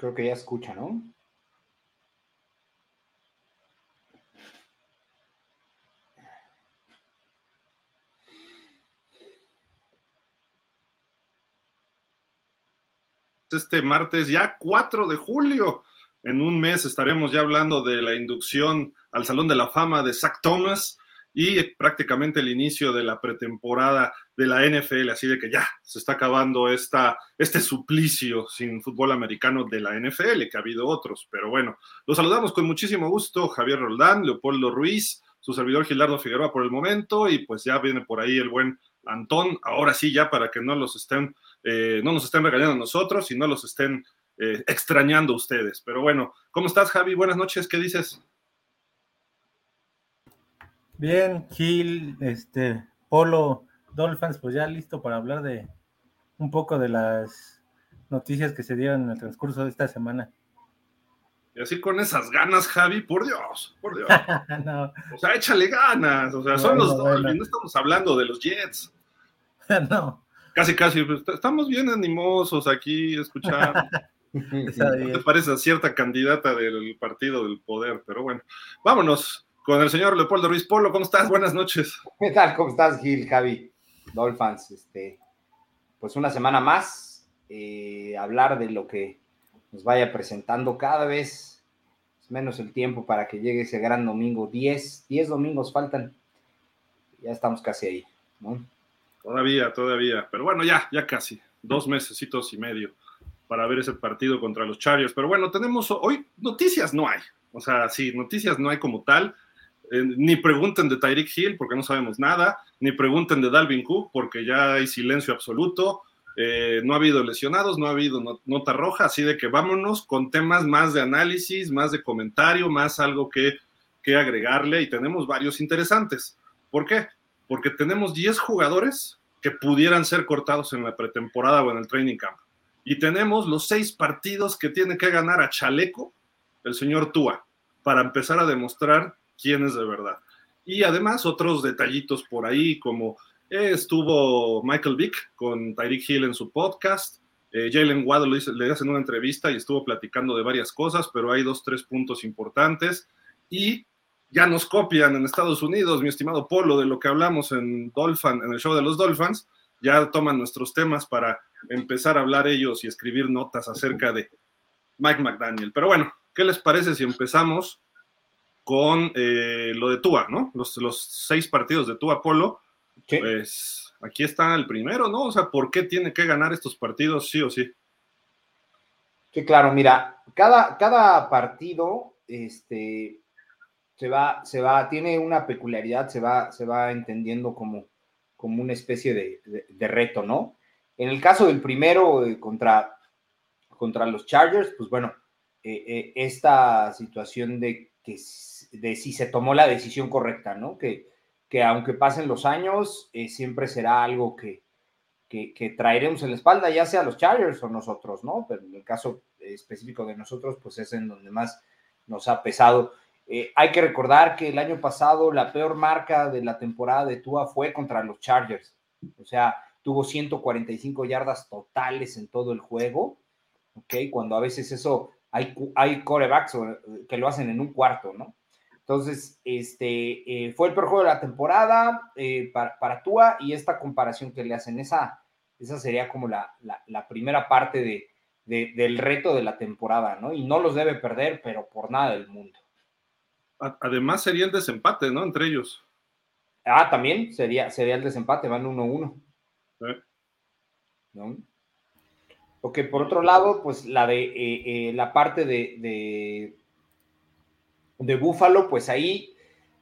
Creo que ya escucha, ¿no? este martes, ya 4 de julio. En un mes estaremos ya hablando de la inducción al Salón de la Fama de Zach Thomas y prácticamente el inicio de la pretemporada de la NFL, así de que ya se está acabando esta, este suplicio sin fútbol americano de la NFL, que ha habido otros, pero bueno, los saludamos con muchísimo gusto, Javier Roldán, Leopoldo Ruiz, su servidor Gilardo Figueroa por el momento, y pues ya viene por ahí el buen Antón, ahora sí ya para que no los estén eh, no nos estén regañando a nosotros y no los estén eh, extrañando ustedes. Pero bueno, ¿cómo estás, Javi? Buenas noches, ¿qué dices? Bien, Gil, este, Polo, Dolphins, pues ya listo para hablar de un poco de las noticias que se dieron en el transcurso de esta semana. Y así con esas ganas, Javi, por Dios, por Dios. O sea, échale ganas. O sea, son los Dolphins, no estamos hablando de los Jets. no. Casi, casi, pues, estamos bien animosos aquí escuchando. te parece a cierta candidata del partido del poder, pero bueno, vámonos con el señor Leopoldo Ruiz Polo. ¿Cómo estás? Buenas noches. ¿Qué tal? ¿Cómo estás, Gil, Javi, Dolphins? Este, pues una semana más, eh, hablar de lo que nos vaya presentando cada vez menos el tiempo para que llegue ese gran domingo. Diez, diez domingos faltan. Ya estamos casi ahí, ¿no? Todavía, todavía. Pero bueno, ya, ya casi. Dos mesecitos y medio para ver ese partido contra los Chargers. Pero bueno, tenemos hoy noticias no hay. O sea, sí, noticias no hay como tal. Eh, ni pregunten de Tyreek Hill porque no sabemos nada. Ni pregunten de Dalvin Cook porque ya hay silencio absoluto. Eh, no ha habido lesionados, no ha habido nota roja. Así de que vámonos con temas más de análisis, más de comentario, más algo que, que agregarle. Y tenemos varios interesantes. ¿Por qué? porque tenemos 10 jugadores que pudieran ser cortados en la pretemporada o en el training camp. Y tenemos los seis partidos que tiene que ganar a Chaleco, el señor Tua, para empezar a demostrar quién es de verdad. Y además otros detallitos por ahí, como eh, estuvo Michael Vick con Tyreek Hill en su podcast, eh, Jalen Waddle le, hacen una entrevista y estuvo platicando de varias cosas, pero hay dos, tres puntos importantes. Y ya nos copian en Estados Unidos, mi estimado Polo, de lo que hablamos en Dolphin, en el show de los Dolphins, ya toman nuestros temas para empezar a hablar ellos y escribir notas acerca de Mike McDaniel. Pero bueno, ¿qué les parece si empezamos con eh, lo de Tua, ¿no? Los, los seis partidos de Tua Polo. Pues aquí está el primero, ¿no? O sea, ¿por qué tiene que ganar estos partidos sí o sí? Sí, claro, mira, cada, cada partido, este, se va, se va, tiene una peculiaridad, se va, se va entendiendo como, como una especie de, reto, ¿no? En el caso del primero eh, contra, contra los Chargers, pues bueno, eh, esta situación de que de si se tomó la decisión correcta, ¿no? Que, que aunque pasen los años, siempre será algo que, que, que, traeremos en la espalda, ya sea los Chargers o nosotros, ¿no? Pero en el caso específico de nosotros, pues es en donde más nos ha pesado. Eh, hay que recordar que el año pasado la peor marca de la temporada de Tua fue contra los Chargers. O sea, tuvo 145 yardas totales en todo el juego. ¿Ok? Cuando a veces eso hay, hay corebacks que lo hacen en un cuarto, ¿no? Entonces, este eh, fue el peor juego de la temporada eh, para, Tua y esta comparación que le hacen, esa, esa sería como la, primera parte del reto de la temporada, ¿no? Y no los debe perder, pero por nada del mundo además sería el desempate, ¿no? Entre ellos. Ah, también sería, sería el desempate, van 1-1. ¿No? Ok, por otro lado, pues la de eh, eh, la parte de, de, de pues ahí,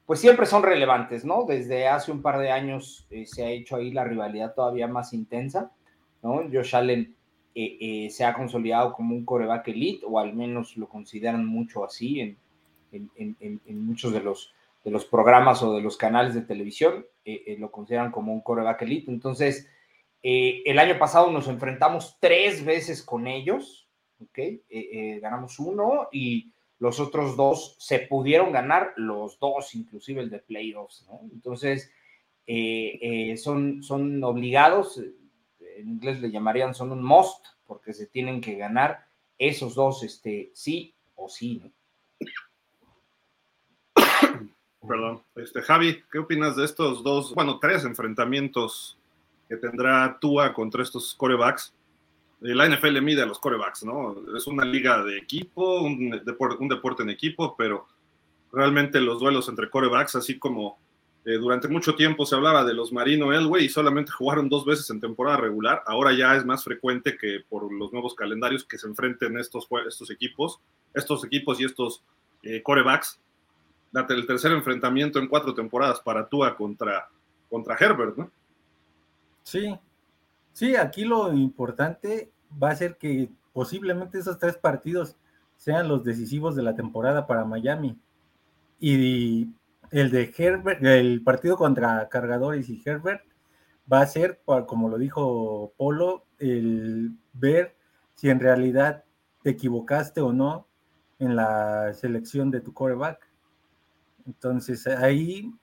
pues siempre son relevantes, ¿no? Desde hace un par de años eh, se ha hecho ahí la rivalidad todavía más intensa, ¿no? Josh Allen se ha consolidado como un coreback elite, o al menos lo consideran mucho así en, en, muchos de los, de los programas o de los canales de televisión, eh, eh, lo consideran como un coreback elite. Entonces, eh, el año pasado nos enfrentamos tres veces con ellos, ¿ok? ganamos uno y los otros dos se pudieron ganar, los dos, inclusive el de playoffs, ¿no? Entonces, son, son obligados, en inglés le llamarían, son un must, porque se tienen que ganar esos dos, este, sí o sí, ¿no? Perdón. Este, Javi, ¿qué opinas de estos dos, bueno, tres enfrentamientos que tendrá Tua contra estos corebacks? Eh, la NFL mide a los corebacks, ¿no? Es una liga de equipo, un deporte, un deporte en equipo, pero realmente los duelos entre corebacks, así como eh, durante mucho tiempo se hablaba de los Marino Elway y solamente jugaron dos veces en temporada regular. Ahora ya es más frecuente que por los nuevos calendarios que se enfrenten estos, estos equipos, estos equipos y estos eh, corebacks. El tercer enfrentamiento en cuatro temporadas para Tua contra, contra Herbert, ¿no? Sí, sí, aquí lo importante va a ser que posiblemente esos tres partidos sean los decisivos de la temporada para Miami. Y el de Herbert, el partido contra Cargadores y Herbert va a ser, como lo dijo Polo, el ver si en realidad te equivocaste o no en la selección de tu coreback. Entonces ahí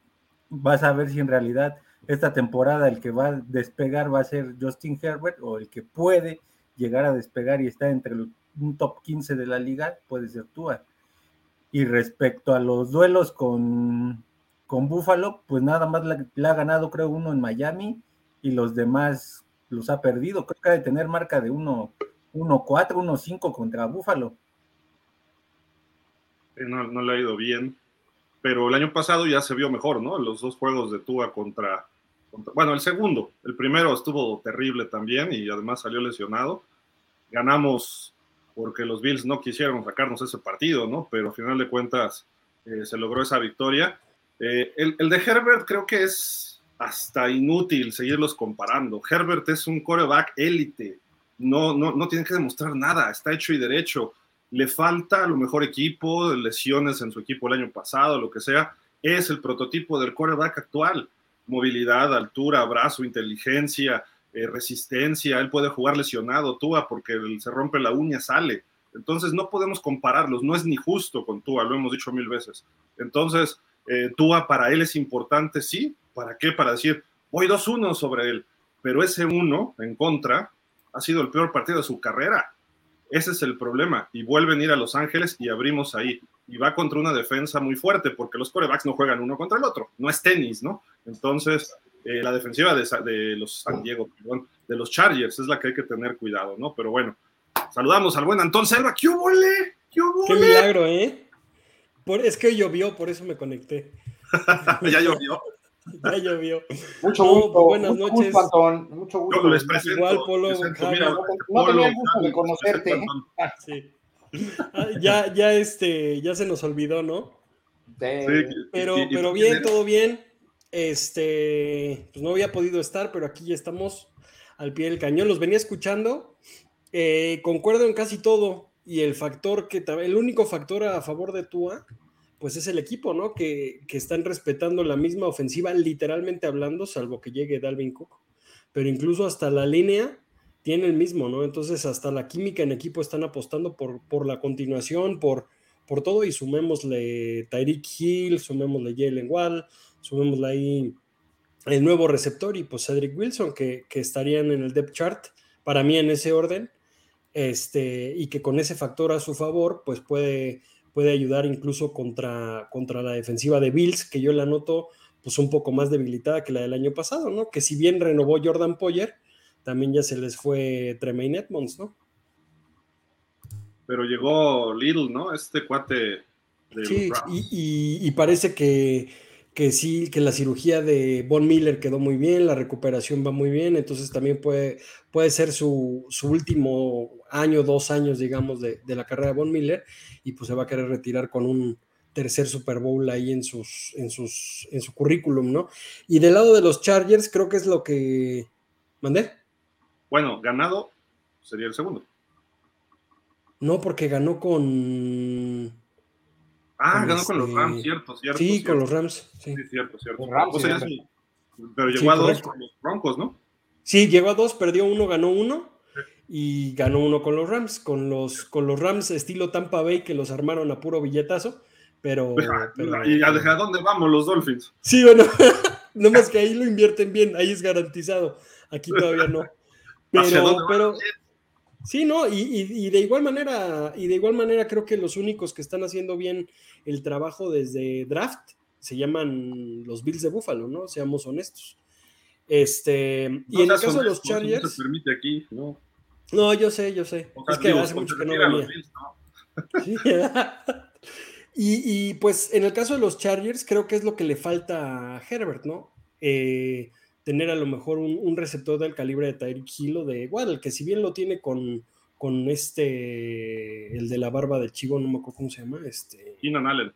vas a ver si en realidad esta temporada el que va a despegar va a ser Justin Herbert o el que puede llegar a despegar y está entre un top 15 de la liga puede ser Tua. Y respecto a los duelos con, con Buffalo, pues nada más le, ha ganado, creo, uno en Miami y los demás los ha perdido. Creo que ha de tener marca de 1-4, 1-5 contra Buffalo. No, no, le ha ido bien, pero el año pasado ya se vio mejor, ¿no? Los dos juegos de Tua contra, contra, Bueno, el segundo, el primero estuvo terrible también y además salió lesionado. Ganamos porque los Bills no quisieron sacarnos ese partido, ¿no? Pero a final de cuentas eh, se logró esa victoria. Eh, el, el, de Herbert creo que es hasta inútil seguirlos comparando. Herbert es un coreback élite, no, no, no tiene que demostrar nada, está hecho y derecho. Le falta a lo mejor equipo, lesiones en su equipo el año pasado, lo que sea. Es el prototipo del coreback actual. Movilidad, altura, brazo, inteligencia, eh, resistencia, él puede jugar lesionado, Tua, porque se rompe la uña, sale. Entonces no podemos compararlos, no es ni justo con Tua, lo hemos dicho mil veces. Entonces, eh, Tua para él es importante, sí, ¿para qué? Para decir, voy 2-1 sobre él, pero ese 1 en contra ha sido el peor partido de su carrera. Ese es el problema. Y vuelven a ir a Los Ángeles y abrimos ahí. Y va contra una defensa muy fuerte, porque los corebacks no juegan uno contra el otro. No es tenis, ¿no? Entonces, eh, la defensiva de, los San Diego, perdón, de los Chargers es la que hay que tener cuidado, ¿no? Pero bueno, saludamos al buen Antón Selva. ¡Qué huele! ¡Qué, ¡Qué milagro, eh! Por, es que llovió, por eso me conecté. ya llovió. ya llovió. Mucho gusto. Pues, buenas mucho noches. Gusto, Antón. Mucho gusto. Yo les presento, Igual, Polo. presento, mira, no, no tenía el gusto de conocerte. Sí. Ah, ya, ya, este, ya se nos olvidó, ¿no? Sí. Pero, y, pero bien, todo bien. Este, pues no había podido estar, pero aquí ya estamos al pie del cañón. Los venía escuchando. Eh, concuerdo en casi todo. Y el factor que el único factor a favor de Tua, pues es el equipo, ¿no? Que, que están respetando la misma ofensiva, literalmente hablando, salvo que llegue Dalvin Cook. Pero incluso hasta la línea tiene el mismo, ¿no? Entonces, hasta la química en equipo están apostando por, por la continuación, por, por todo, y sumémosle Tyreek Hill, sumémosle Jalen Wall, subimos ahí el nuevo receptor y pues Cedric Wilson, que, estarían en el depth chart, para mí en ese orden, este, y que con ese factor a su favor, pues puede, puede ayudar incluso contra, contra la defensiva de Bills, que yo la noto pues un poco más debilitada que la del año pasado, ¿no? Que si bien renovó Jordan Poyer, también ya se les fue Tremaine Edmonds, ¿no? Pero llegó Little, ¿no? Este cuate. sí, y, parece que que sí, que la cirugía de Von Miller quedó muy bien, la recuperación va muy bien, entonces también puede, puede ser su, último año, dos años, digamos, de, la carrera de Von Miller, y pues se va a querer retirar con un tercer Super Bowl ahí en, sus, en, sus, en su currículum, ¿no? Y del lado de los Chargers, creo que es lo que... ¿Mandé? Bueno, ganado sería el segundo. No, porque ganó con Ah, ganó con los este, Rams, cierto, cierto. Sí, con los Rams. Sí, cierto, cierto. pero llegó a dos con los Broncos, ¿no? Sí, llegó a dos, perdió uno, ganó uno. Y ganó uno con los Rams, con los, con los Rams estilo Tampa Bay que los armaron a puro billetazo. Pero, ¿Y a, dónde vamos los Dolphins? Sí, bueno, más que ahí lo invierten bien, ahí es garantizado. Aquí todavía no. Pero, pero Sí, no, y, de igual manera, y de igual manera creo que los únicos que están haciendo bien el trabajo desde draft se llaman los Bills de Buffalo, ¿no? Seamos honestos. Este, y en el caso de los Chargers. No se permite aquí, ¿no? No, yo sé, yo sé. es que hace mucho que no venía. y, y, pues en el caso de los Chargers, creo que es lo que le falta a Herbert, ¿no? Eh, tener a lo mejor un, receptor del calibre de Tyreek Hill o de igual, el que si bien lo tiene con, con este, el de la barba de chivo, no me acuerdo cómo se llama, este... Keenan Allen.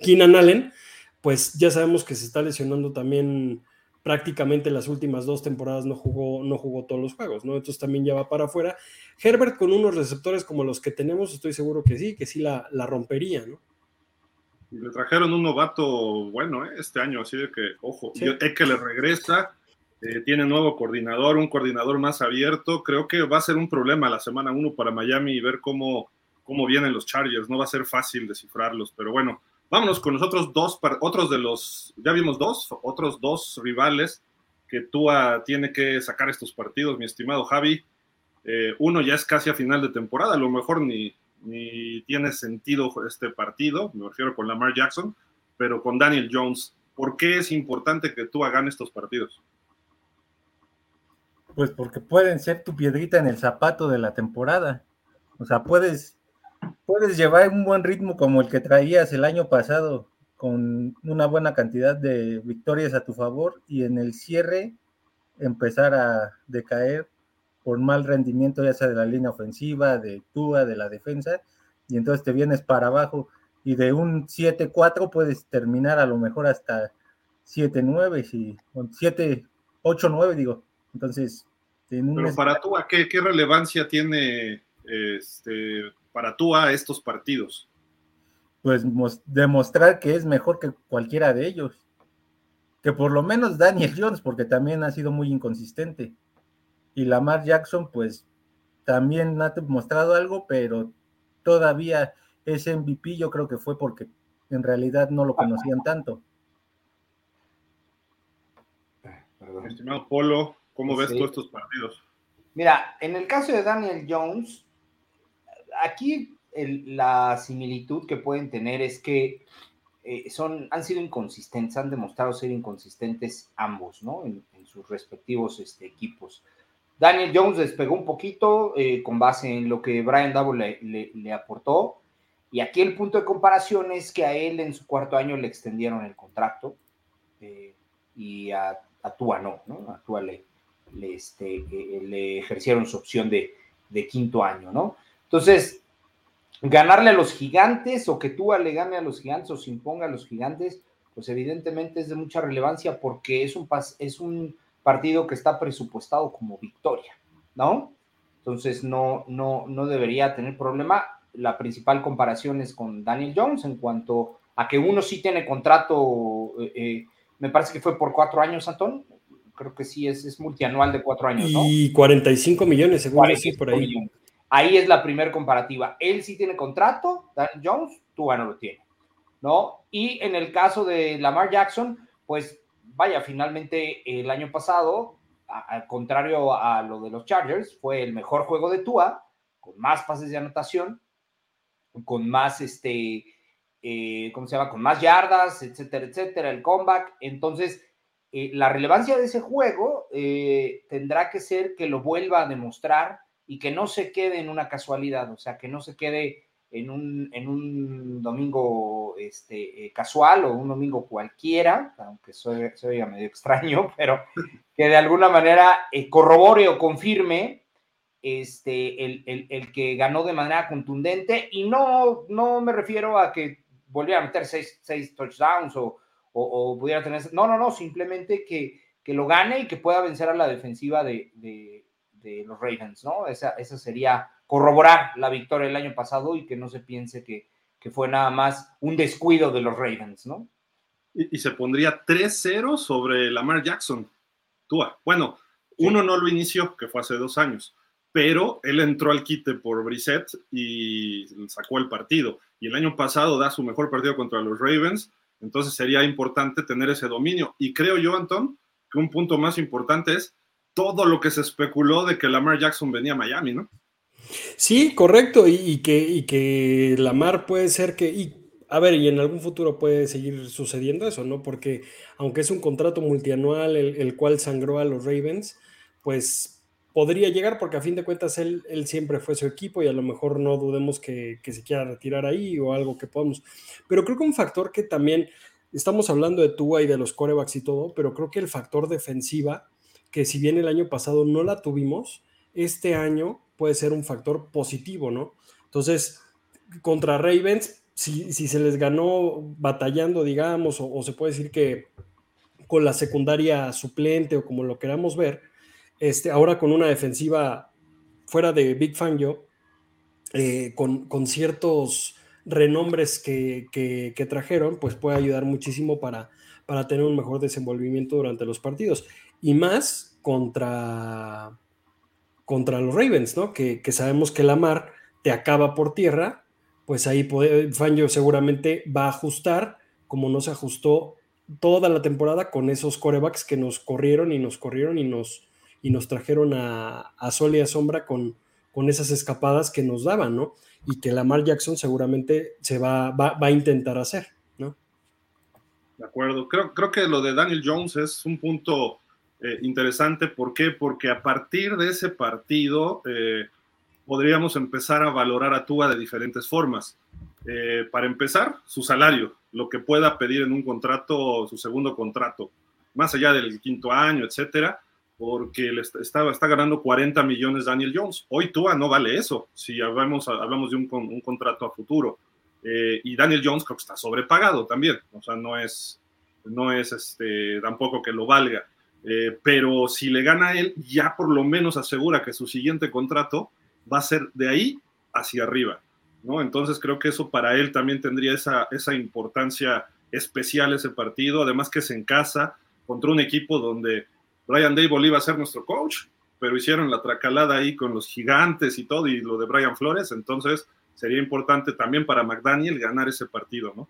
Keenan Allen, pues ya sabemos que se está lesionando también prácticamente las últimas dos temporadas no jugó, no jugó todos los juegos, ¿no? Entonces también ya va para afuera. Herbert con unos receptores como los que tenemos, estoy seguro que sí, que sí la, la rompería, ¿no? Le trajeron un novato bueno ¿eh? este año, así de que, ojo, es que le regresa, eh, tiene nuevo coordinador, un coordinador más abierto. Creo que va a ser un problema la semana uno para Miami y ver cómo, cómo vienen los Chargers. No va a ser fácil descifrarlos, pero bueno, vámonos con los otros dos, otros de los, ya vimos dos, otros dos rivales que Tua tiene que sacar estos partidos, mi estimado Javi. Eh, uno ya es casi a final de temporada, a lo mejor ni, ni tiene sentido este partido, me refiero con Lamar Jackson, pero con Daniel Jones. ¿Por qué es importante que Tua gane estos partidos? Pues porque pueden ser tu piedrita en el zapato de la temporada. O sea, puedes, puedes llevar un buen ritmo como el que traías el año pasado, con una buena cantidad de victorias a tu favor y en el cierre empezar a decaer por mal rendimiento, ya sea de la línea ofensiva, de Tua, de la defensa, y entonces te vienes para abajo y de un 7-4 puedes terminar a lo mejor hasta 7-9, si, 7-8-9 digo. Entonces, pero para tú, ¿qué, ¿qué relevancia tiene este, para tú a estos partidos? Pues demostrar que es mejor que cualquiera de ellos. Que por lo menos Daniel Jones, porque también ha sido muy inconsistente. Y Lamar Jackson, pues también ha demostrado algo, pero todavía ese MVP yo creo que fue porque en realidad no lo conocían tanto. Estimado Polo, ¿Cómo ves tú estos partidos? Mira, en el caso de Daniel Jones, aquí la similitud que pueden tener es que eh, son, han sido inconsistentes, han demostrado ser inconsistentes ambos, ¿no? En, sus respectivos este, equipos. Daniel Jones despegó un poquito eh, con base en lo que Brian Double le, aportó. Y aquí el punto de comparación es que a él en su cuarto año le extendieron el contrato eh, y a, a Tua no, ¿no? A Tua le, le, este, eh, le ejercieron su opción de, quinto año, ¿no? Entonces, ganarle a los gigantes o que Tua le gane a los gigantes o se imponga a los gigantes, pues evidentemente es de mucha relevancia porque es un, es un partido que está presupuestado como victoria, ¿no? Entonces no, no, no debería tener problema. La principal comparación es con Daniel Jones en cuanto a que uno sí tiene contrato, eh, eh, me parece que fue por cuatro años, Antón, creo que sí, es, es multianual de cuatro años, ¿no? Y 45 millones, según sí, por ahí. Ahí es la primera comparativa. Él sí tiene contrato, Dan Jones, tú no lo tiene, ¿no? Y en el caso de Lamar Jackson, pues vaya, finalmente el año pasado, al contrario a lo de los Chargers, fue el mejor juego de Tua, con más pases de anotación, con más, este, eh, ¿cómo se llama? Con más yardas, etcétera, etcétera, el comeback. Entonces, eh, la relevancia de ese juego eh, tendrá que ser que lo vuelva a demostrar y que no se quede en una casualidad, o sea, que no se quede en un, en un domingo este, eh, casual o un domingo cualquiera, aunque soy, soy medio extraño, pero que de alguna manera corrobore o confirme este, el, el, que ganó de manera contundente. Y no, no me refiero a que volviera a meter seis, seis touchdowns o, o, pudiera tener... No, no, no, simplemente que, que, lo gane y que pueda vencer a la defensiva de, de, los Ravens, ¿no? Esa, esa, sería corroborar la victoria del año pasado y que no se piense que, que fue nada más un descuido de los Ravens, ¿no? Y, se pondría 3-0 sobre Lamar Jackson. Tua. Bueno, uno no lo inició, que fue hace dos años, pero él entró al quite por Brissett y sacó el partido. Y el año pasado da su mejor partido contra los Ravens entonces sería importante tener ese dominio. Y creo yo, Antón, que un punto más importante es todo lo que se especuló de que Lamar Jackson venía a Miami, ¿no? Sí, correcto, y, que, y que Lamar puede ser que, y, a ver, y en algún futuro puede seguir sucediendo eso, ¿no? Porque aunque es un contrato multianual el, cual sangró a los Ravens, pues podría llegar porque a fin de cuentas él, él siempre fue su equipo y a lo mejor no dudemos que, que, se quiera retirar ahí o algo que podamos. Pero creo que un factor que también, estamos hablando de Tua y de los corebacks y todo, pero creo que el factor defensiva, que si bien el año pasado no la tuvimos, este año puede ser un factor positivo, ¿no? Entonces, contra Ravens, si, se les ganó batallando, digamos, o, se puede decir que con la secundaria suplente o como lo queramos ver, este, ahora con una defensiva fuera de Big Fan yo, eh, con, ciertos renombres que, que, trajeron, pues puede ayudar muchísimo para, para tener un mejor desenvolvimiento durante los partidos. Y más contra contra los Ravens, ¿no? Que, sabemos que la mar te acaba por tierra, pues ahí puede, Fangio seguramente va a ajustar, como no se ajustó toda la temporada con esos corebacks que nos corrieron y nos corrieron y nos, y nos trajeron a, sol y a sombra con, con esas escapadas que nos daban, ¿no? Y que Lamar Jackson seguramente se va, va, a intentar hacer, ¿no? De acuerdo. Creo, creo que lo de Daniel Jones es un punto eh, interesante. ¿Por qué? Porque a partir de ese partido eh, podríamos empezar a valorar a Tua de diferentes formas. Eh, para empezar, su salario, lo que pueda pedir en un contrato, su segundo contrato, más allá del quinto año, etcétera, porque está, está, ganando 40 millones Daniel Jones. Hoy Tua no vale eso, si hablamos, hablamos de un, un contrato a futuro. y Daniel Jones creo que está sobrepagado también, o sea, no es, no es este, tampoco que lo valga. Eh, pero si le gana a él, ya por lo menos asegura que su siguiente contrato va a ser de ahí hacia arriba, ¿no? Entonces creo que eso para él también tendría esa, esa importancia especial ese partido, además que es en casa contra un equipo donde Brian Dable iba a ser nuestro coach, pero hicieron la tracalada ahí con los gigantes y todo, y lo de Brian Flores, entonces sería importante también para McDaniel ganar ese partido, ¿no?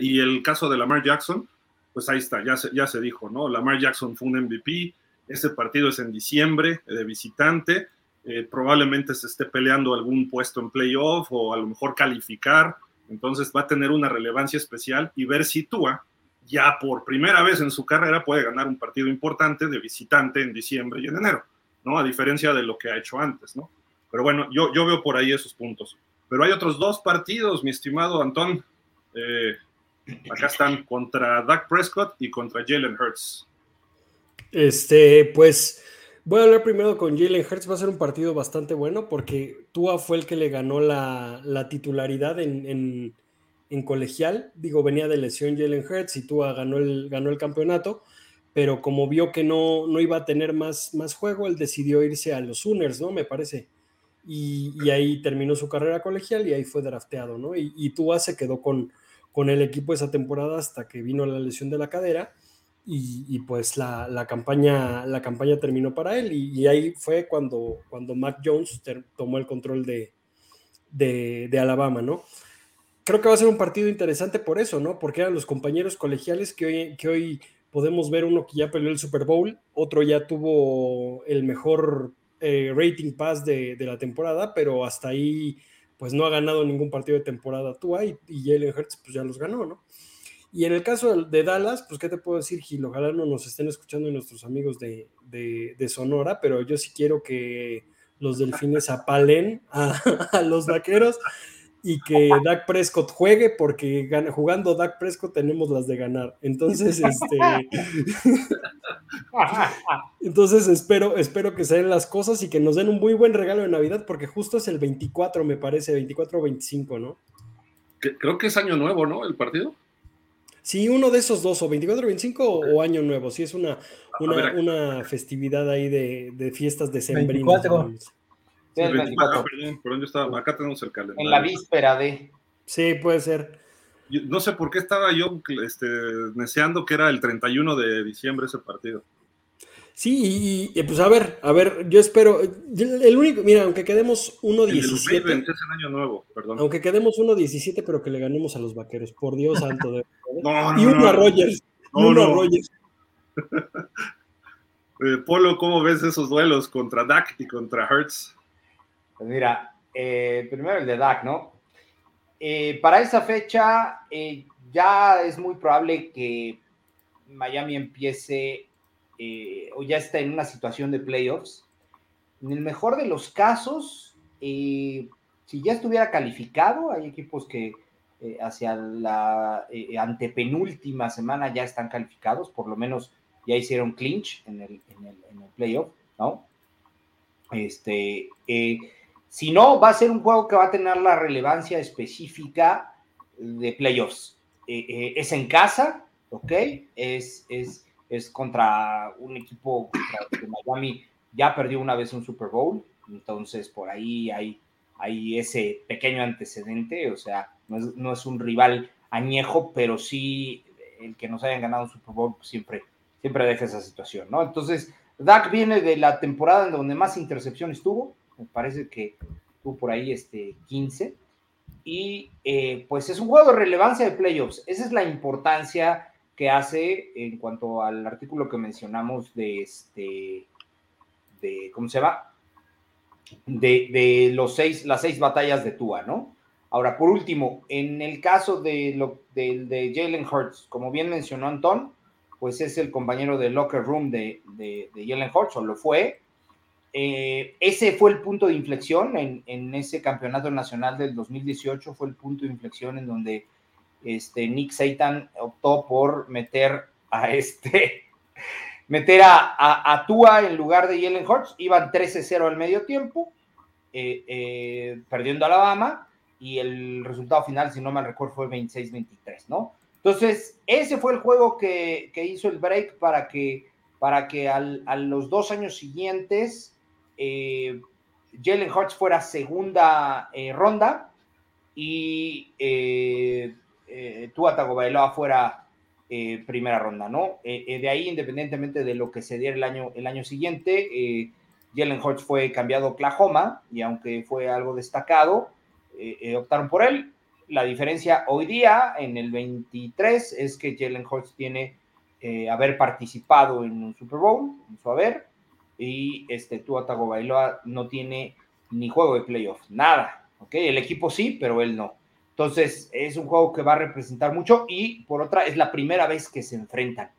Y el caso de Lamar Jackson, pues ahí está, ya se, ya se dijo, ¿no? Lamar Jackson fue un MVP, ese partido es en diciembre de visitante, eh, probablemente se esté peleando algún puesto en playoff o a lo mejor calificar, entonces va a tener una relevancia especial y ver si Tua ya por primera vez en su carrera puede ganar un partido importante de visitante en diciembre y en enero, ¿no? A diferencia de lo que ha hecho antes, ¿no? Pero bueno, yo, yo veo por ahí esos puntos. Pero hay otros dos partidos, mi estimado Antón. Eh, Acá están contra Dak Prescott y contra Jalen Hurts. Este, pues voy a hablar primero con Jalen Hurts. Va a ser un partido bastante bueno porque Tua fue el que le ganó la, titularidad en, colegial. Digo, venía de lesión Jalen Hurts y Tua ganó el, ganó el campeonato. Pero como vio que no, no iba a tener más, más juego, él decidió irse a los Sooners, ¿no? Me parece. Y, ahí terminó su carrera colegial y ahí fue drafteado, ¿no? Y, y Tua se quedó con, con el equipo esa temporada hasta que vino la lesión de la cadera y, pues la, campaña, la campaña terminó para él y, ahí fue cuando, cuando Mac Jones tomó el control de, de, Alabama, ¿no? Creo que va a ser un partido interesante por eso, ¿no? Porque eran los compañeros colegiales que hoy, que hoy podemos ver uno que ya peleó el Super Bowl, otro ya tuvo el mejor eh, rating pass de, de la temporada, pero hasta ahí pues no ha ganado ningún partido de temporada tú y, y Jalen Hurts pues ya los ganó, ¿no? Y en el caso de Dallas, pues qué te puedo decir, Gil, ojalá no nos estén escuchando nuestros amigos de, Sonora, pero yo sí quiero que los delfines apalen a los vaqueros y que Dak Prescott juegue, porque jugando Dak Prescott tenemos las de ganar. Entonces, este. entonces espero, espero que se den las cosas y que nos den un muy buen regalo de Navidad, porque justo es el 24, me parece, 24 o 25, ¿no? Creo que es año nuevo, ¿no? El partido. Sí, uno de esos dos, o 24 o 25 o año nuevo. Sí, es una, una, festividad ahí de, de fiestas de 24. Acá tenemos el calendario. En la víspera de. Sí, puede ser. no sé por qué estaba yo este, deseando que era el 31 de diciembre ese partido. Sí, y, pues a ver, a ver, yo espero. El único, mira, aunque quedemos 1-17. Es el año nuevo, perdón. Aunque quedemos 1-17, pero que le ganemos a los vaqueros, por Dios santo. De, y uno a Rogers. y uno a Rogers. Eh, Polo, ¿cómo ves esos duelos contra Dak y contra Hertz? Pues mira, eh, primero el de Dak, ¿no? Eh, para esa fecha eh, ya es muy probable que Miami empiece o ya está en una situación de playoffs. En el mejor de los casos, si ya estuviera calificado, hay equipos que hacia la antepenúltima semana ya están calificados, por lo menos ya hicieron clinch en el playoff, ¿no? Este, si no, va a ser un juego que va a tener la relevancia específica de playoffs. Eh, eh, es en casa, ¿ok? Es, es, es contra un equipo que Miami ya perdió una vez un Super Bowl, entonces por ahí hay, hay ese pequeño antecedente, o sea, no es, un rival añejo, pero sí el que nos hayan ganado un Super Bowl pues, siempre, siempre deja esa situación, ¿no? Entonces, Dak viene de la temporada en donde más intercepciones tuvo, me parece que tuvo por ahí este 15. Y eh, pues es un juego de relevancia de playoffs. Esa es la importancia que hace en cuanto al artículo que mencionamos de este, de, ¿cómo se llama? De, los seis, las seis batallas de Tua, ¿no? Ahora, por último, en el caso de, lo, de, Jalen Hurts, como bien mencionó Anton, pues es el compañero de locker room de, de, de Jalen Hurts, o lo fue, eh, ese fue el punto de inflexión en, ese campeonato nacional del 2018, fue el punto de inflexión en donde este, Nick Satan optó por meter a este, meter a, a, Tua en lugar de Jalen Hurts, iban 13-0 al medio tiempo, eh, eh, perdiendo Alabama, y el resultado final, si no me recuerdo, fue 26-23, ¿no? Entonces, ese fue el juego que, hizo el break para que, para que a los dos años siguientes eh, Jalen Hurts fuera segunda eh, ronda y eh, eh Tua Tagovailoa fuera primera ronda, ¿no? de ahí, independientemente de lo que se diera el año, el año siguiente, Jalen Hurts fue cambiado a Oklahoma y aunque fue algo destacado, optaron por él. La diferencia hoy día, en el 23, es que Jalen Hurts tiene haber participado en un Super Bowl, en su haber, y este Tua Tagovailoa no tiene ni juego de playoff, nada, ¿ok? El equipo sí, pero él no. Entonces, es un juego que va a representar mucho y por otra, es la primera vez que se enfrentan,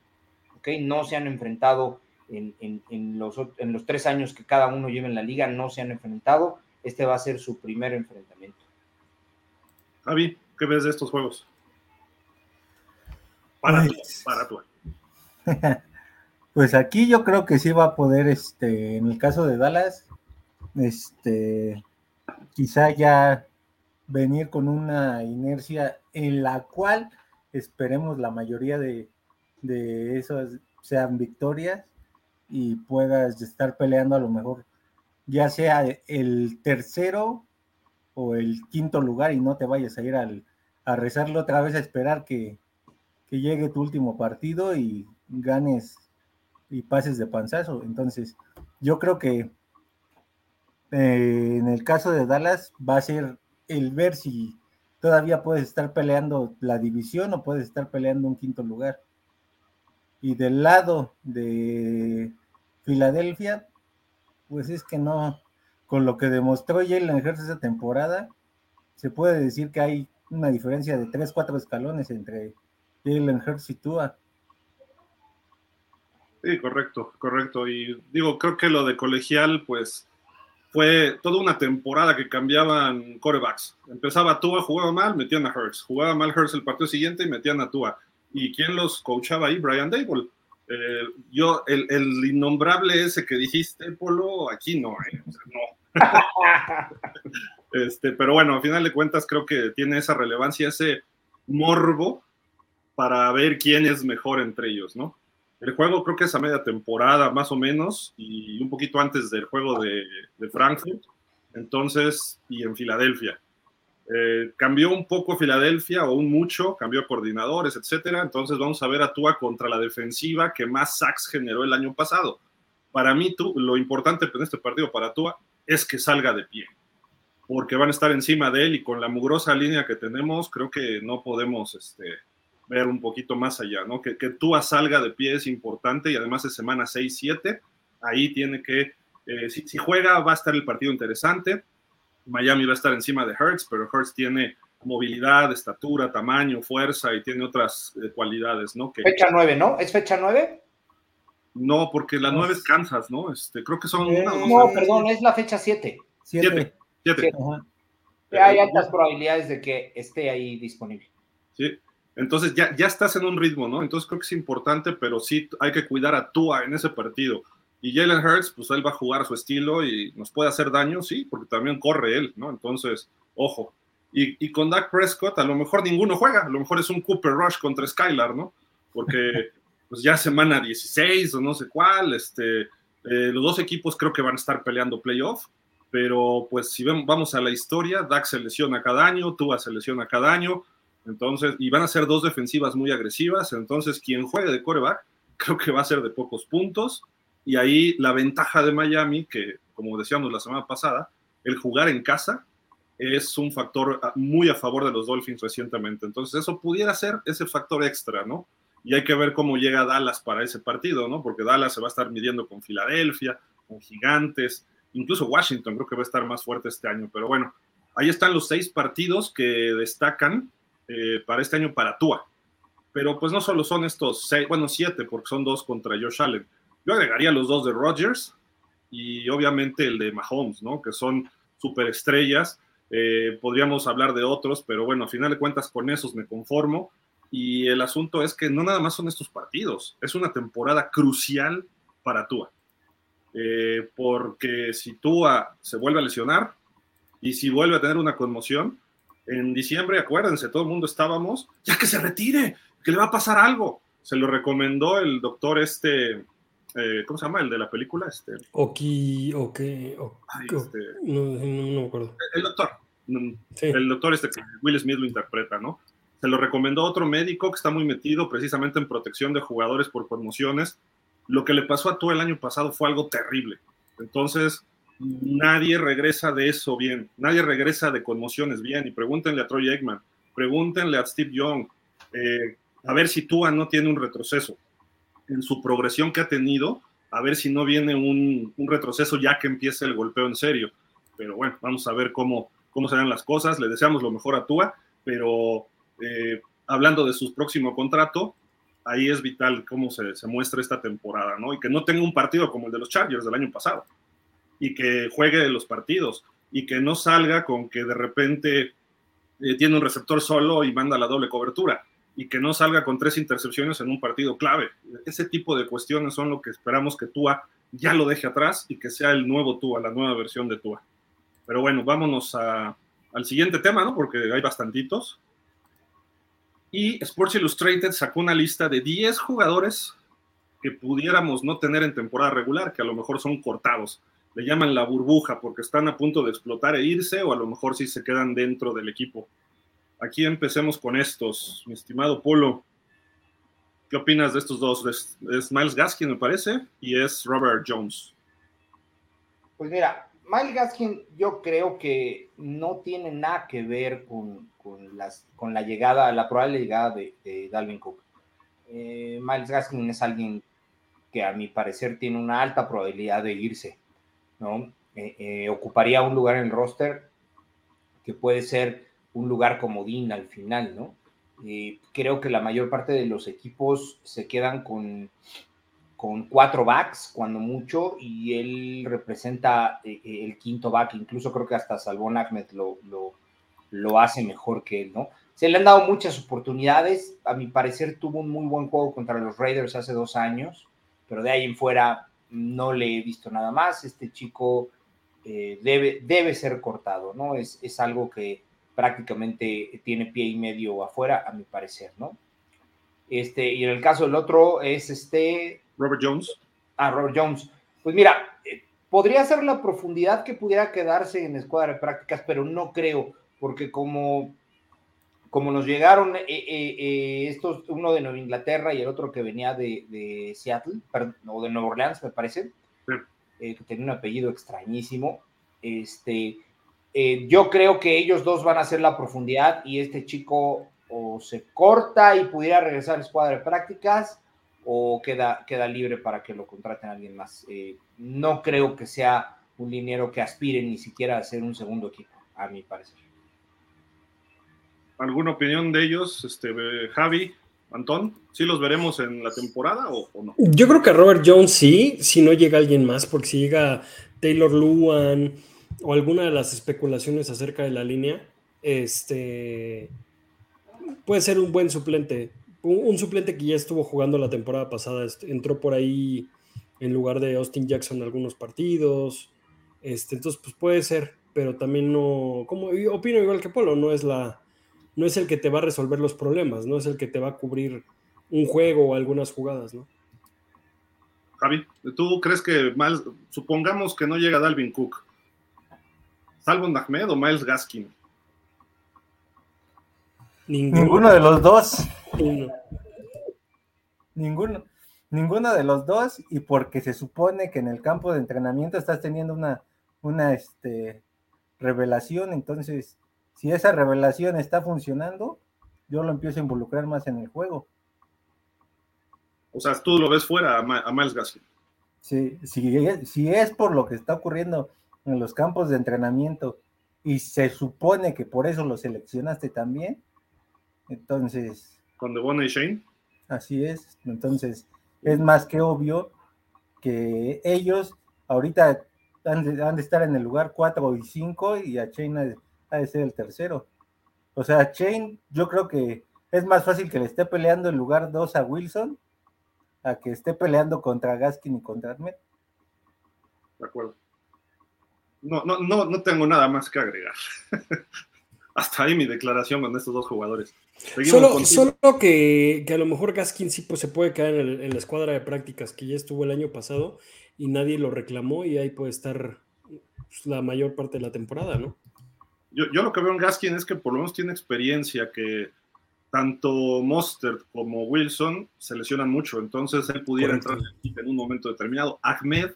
¿ok? No se han enfrentado en, los, en los tres años que cada uno lleva en la liga, no se han enfrentado. Este va a ser su primer enfrentamiento. Javi, ¿qué ves de estos juegos? Para pues, para tú. Pues aquí yo creo que sí va a poder, este, en el caso de Dallas, este, quizá ya venir con una inercia en la cual esperemos la mayoría de, de esas sean victorias y puedas estar peleando a lo mejor ya sea el tercero o el quinto lugar y no te vayas a ir al, a rezarlo otra vez a esperar que, que llegue tu último partido y ganes y pases de panzazo. Entonces, yo creo que eh, en el caso de Dallas va a ser el ver si todavía puedes estar peleando la división o puedes estar peleando un quinto lugar. Y del lado de Filadelfia, pues es que no, con lo que demostró Jalen Hurts esa temporada, se puede decir que hay una diferencia de 3, 4 escalones entre Jalen Hurts y Tua. Sí, correcto, correcto. Y digo, creo que lo de colegial, pues fue toda una temporada que cambiaban corebacks. Empezaba Tua, jugaba mal, metían a Hurts. Jugaba mal Hurts el partido siguiente y metían a Tua. ¿Y quién los coachaba ahí? Brian Dable. Eh, yo, el, innombrable ese que dijiste, Polo, aquí no, ¿eh? no. este, pero bueno, a final de cuentas creo que tiene esa relevancia, ese morbo para ver quién es mejor entre ellos, ¿no? El juego creo que es a media temporada más o menos y un poquito antes del juego de, Frankfurt, entonces, y en Filadelfia. Eh, cambió un poco Filadelfia o un mucho, cambió coordinadores, etcétera. Entonces vamos a ver a Tua contra la defensiva que más sacks generó el año pasado. Para mí, tú, lo importante en este partido para Tua es que salga de pie, porque van a estar encima de él y con la mugrosa línea que tenemos, creo que no podemos este, ver un poquito más allá, ¿no? Que, que Tua salga de pie es importante y además es semana 6-7, ahí tiene que, eh, si, juega va a estar el partido interesante, Miami va a estar encima de Hertz, pero Hertz tiene movilidad, estatura, tamaño, fuerza y tiene otras eh, cualidades, ¿no? Que, fecha 9, ¿no? ¿Es fecha 9? No, porque la 9 es Kansas, ¿no? Este, creo que son... no, perdón, es la fecha 7. 7. 7. Hay altas probabilidades de que esté ahí disponible. Sí, entonces ya, ya estás en un ritmo, ¿no? Entonces creo que es importante, pero sí hay que cuidar a Tua en ese partido. Y Jalen Hurts, pues él va a jugar a su estilo y nos puede hacer daño, sí, porque también corre él, ¿no? Entonces, ojo. Y, y con Dak Prescott, a lo mejor ninguno juega, a lo mejor es un Cooper Rush contra Skylar, ¿no? Porque pues ya semana 16 o no sé cuál, este, eh, los dos equipos creo que van a estar peleando playoff, pero pues si vamos a la historia, Dak se lesiona cada año, Tua se lesiona cada año, entonces, y van a ser dos defensivas muy agresivas, entonces quien juegue de coreback creo que va a ser de pocos puntos, y ahí la ventaja de Miami, que como decíamos la semana pasada, el jugar en casa es un factor muy a favor de los Dolphins recientemente. Entonces eso pudiera ser ese factor extra, ¿no? Y hay que ver cómo llega Dallas para ese partido, ¿no? Porque Dallas se va a estar midiendo con Filadelfia, con Gigantes, incluso Washington creo que va a estar más fuerte este año. Pero bueno, ahí están los seis partidos que destacan eh, para este año para Tua. Pero pues no solo son estos seis, bueno, siete, porque son dos contra Josh Allen. Yo agregaría los dos de Rodgers y obviamente el de Mahomes, ¿no? Que son superestrellas. Eh, podríamos hablar de otros, pero bueno, a final de cuentas con esos me conformo. Y el asunto es que no nada más son estos partidos, es una temporada crucial para Tua. Eh, porque si Tua se vuelve a lesionar y si vuelve a tener una conmoción, en diciembre, acuérdense, todo el mundo estábamos, ya que se retire, que le va a pasar algo. Se lo recomendó el doctor este, eh, ¿cómo se llama? El de la película. Este. Oki, ok, este, no, no, me acuerdo. El doctor, el doctor este que Will Smith lo interpreta, ¿no? Se lo recomendó otro médico que está muy metido precisamente en protección de jugadores por promociones. Lo que le pasó a tú el año pasado fue algo terrible. Entonces, nadie regresa de eso bien, nadie regresa de conmociones bien. Y pregúntenle a Troy Eggman, pregúntenle a Steve Young, eh, a ver si Tua no tiene un retroceso en su progresión que ha tenido, a ver si no viene un, retroceso ya que empiece el golpeo en serio. Pero bueno, vamos a ver cómo, cómo serán las cosas. Le deseamos lo mejor a Tua, pero eh, hablando de su próximo contrato, ahí es vital cómo se, se, muestra esta temporada, ¿no? Y que no tenga un partido como el de los Chargers del año pasado, y que juegue los partidos, y que no salga con que de repente eh, tiene un receptor solo y manda la doble cobertura y que no salga con tres intercepciones en un partido clave. Ese tipo de cuestiones son lo que esperamos que Tua ya lo deje atrás y que sea el nuevo Tua, la nueva versión de Tua. Pero bueno, vámonos al siguiente tema, ¿no? Porque hay bastantitos. Y Sports Illustrated sacó una lista de 10 jugadores que pudiéramos no tener en temporada regular, que a lo mejor son cortados. Le llaman la burbuja porque están a punto de explotar e irse o a lo mejor sí se quedan dentro del equipo. Aquí empecemos con estos, mi estimado Polo. ¿Qué opinas de estos dos? Es, Miles Gaskin, me parece, y es Robert Jones. Pues mira, Miles Gaskin yo creo que no tiene nada que ver con, con la llegada, la probable llegada de, Dalvin Cook. Eh, Miles Gaskin es alguien que a mi parecer tiene una alta probabilidad de irse, ¿no? Eh, eh, ocuparía un lugar en el roster que puede ser un lugar comodín al final, ¿no? Creo que la mayor parte de los equipos se quedan con, con cuatro backs, cuando mucho, y él representa eh, el quinto back, incluso creo que hasta Salvón Ahmed lo, lo, hace mejor que él, ¿no? Se le han dado muchas oportunidades, a mi parecer tuvo un muy buen juego contra los Raiders hace dos años, pero de ahí en fuera no le he visto nada más, este chico debe, debe ser cortado, ¿no? Es, es algo que prácticamente tiene pie y medio afuera, a mi parecer, ¿no? Este, y en el caso del otro es este... Robert Jones. Ah, Robert Jones. Pues mira, eh, podría ser la profundidad que pudiera quedarse en escuadra de prácticas, pero no creo, porque como, como nos llegaron eh, eh, estos, uno de Nueva Inglaterra y el otro que venía de, Seattle, o de Nueva Orleans, me parece, que tenía un apellido extrañísimo, este, eh, yo creo que ellos dos van a hacer la profundidad y este chico o se corta y pudiera regresar a la escuadra de prácticas o queda, queda libre para que lo contraten a alguien más. Eh, no creo que sea un dinero que aspire ni siquiera a ser un segundo equipo. a mi parecer. ¿Alguna opinión de ellos, este, Javi, Antón? ¿Sí los veremos en la temporada o, no? Yo creo que Robert Jones sí, si no llega alguien más, porque si llega Taylor Luan o alguna de las especulaciones acerca de la línea, este puede ser un buen suplente. Un, suplente que ya estuvo jugando la temporada pasada, entró por ahí en lugar de Austin Jackson algunos partidos. Este, entonces, pues puede ser, pero también no, como opino igual que Polo, no es la, no es el que te va a resolver los problemas, no es el que te va a cubrir un juego o algunas jugadas, ¿no? Javi, ¿tú crees que Miles, supongamos que no llega Dalvin Cook, Salvo Ahmed o Miles Gaskin? Ninguno, de los dos. Ninguno. Ninguno de los dos, y porque se supone que en el campo de entrenamiento estás teniendo una, una este, revelación, entonces, si esa revelación está funcionando, yo lo empiezo a involucrar más en el juego. O sea, tú lo ves fuera a, Miles Gaskin. Sí, si es por lo que está ocurriendo en los campos de entrenamiento y se supone que por eso lo seleccionaste también, entonces. ¿Con Devon y Shane? Así es. Entonces, es más que obvio que ellos ahorita han de, estar en el lugar 4 y 5 y a Shane ha de, ser el tercero. O sea, Shane, yo creo que es más fácil que le esté peleando el lugar 2 a Wilson a que esté peleando contra Gaskin y contra Ahmed. De acuerdo. No, no, no, no tengo nada más que agregar. Hasta ahí mi declaración con estos dos jugadores. Solo, solo que, a lo mejor Gaskin sí pues, se puede quedar en, la escuadra de prácticas que ya estuvo el año pasado y nadie lo reclamó y ahí puede estar pues, la mayor parte de la temporada, ¿no? Yo, yo, lo que veo en Gaskin es que por lo menos tiene experiencia, que tanto Mostert como Wilson se lesionan mucho, entonces él pudiera entrar en un momento determinado. Ahmed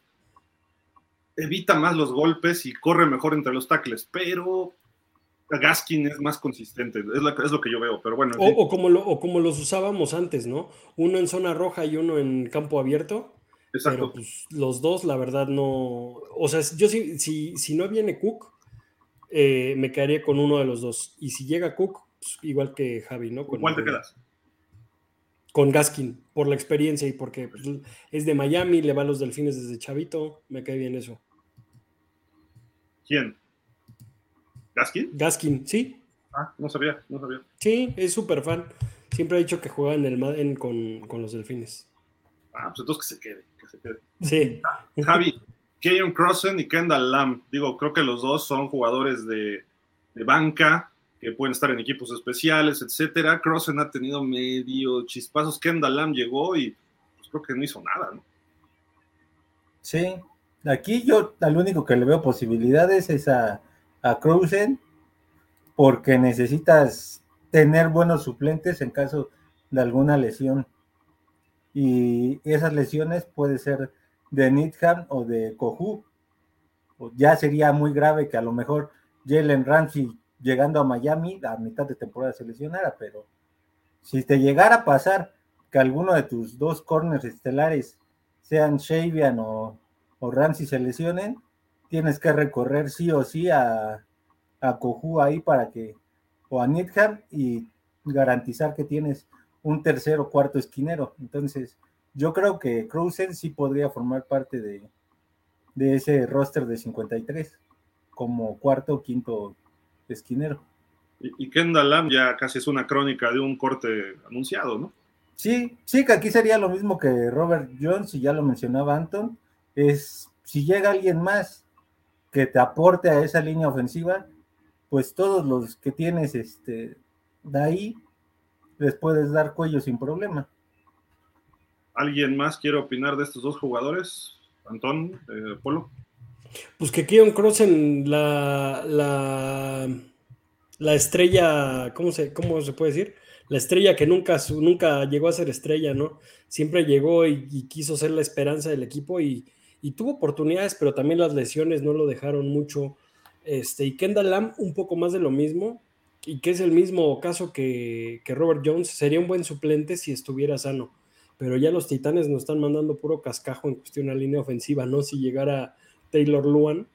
evita más los golpes y corre mejor entre los tackles, pero Gaskin es más consistente, es, lo que yo veo, pero bueno. O, como lo, como los usábamos antes, ¿no? Uno en zona roja y uno en campo abierto. Exacto. Pero pues, los dos, la verdad, no. O sea, yo si, si, si no viene Cook, eh, me quedaría con uno de los dos. Y si llega Cook, pues, igual que Javi, ¿no? Con ¿Cuál te quedas? Con Gaskin, por la experiencia y porque pues, es de Miami, le va a los delfines desde chavito, me cae bien eso. ¿Quién? ¿Gaskin? Gaskin, sí. Ah, no sabía, no sabía. Sí, es súper fan. Siempre ha dicho que juega en el con, los delfines. Ah, pues entonces que se quede, que se quede. Sí. Javi, Keyon Crossen y Kendall Lamb. Digo, creo que los dos son jugadores de, banca que pueden estar en equipos especiales, etcétera. Crossen ha tenido medio chispazos. Kendall Lamb llegó y pues, creo que no hizo nada, ¿no? Sí, aquí yo al único que le veo posibilidades es a a Cruzen porque necesitas tener buenos suplentes en caso de alguna lesión. Y esas lesiones puede ser de Nidham o de Kohu. Ya sería muy grave que a lo mejor Jalen Ramsey llegando a Miami a mitad de temporada se lesionara, pero si te llegara a pasar que alguno de tus dos corners estelares sean Shavian o, o Ramsey se lesionen, tienes que recorrer sí o sí a, a ahí para que, o a Nidham, y garantizar que tienes un tercer o cuarto esquinero. Entonces, yo creo que Cruzen sí podría formar parte de, de ese roster de 53 como cuarto o quinto esquinero. Y, Kendall Lamb ya casi es una crónica de un corte anunciado, ¿no? Sí, sí, que aquí sería lo mismo que Robert Jones, y ya lo mencionaba Anton, es si llega alguien más que te aporte a esa línea ofensiva, pues todos los que tienes este, de ahí les puedes dar cuello sin problema. ¿Alguien más quiere opinar de estos dos jugadores? Antón, eh, Polo. Pues que Keon Crossen, la, la, la estrella, ¿cómo se, ¿cómo se puede decir? La estrella que nunca, nunca llegó a ser estrella, ¿no? Siempre llegó y quiso ser la esperanza del equipo y, y tuvo oportunidades, pero también las lesiones no lo dejaron mucho. Este, y Kendall Lamb un poco más de lo mismo, y que es el mismo caso que, Robert Jones, sería un buen suplente si estuviera sano. Pero ya los Titanes nos están mandando puro cascajo en cuestión de línea ofensiva, ¿no? Si llegara Taylor Luan.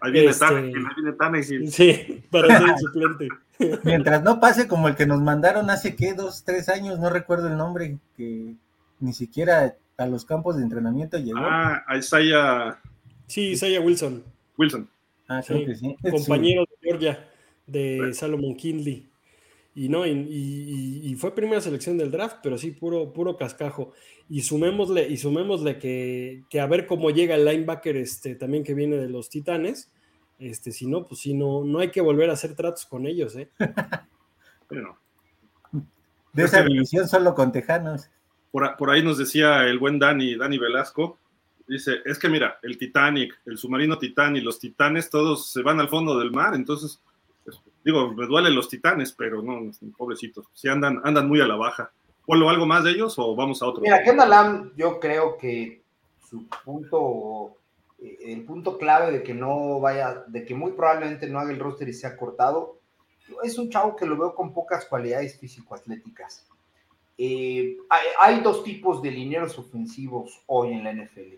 Ahí viene este... ahí viene Sí, para ser suplente. Mientras no pase como el que nos mandaron hace, ¿qué? Dos, tres años, no recuerdo el nombre, que ni siquiera a los campos de entrenamiento llegó. Ah, Isaiah. Sí, Isaiah Wilson. Wilson. Ah, sí, que sí. Compañero de Georgia, de Salomon Kinley. Y no, y, fue primera selección del draft, pero sí, puro, puro cascajo. Y sumémosle, y sumémosle que, que a ver cómo llega el linebacker este, también que viene de los Titanes. Este, si no, pues si no, no hay que volver a hacer tratos con ellos, ¿eh? Bueno. De esa división solo con tejanos. Por, por, ahí nos decía el buen Dani, Dani Velasco, dice, es que mira, el Titanic, el submarino Titanic, los titanes, todos se van al fondo del mar, entonces Digo, me duelen los titanes, pero no, pobrecitos. Si andan, andan muy a la baja. ¿Polo algo más de ellos o vamos a otro? Mira, Kendall Lamb, yo creo que su punto, eh, el punto clave de que no vaya, de que muy probablemente no haga el roster y sea cortado, es un chavo que lo veo con pocas cualidades físico-atléticas. Eh, hay, hay, dos tipos de linieros ofensivos hoy en la NFL.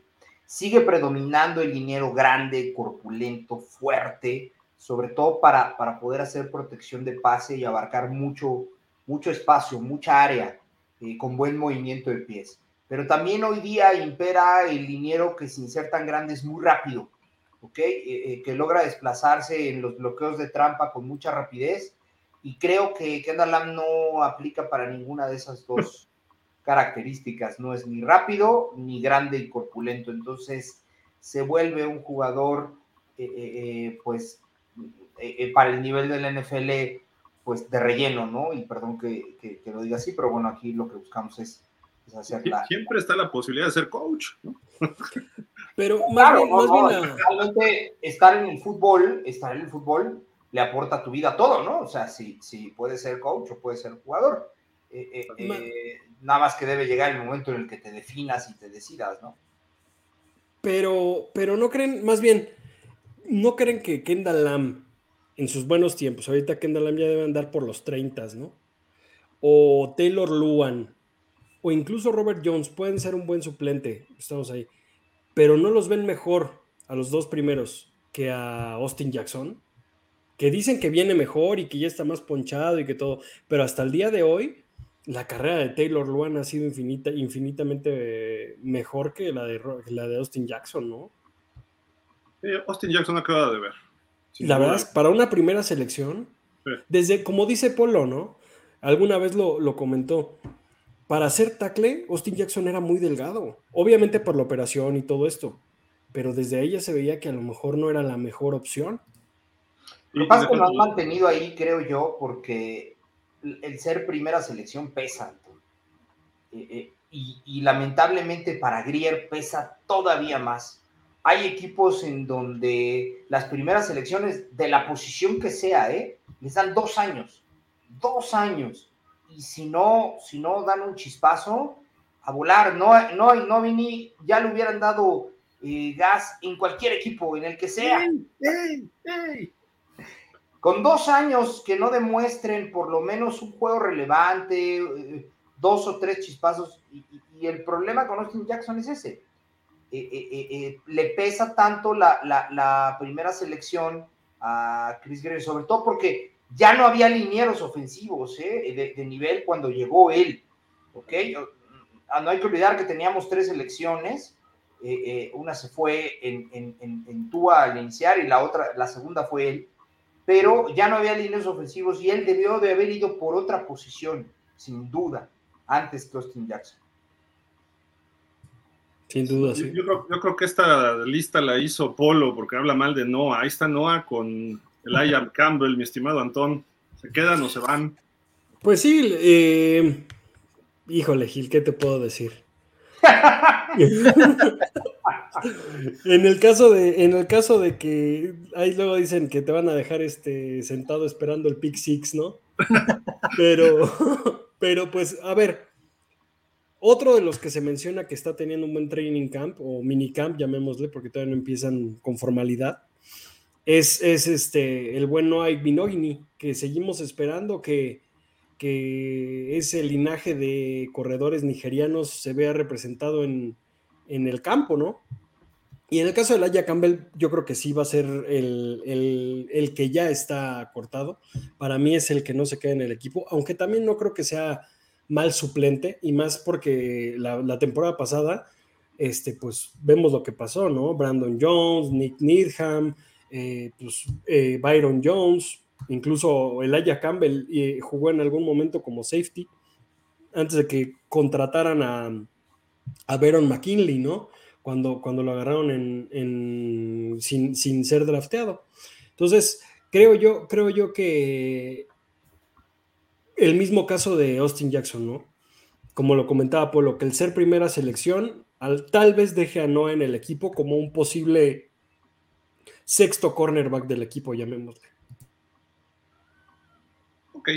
Sigue predominando el liniero grande, corpulento, fuerte, sobre todo para, para poder hacer protección de pase y abarcar mucho, mucho espacio, mucha área, eh, con buen movimiento de pies. Pero también hoy día impera el liniero que sin ser tan grande es muy rápido, ¿ok? Eh, eh, que logra desplazarse en los bloqueos de trampa con mucha rapidez. Y creo que Kendall Lamb no aplica para ninguna de esas dos características. No es ni rápido ni grande y corpulento. Entonces se vuelve un jugador, pues, eh, eh, para el nivel del NFL, pues de relleno, ¿no? Y perdón que, que, lo diga así, pero bueno, aquí lo que buscamos es, hacer Siempre está la posibilidad de ser coach, ¿no? pero más bien, realmente estar en el fútbol, estar en el fútbol le aporta a tu vida todo, ¿no? O sea, si, si puedes ser coach o puedes ser jugador. Eh, nada más que debe llegar el momento en el que te definas y te decidas, ¿no? Pero, pero no creen, más bien, no creen que Kendall Lamb en sus buenos tiempos. Ahorita Kendall Lamb ya debe andar por los 30, ¿no? O Taylor Luan, o incluso Robert Jones, pueden ser un buen suplente, estamos ahí. Pero no los ven mejor a los dos primeros que a Austin Jackson, que dicen que viene mejor y que ya está más ponchado y que todo, pero hasta el día de hoy la carrera de Taylor Luan ha sido infinita, infinitamente mejor que la de, la de Austin Jackson, ¿no? Austin Jackson acaba de ver. La verdad es para una primera selección, desde, como dice Polo, ¿no? Alguna vez lo, comentó. Para ser tackle, Austin Jackson era muy delgado. Obviamente por la operación y todo esto. Pero desde ella se veía que a lo mejor no era la mejor opción. Lo que pasa es que lo han mantenido ahí, creo yo, porque el ser primera selección pesa. Eh, eh, y, y, lamentablemente para Grier pesa todavía más hay equipos en donde las primeras selecciones de la posición que sea, ¿eh? les dan dos años, dos años. Y si no, si no dan un chispazo, a volar. No, no, no Vini, ya le hubieran dado eh, gas en cualquier equipo, en el que sea. Con dos años que no demuestren por lo menos un juego relevante, eh, dos o tres chispazos, y, y el problema con Austin Jackson es ese eh, eh, eh, le pesa tanto la, primera selección a Chris Greer, sobre todo porque ya no había linieros ofensivos de, nivel cuando llegó él. ¿ok? Ah, no hay que olvidar que teníamos tres selecciones. una se fue en, en, Tua al iniciar y la otra, la segunda fue él. Pero ya no había linieros ofensivos y él debió de haber ido por otra posición, sin duda, antes que Austin Jackson. Sin duda, sí. Yo, creo, que esta lista la hizo Polo porque habla mal de Noah. Ahí está Noah con el Ian Campbell, mi estimado Antón. ¿Se quedan o se van? Pues sí, eh, híjole, Gil, ¿qué te puedo decir? en el caso de en el caso de que ahí luego dicen que te van a dejar este sentado esperando el pick six, ¿no? pero pero pues a ver, otro de los que se menciona que está teniendo un buen training camp o mini camp, llamémosle, porque todavía no empiezan con formalidad, es, es este, el buen Noah Binogini, que seguimos esperando que, que ese linaje de corredores nigerianos se vea representado en, el campo, ¿no? Y en el caso de Laia Campbell, yo creo que sí va a ser el, que ya está cortado. Para mí es el que no se queda en el equipo, aunque también no creo que sea mal suplente, y más porque la, temporada pasada, este, pues vemos lo que pasó, ¿no? Brandon Jones, Nick Needham, eh, pues, eh, Byron Jones, incluso Elijah Campbell eh, jugó en algún momento como safety, antes de que contrataran a, a Baron McKinley, ¿no? cuando, cuando lo agarraron en, sin, ser drafteado. Entonces, creo yo, creo yo que el mismo caso de Austin Jackson, ¿no? Como lo comentaba Polo, que el ser primera selección al, tal vez deje a Noah en el equipo como un posible sexto cornerback del equipo, llamémosle. Ok,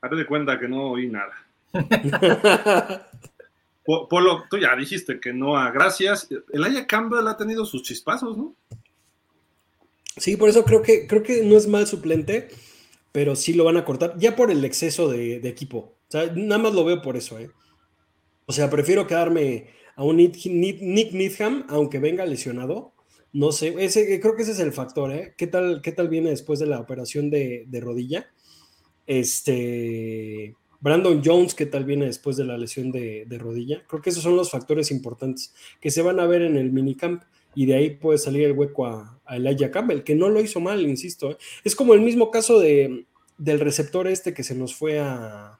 haré de cuenta que no oí nada. Polo, tú ya dijiste que no a gracias. El Aya Campbell ha tenido sus chispazos, ¿no? Sí, por eso creo que, creo que no es mal suplente, pero sí lo van a cortar, ya por el exceso de, equipo. O sea, nada más lo veo por eso, ¿eh? O sea, prefiero quedarme a un Nick, Needham, aunque venga lesionado. No sé, ese, creo que ese es el factor, ¿eh? ¿Qué tal, qué tal viene después de la operación de, de rodilla? Este Brandon Jones, que tal viene después de la lesión de, rodilla. Creo que esos son los factores importantes que se van a ver en el minicamp y de ahí puede salir el hueco a, Elijah Campbell, que no lo hizo mal, insisto. ¿eh? Es como el mismo caso de, del receptor este que se nos fue a...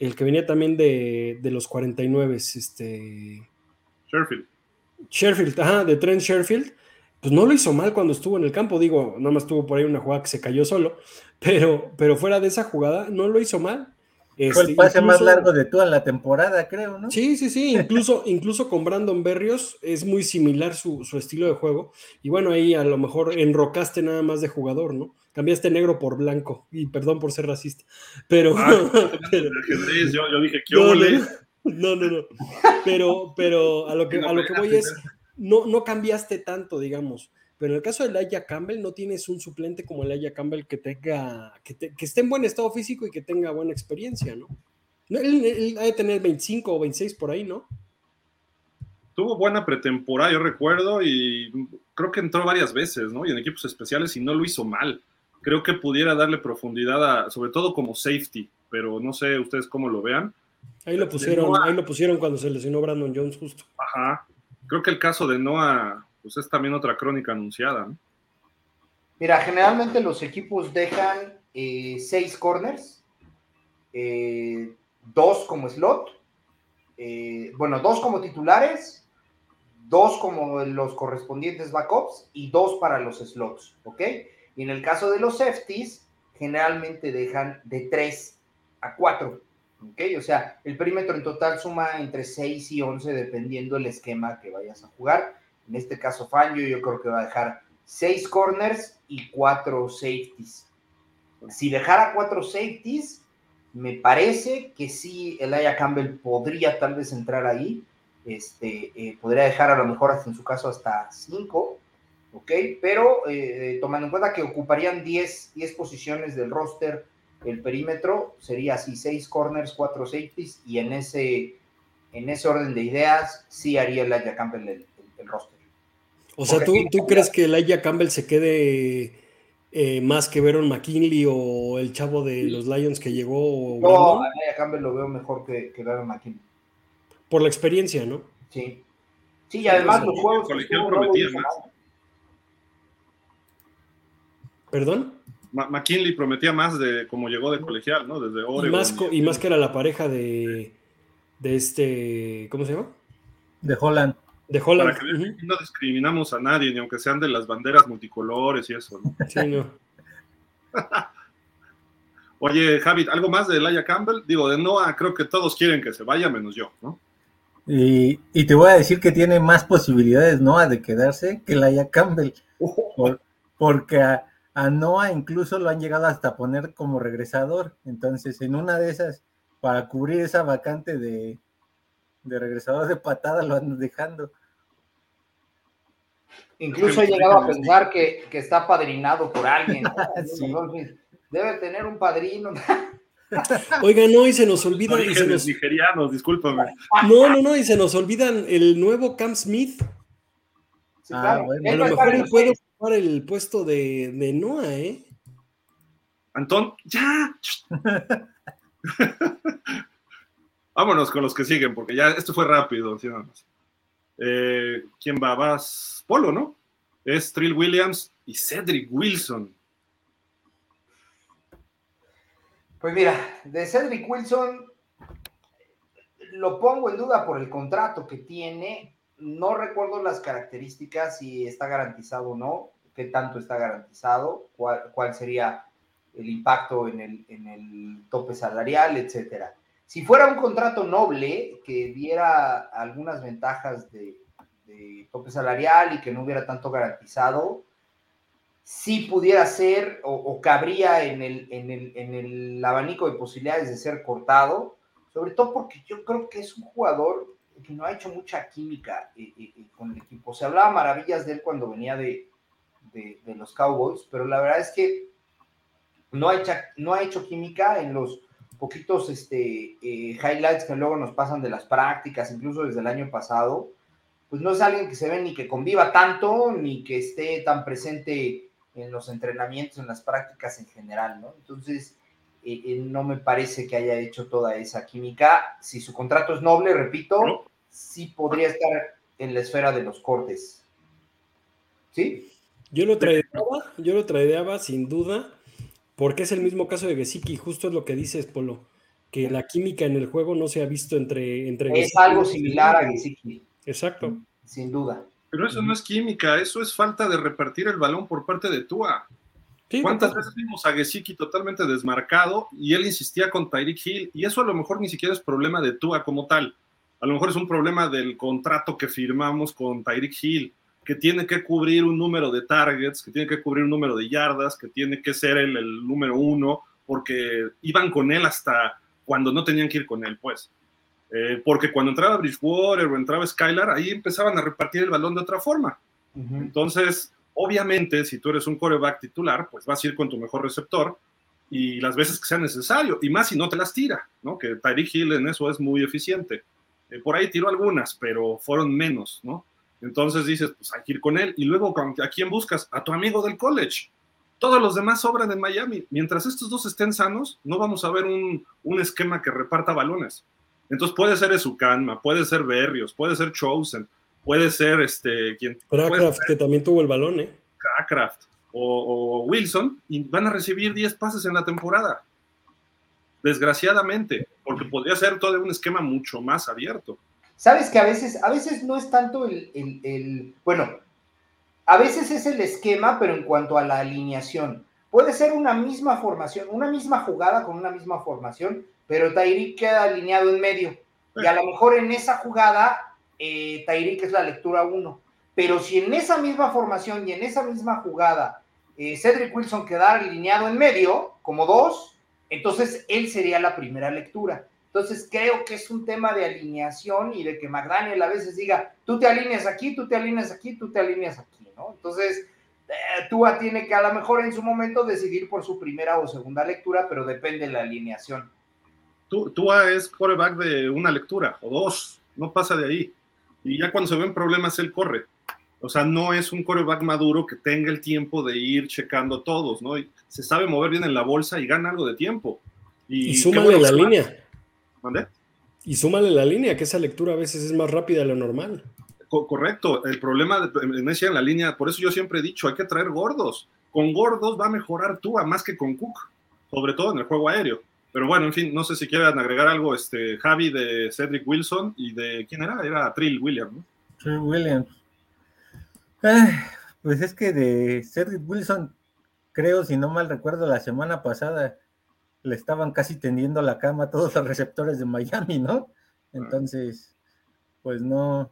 El que venía también de, de los 49, este... Sherfield. Sherfield, ajá, de Trent Sherfield pues no lo hizo mal cuando estuvo en el campo. Digo, nada más tuvo por ahí una jugada que se cayó solo, pero, pero fuera de esa jugada no lo hizo mal. Fue el este, pase más largo de toda la temporada, creo, ¿no? Sí, sí, sí. Incluso, incluso con Brandon Berrios es muy similar su, estilo de juego. Y bueno, ahí a lo mejor enrocaste nada más de jugador, ¿no? Cambiaste negro por blanco. Y perdón por ser racista. Pero. Ah, yo, dije, ¿qué no, no, no, no, Pero, pero a lo que, a lo que voy es. No, no cambiaste tanto, digamos. Pero en el caso de Laia Campbell, no tienes un suplente como Laia Campbell que tenga, que, esté en buen estado físico y que tenga buena experiencia, ¿no? Él, ha de tener 25 o 26 por ahí, ¿no? Tuvo buena pretemporada, yo recuerdo, y creo que entró varias veces, ¿no? Y en equipos especiales y no lo hizo mal. Creo que pudiera darle profundidad, sobre todo como safety, pero no sé ustedes cómo lo vean. Ahí lo pusieron, ahí lo pusieron cuando se lesionó Brandon Jones justo. Ajá. Creo que el caso de Noah pues es también otra crónica anunciada. Mira, generalmente los equipos dejan eh, seis corners, eh, dos como slot, eh, bueno, dos como titulares, dos como los correspondientes backups y dos para los slots, ¿ok? Y en el caso de los safeties, generalmente dejan de tres a cuatro, ¿ok? O sea, el perímetro en total suma entre 6 y 11 dependiendo el esquema que vayas a jugar en este caso, Fangio yo creo que va a dejar seis corners y cuatro safeties. Si dejara cuatro safeties, me parece que sí, Elijah Campbell podría tal vez entrar ahí. Este, eh, podría dejar a lo mejor en su caso hasta cinco, ¿ok? Pero eh, tomando en cuenta que ocuparían 10, 10 posiciones del roster, el perímetro sería así, seis corners, cuatro safeties, y en ese, en ese orden de ideas sí haría Elijah Campbell el roster. O sea, ¿tú, ¿tú crees que Elijah Campbell se quede eh, más que Veron McKinley o el chavo de los Lions que llegó? No, Elijah Campbell lo veo mejor que, que Veron McKinley. Por la experiencia, ¿no? Sí. Sí, y además los juegos. Colegial prometía más. ¿Perdón? McKinley prometía más de como llegó de colegial, ¿no? Desde Oregon. Y más, y más que era la pareja de, de este. ¿Cómo se llama? De Holland. De Holland. no discriminamos a nadie, ni aunque sean de las banderas multicolores y eso, ¿no? Sí, no. Oye, Javi, ¿algo más de Laia Campbell? Digo, de Noah, creo que todos quieren que se vaya, menos yo, ¿no? Y, te voy a decir que tiene más posibilidades Noah de quedarse que Laia Campbell. porque a, Noah incluso lo han llegado hasta poner como regresador. Entonces, en una de esas, para cubrir esa vacante de, de regresador de patada, lo andan dejando. Incluso he llegado a pensar que, está padrinado por alguien. debe tener un padrino. Oiga, no, y se nos olvida. Y se nos... nigerianos, discúlpame. No, no, no, y se nos olvidan el nuevo Cam Smith. Ah, a lo mejor él puede ocupar el puesto de, de Noah, ¿eh? Antón, ya. Vámonos con los que siguen, porque ya esto fue rápido. Eh, ¿Quién va? Vas Polo, ¿no? Es Trill Williams y Cedric Wilson. Pues mira, de Cedric Wilson lo pongo en duda por el contrato que tiene. No recuerdo las características, si está garantizado o no, qué tanto está garantizado, cuál, cuál sería el impacto en el, en el tope salarial, etcétera. Si fuera un contrato noble que diera algunas ventajas de, tope salarial y que no hubiera tanto garantizado, sí pudiera ser o, cabría en el, en, el, en el abanico de posibilidades de ser cortado, sobre todo porque yo creo que es un jugador que no ha hecho mucha química eh, eh, eh, con el equipo. Se hablaba maravillas de él cuando venía de, de, de los Cowboys, pero la verdad es que no ha, hecho, no ha hecho química en los poquitos este, eh, highlights que luego nos pasan de las prácticas, incluso desde el año pasado, pues no es alguien que se ve ni que conviva tanto, ni que esté tan presente en los entrenamientos, en las prácticas en general, ¿no? Entonces, eh, eh, no me parece que haya hecho toda esa química. Si su contrato es noble, repito, sí podría estar en la esfera de los cortes. ¿Sí? Yo lo traedeaba, yo lo traedeaba sin duda porque es el mismo caso de Gesicki, justo es lo que dices, Polo, que la química en el juego no se ha visto entre... entre es algo similar a Gesicki. Exacto. Sin duda. Pero eso no es química, eso es falta de repartir el balón por parte de Tua. ¿Cuántas veces vimos a Gesicki totalmente desmarcado y él insistía con Tyreek Hill? Y eso a lo mejor ni siquiera es problema de Tua como tal. A lo mejor es un problema del contrato que firmamos con Tyreek Hill que tiene que cubrir un número de targets, que tiene que cubrir un número de yardas, que tiene que ser el, el número uno, porque iban con él hasta cuando no tenían que ir con él, pues. Eh, porque cuando entraba Bridgewater o entraba Skylar, ahí empezaban a repartir el balón de otra forma. Entonces, obviamente, si tú eres un coreback titular, pues vas a ir con tu mejor receptor y las veces que sea necesario, y más si no te las tira, ¿no? Que Tyreek Hill en eso es muy eficiente. Eh, por ahí tiró algunas, pero fueron menos, ¿no? Entonces dices, pues hay que ir con él. Y luego, ¿a quién buscas? A tu amigo del college. Todos los demás sobran en Miami. Mientras estos dos estén sanos, no vamos a ver un, esquema que reparta balones. Entonces puede ser Ezucanma, puede ser Berrios, puede ser Chosen, puede ser este. quien Crackraft, que también tuvo el balón, ¿eh? Crackraft o, o, Wilson, y van a recibir 10 pases en la temporada. Desgraciadamente, porque podría ser todo un esquema mucho más abierto. Sabes que a veces, a veces no es tanto el, bueno, a veces es el esquema, pero en cuanto a la alineación. Puede ser una misma formación, una misma jugada con una misma formación, pero Tairik queda alineado en medio. Y a lo mejor en esa jugada, eh, es la lectura 1. Pero si en esa misma formación y en esa misma jugada eh, Cedric Wilson quedara alineado en medio, como dos, entonces él sería la primera lectura. Entonces creo que es un tema de alineación y de que McDaniel a veces diga, tú te alineas aquí, tú te alineas aquí, tú te alineas aquí, ¿no? Entonces, eh, Tua tiene que a lo mejor en su momento decidir por su primera o segunda lectura, pero depende de la alineación. Tua es quarterback de una lectura o dos, no pasa de ahí. Y ya cuando se ven problemas, él corre. O sea, no es un quarterback maduro que tenga el tiempo de ir checando todos, ¿no? se sabe mover bien en la bolsa y gana algo de tiempo. Y, y súmale la línea. Y súmale la línea, que esa lectura a veces es más rápida de lo normal. correcto, el problema de, en la línea, por eso yo siempre he dicho, hay que traer gordos. Con gordos va a mejorar Tua más que con Cook, sobre todo en el juego aéreo. Pero bueno, en fin, no sé si quieran agregar algo, este, Javi de Cedric Wilson y de, ¿quién era? Era Trill Williams, ¿no? Trill Williams. pues es que de Cedric Wilson, creo, si no mal recuerdo, la semana pasada le estaban casi tendiendo la cama a todos los receptores de Miami, ¿no? Entonces, pues no.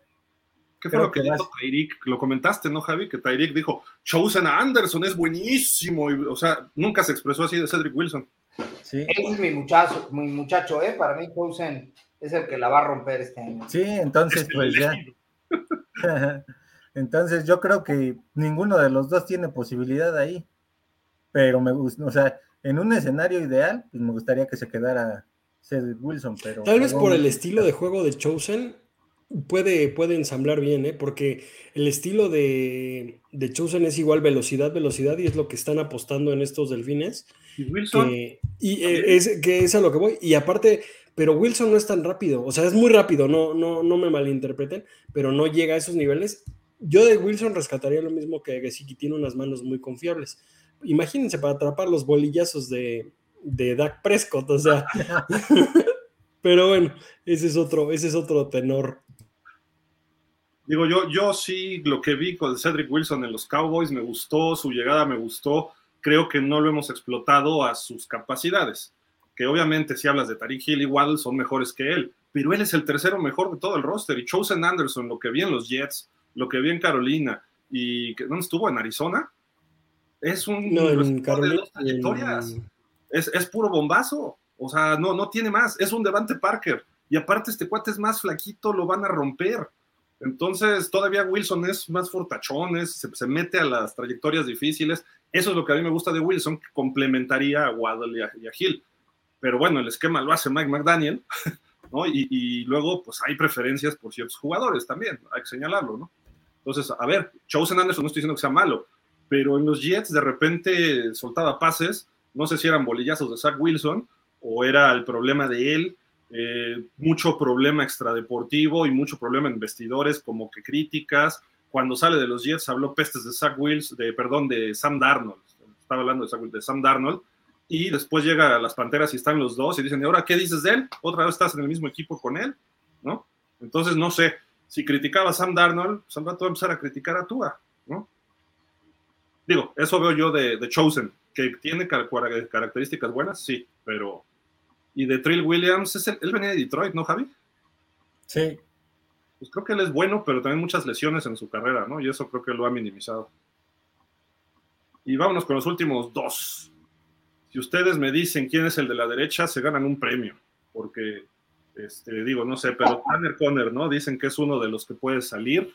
¿Qué fue lo que, dijo Tyreek? Lo comentaste, ¿no, Javi? Que Tyreek dijo, Chosen Anderson es buenísimo. o sea, nunca se expresó así de Cedric Wilson. Sí. es mi muchacho, mi muchacho, ¿eh? Para mí, Chosen es el que la va a romper este año. Sí, entonces, pues ya. entonces, yo creo que ninguno de los dos tiene posibilidad ahí. Pero me gusta, o sea, en un escenario ideal, pues me gustaría que se quedara Cedric Wilson, pero. Tal vez por el estilo de juego de Chosen, puede, puede ensamblar bien, ¿eh? porque el estilo de, de Chosen es igual velocidad, velocidad, y es lo que están apostando en estos delfines. ¿Y Wilson? Que, y eh, es, que es a lo que voy. Y aparte, pero Wilson no es tan rápido, o sea, es muy rápido, no, no, no me malinterpreten, pero no llega a esos niveles. Yo de Wilson rescataría lo mismo que Gesicki, tiene unas manos muy confiables. Imagínense para atrapar los bolillazos de, de Dak Prescott, o sea. pero bueno, ese es otro, ese es otro tenor. Digo, yo, yo sí, lo que vi con Cedric Wilson en los Cowboys me gustó, su llegada me gustó. Creo que no lo hemos explotado a sus capacidades que obviamente si hablas de Tariq Hill y Waddle son mejores que él, pero él es el tercero mejor de todo el roster. Y Chosen Anderson, lo que vi en los Jets, lo que vi en Carolina y que ¿dónde estuvo? ¿En Arizona? Es un no, en Carolina, trayectorias. Es, es, puro bombazo. O sea, no, no tiene más. Es un Devante Parker. Y aparte, este cuate es más flaquito, lo van a romper. Entonces, todavía Wilson es más fortachón, se, se, mete a las trayectorias difíciles. Eso es lo que a mí me gusta de Wilson, que complementaría a Waddle y a, y a Hill pero bueno, el esquema lo hace Mike McDaniel, ¿no? Y, luego, pues hay preferencias por ciertos jugadores también, hay que señalarlo, ¿no? Entonces, a ver, Chosen Anderson no estoy diciendo que sea malo, pero en los Jets de repente soltaba pases, no sé si eran bolillazos de Zach Wilson o era el problema de él, eh, mucho problema extradeportivo y mucho problema en vestidores, como que críticas. Cuando sale de los Jets habló pestes de Zach Wilson, de, perdón, de Sam Darnold, estaba hablando de, de Sam Darnold, y después llega a las Panteras y están los dos y dicen, ¿y ahora qué dices de él? ¿Otra vez estás en el mismo equipo con él? ¿No? Entonces, no sé, si criticaba a Sam Darnold, Sam va a empezar a criticar a Tua, ¿no? Digo, eso veo yo de, Chosen, que tiene características buenas, sí, pero... Y de Trill Williams, es él venía de Detroit, ¿no, Javi? Sí. Pues creo que él es bueno, pero también muchas lesiones en su carrera, ¿no? Y eso creo que lo ha minimizado. Y vámonos con los últimos dos. Si ustedes me dicen quién es el de la derecha, se ganan un premio, porque, este, digo, no sé, pero Tanner Conner, ¿no? Dicen que es uno de los que puede salir.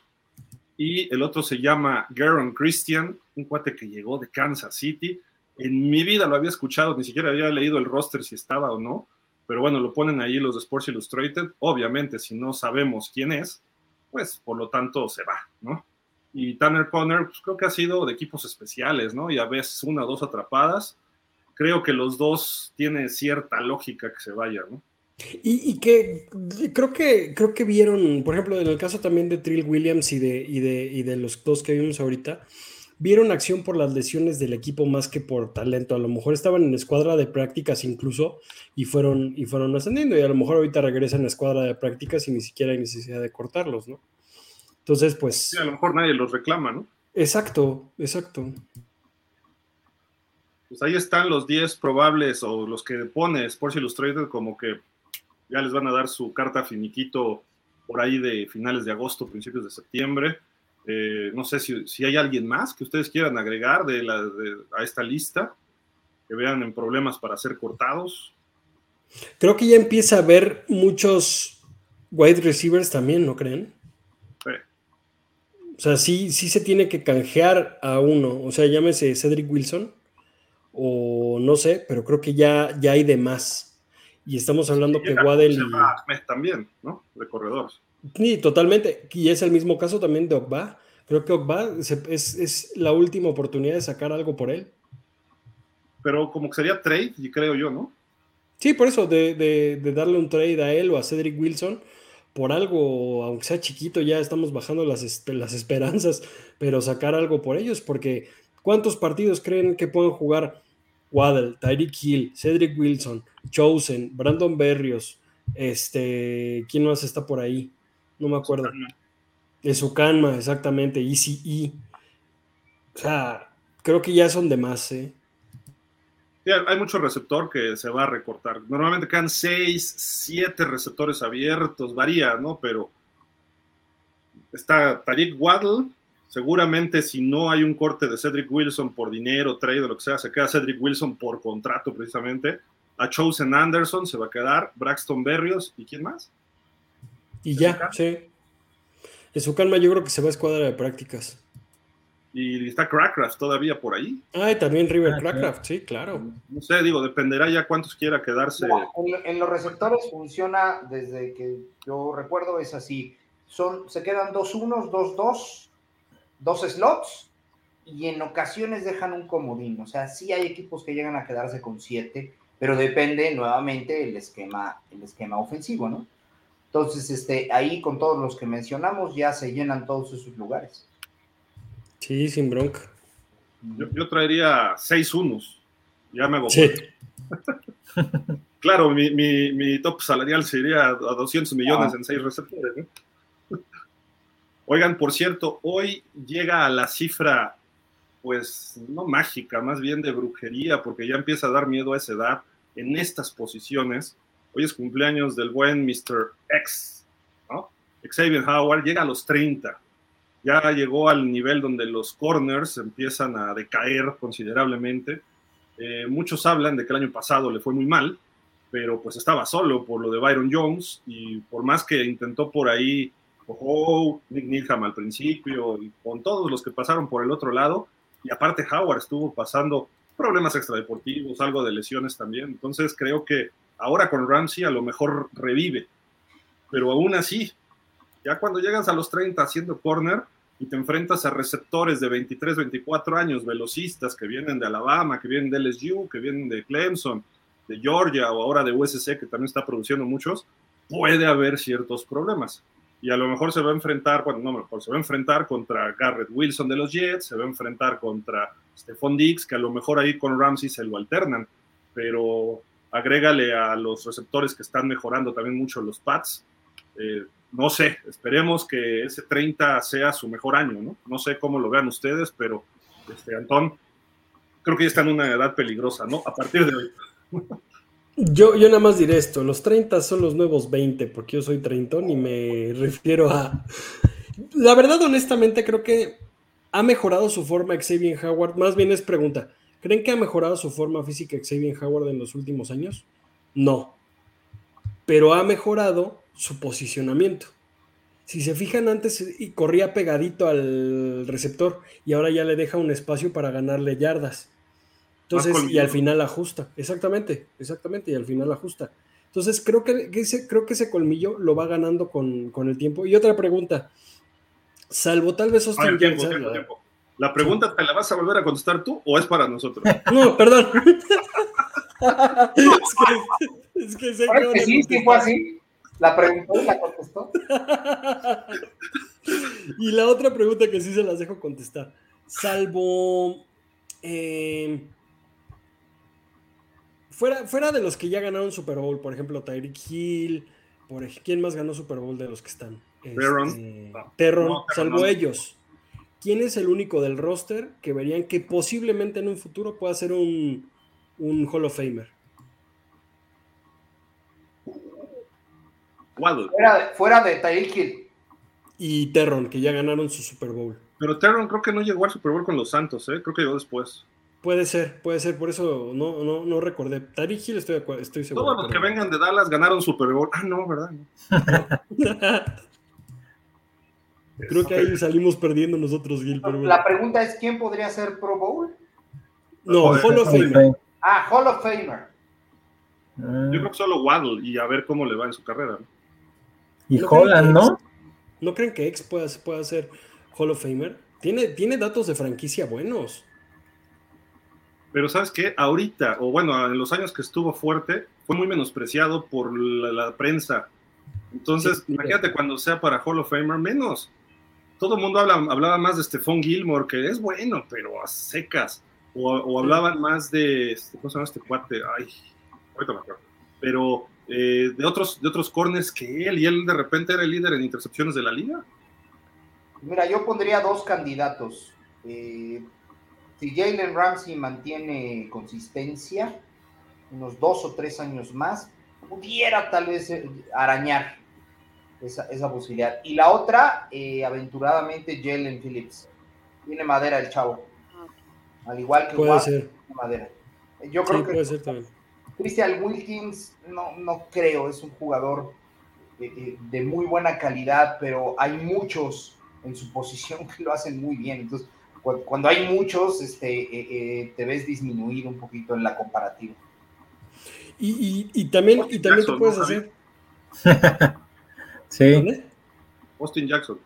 Y el otro se llama Garon Christian, un cuate que llegó de Kansas City. En mi vida lo había escuchado, ni siquiera había leído el roster si estaba o no, pero bueno, lo ponen ahí los de Sports Illustrated. Obviamente, si no sabemos quién es, pues por lo tanto se va, ¿no? Y Tanner Conner, pues creo que ha sido de equipos especiales, ¿no? Y a veces una o dos atrapadas creo que los dos tienen cierta lógica que se vayan, ¿no? Y, que creo que creo que vieron, por ejemplo, en el caso también de Trill Williams y de, y de, y de los dos que vimos ahorita, vieron acción por las lesiones del equipo más que por talento. A lo mejor estaban en escuadra de prácticas incluso y fueron, y fueron ascendiendo. Y a lo mejor ahorita regresan a escuadra de prácticas y ni siquiera hay necesidad de cortarlos, ¿no? Entonces, pues. Sí, a lo mejor nadie los reclama, ¿no? Exacto, exacto pues ahí están los 10 probables o los que pone Sports Illustrated como que ya les van a dar su carta finiquito por ahí de finales de agosto, principios de septiembre. Eh, no sé si, hay alguien más que ustedes quieran agregar de la, a esta lista, que vean en problemas para ser cortados. Creo que ya empieza a haber muchos wide receivers también, ¿no creen? Sí. O sea, sí, sí se tiene que canjear a uno. O sea, llámese Cedric Wilson o no sé, pero creo que ya, ya hay de más. Y estamos hablando que Waddell y... también, ¿no? De corredores. Sí, totalmente. Y es el mismo caso también de Ogba. Creo que Ogba es, es, la última oportunidad de sacar algo por él. Pero como que sería trade, creo yo, ¿no? Sí, por eso, de, de, de, darle un trade a él o a Cedric Wilson, por algo, aunque sea chiquito, ya estamos bajando las, las esperanzas, pero sacar algo por ellos, porque ¿Cuántos partidos creen que pueden jugar Waddle, Tyreek Hill, Cedric Wilson, Chosen, Brandon Berrios? Este, ¿quién más está por ahí? No me acuerdo. De su canma, exactamente, ECE. O sea, creo que ya son de más, ¿eh? hay mucho receptor que se va a recortar. Normalmente quedan 6, 7 receptores abiertos, varía, ¿no? Pero está Tariq Waddle, Seguramente si no hay un corte de Cedric Wilson por dinero, trade o lo que sea, se queda Cedric Wilson por contrato precisamente. A Chosen Anderson se va a quedar, Braxton Berrios y quién más. Y ya, sí. En su calma yo creo que se va a escuadra de prácticas. Y está Crackcraft todavía por ahí. Ah, y también River ah, Crackcraft, sí, claro. No sé, digo, dependerá ya cuántos quiera quedarse. en, en, los receptores funciona desde que yo recuerdo, es así son, se quedan dos unos, dos dos, dos slots y en ocasiones dejan un comodín. O sea, sí hay equipos que llegan a quedarse con siete, pero depende nuevamente el esquema, el esquema ofensivo, ¿no? Entonces, este, ahí con todos los que mencionamos ya se llenan todos esos lugares. Sí, sin bronca. Yo, traería seis unos. Ya me hago. Sí. claro, mi, mi, top salarial sería a 200 millones ah. en seis receptores. Oigan, por cierto, hoy llega a la cifra, pues no mágica, más bien de brujería, porque ya empieza a dar miedo a esa edad en estas posiciones. Hoy es cumpleaños del buen Mr. X, ¿no? Xavier Howard llega a los 30. Ya llegó al nivel donde los corners empiezan a decaer considerablemente. Eh, muchos hablan de que el año pasado le fue muy mal, pero pues estaba solo por lo de Byron Jones y por más que intentó por ahí Ojo, Nick Needham al principio y con todos los que pasaron por el otro lado, y aparte Howard estuvo pasando problemas extradeportivos, algo de lesiones también, entonces creo que ahora con Ramsey a lo mejor revive, pero aún así, ya cuando llegas a los 30 haciendo corner y te enfrentas a receptores de 23, 24 años, velocistas que vienen de Alabama, que vienen de LSU, que vienen de Clemson, de Georgia o ahora de USC, que también está produciendo muchos, puede haber ciertos problemas. Y a lo mejor se va a enfrentar, bueno, no, mejor se va a enfrentar contra Garrett Wilson de los Jets, se va a enfrentar contra Stephon Diggs, que a lo mejor ahí con Ramsey se lo alternan, pero agrégale a los receptores que están mejorando también mucho los Pats. Eh, no sé, esperemos que ese 30 sea su mejor año, ¿no? No sé cómo lo vean ustedes, pero este, Antón, creo que ya está en una edad peligrosa, ¿no? A partir de hoy. Yo, yo nada más diré esto, los 30 son los nuevos 20, porque yo soy treintón y me refiero a... La verdad, honestamente, creo que ha mejorado su forma Xavier Howard, más bien es pregunta, ¿creen que ha mejorado su forma física Xavier Howard en los últimos años? No, pero ha mejorado su posicionamiento. Si se fijan antes corría pegadito al receptor y ahora ya le deja un espacio para ganarle yardas. Entonces, y al final ajusta, exactamente, exactamente, y al final ajusta. Entonces, creo que, ese, creo que ese colmillo lo va ganando con, el tiempo. Y otra pregunta, salvo tal vez Austin ¿La pregunta te la vas a volver a contestar tú o es para nosotros? No, perdón. es que, es que, sí, sí fue así. La preguntó y la contestó. y la otra pregunta que sí se las dejo contestar. Salvo... Eh, Fuera, de los que ya ganaron Super Bowl, por ejemplo, Tyreek Hill, por, ¿quién más ganó Super Bowl de los que están? Este, Terron, salvo ellos. ¿Quién es el único del roster que verían que posiblemente en un futuro pueda ser un, un Hall of Famer? Fuera, fuera de Tyreek Hill. Y Terron, que ya ganaron su Super Bowl. Pero Terron creo que no llegó al Super Bowl con los Santos, ¿eh? creo que llegó después. Puede ser, puede ser, por eso no, no, no recordé. Tariq Hill estoy, estoy seguro. Todos los que vengan de Dallas ganaron Super Bowl. Ah, no, ¿verdad? Creo que ahí salimos perdiendo nosotros, Gil. La pregunta es: ¿quién podría ser Pro Bowl? No, Hall of Famer. Ah, Hall of Famer. Yo creo que solo Waddle y a ver cómo le va en su carrera. Y Holland, ¿no? ¿No creen que X pueda, pueda ser Hall of Famer? Tiene, tiene datos de franquicia buenos. Pero sabes qué, ahorita, o bueno, en los años que estuvo fuerte, fue muy menospreciado por la, prensa. Entonces, imagínate cuando sea para Hall of Famer, menos. Todo el mundo habla, hablaba más de Stephon Gilmore, que es bueno, pero a secas. O, hablaban más de, este, ¿cómo se llama este cuate? Ay, ahorita me acuerdo. Pero eh, de, otros, de otros corners que él, y él de repente era el líder en intercepciones de la liga. Mira, yo pondría dos candidatos. Eh, si Jalen Ramsey mantiene consistencia, unos dos o tres años más, pudiera tal vez eh, arañar esa, posibilidad. Y la otra, eh, aventuradamente, Jalen Phillips. Tiene madera el chavo. Al igual que puede ser. madera. Yo creo que Christian Wilkins, no, no creo, es un jugador de, de muy buena calidad, pero hay muchos en su posición que lo hacen muy bien. Entonces, cuando hay muchos, este, eh, eh, te ves disminuir un poquito en la comparativa. Y, también, y también tú puedes hacer. sí. Austin Jackson.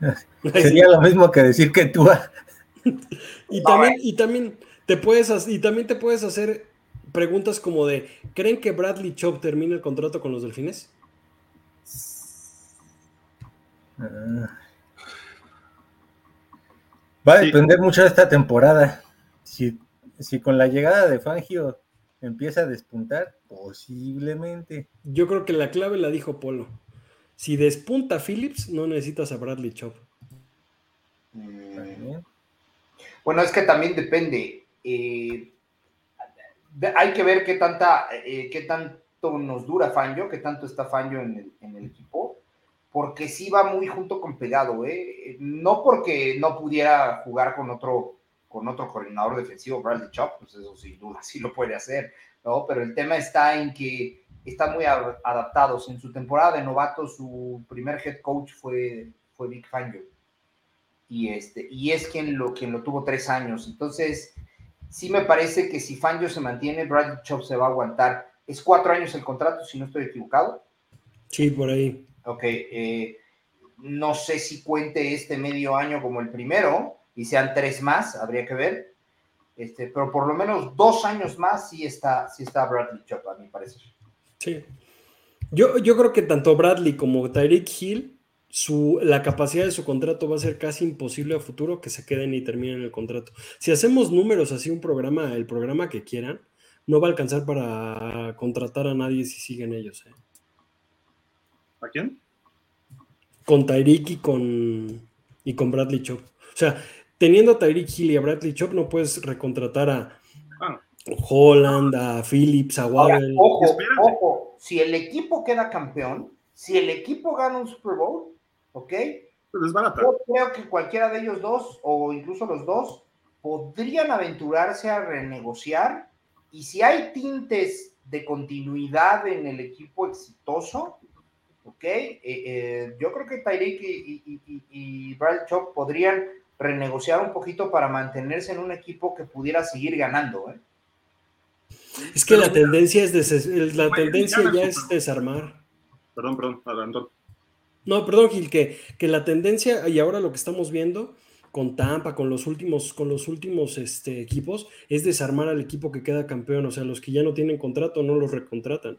Sería lo mismo que decir que tú. y también, y también te puedes y también te puedes hacer preguntas como de ¿creen que Bradley Chop termine el contrato con los delfines? Ah. Va a depender mucho de esta temporada. Si, si con la llegada de Fangio empieza a despuntar, posiblemente. Yo creo que la clave la dijo Polo. Si despunta Phillips, no necesitas a Bradley Chop. Mm. Bueno, es que también depende. Eh, hay que ver qué tanta, eh, qué tanto nos dura Fangio, qué tanto está Fangio en el, equipo, porque sí va muy junto con pegado, ¿eh? No porque no pudiera jugar con otro, con otro coordinador defensivo, Bradley Chop, pues eso sin duda sí lo puede hacer, ¿no? Pero el tema está en que están muy adaptados. En su temporada de novato, su primer head coach fue, fue Vic Fangio. Y, este, y es quien lo, quien lo tuvo tres años. Entonces, sí me parece que si Fangio se mantiene, Bradley Chop se va a aguantar. Es cuatro años el contrato, si no estoy equivocado. Sí, por ahí. Ok. Eh, no sé si cuente este medio año como el primero y sean tres más, habría que ver. Este, pero por lo menos dos años más sí está, sí está Bradley Chop, a mi parecer. Sí. Yo, yo creo que tanto Bradley como Tyreek Hill, su, la capacidad de su contrato va a ser casi imposible a futuro que se queden y terminen el contrato. Si hacemos números así, un programa, el programa que quieran, no va a alcanzar para contratar a nadie si siguen ellos. ¿eh? ¿A quién? Con Tyreek y con, y con Bradley Chop. O sea, teniendo a Tyreek Hill y a Bradley Chop, no puedes recontratar a, Holland, a Phillips, a. Ojo, ojo, si el equipo queda campeón, si el equipo gana un Super Bowl, ¿ok? Pues yo creo que cualquiera de ellos dos, o incluso los dos, podrían aventurarse a renegociar. Y si hay tintes de continuidad en el equipo exitoso, ¿ok? Eh, eh, yo creo que Tyreek y, y, y, Brad Chop podrían renegociar un poquito para mantenerse en un equipo que pudiera seguir ganando, ¿eh? Es que la tendencia es la tendencia ya es desarmar. Perdón, perdón, adelante. No, perdón, Gil, que, que la tendencia, y ahora lo que estamos viendo con Tampa, con los últimos, con los últimos este, equipos, es desarmar al equipo que queda campeón. O sea, los que ya no tienen contrato no los recontratan.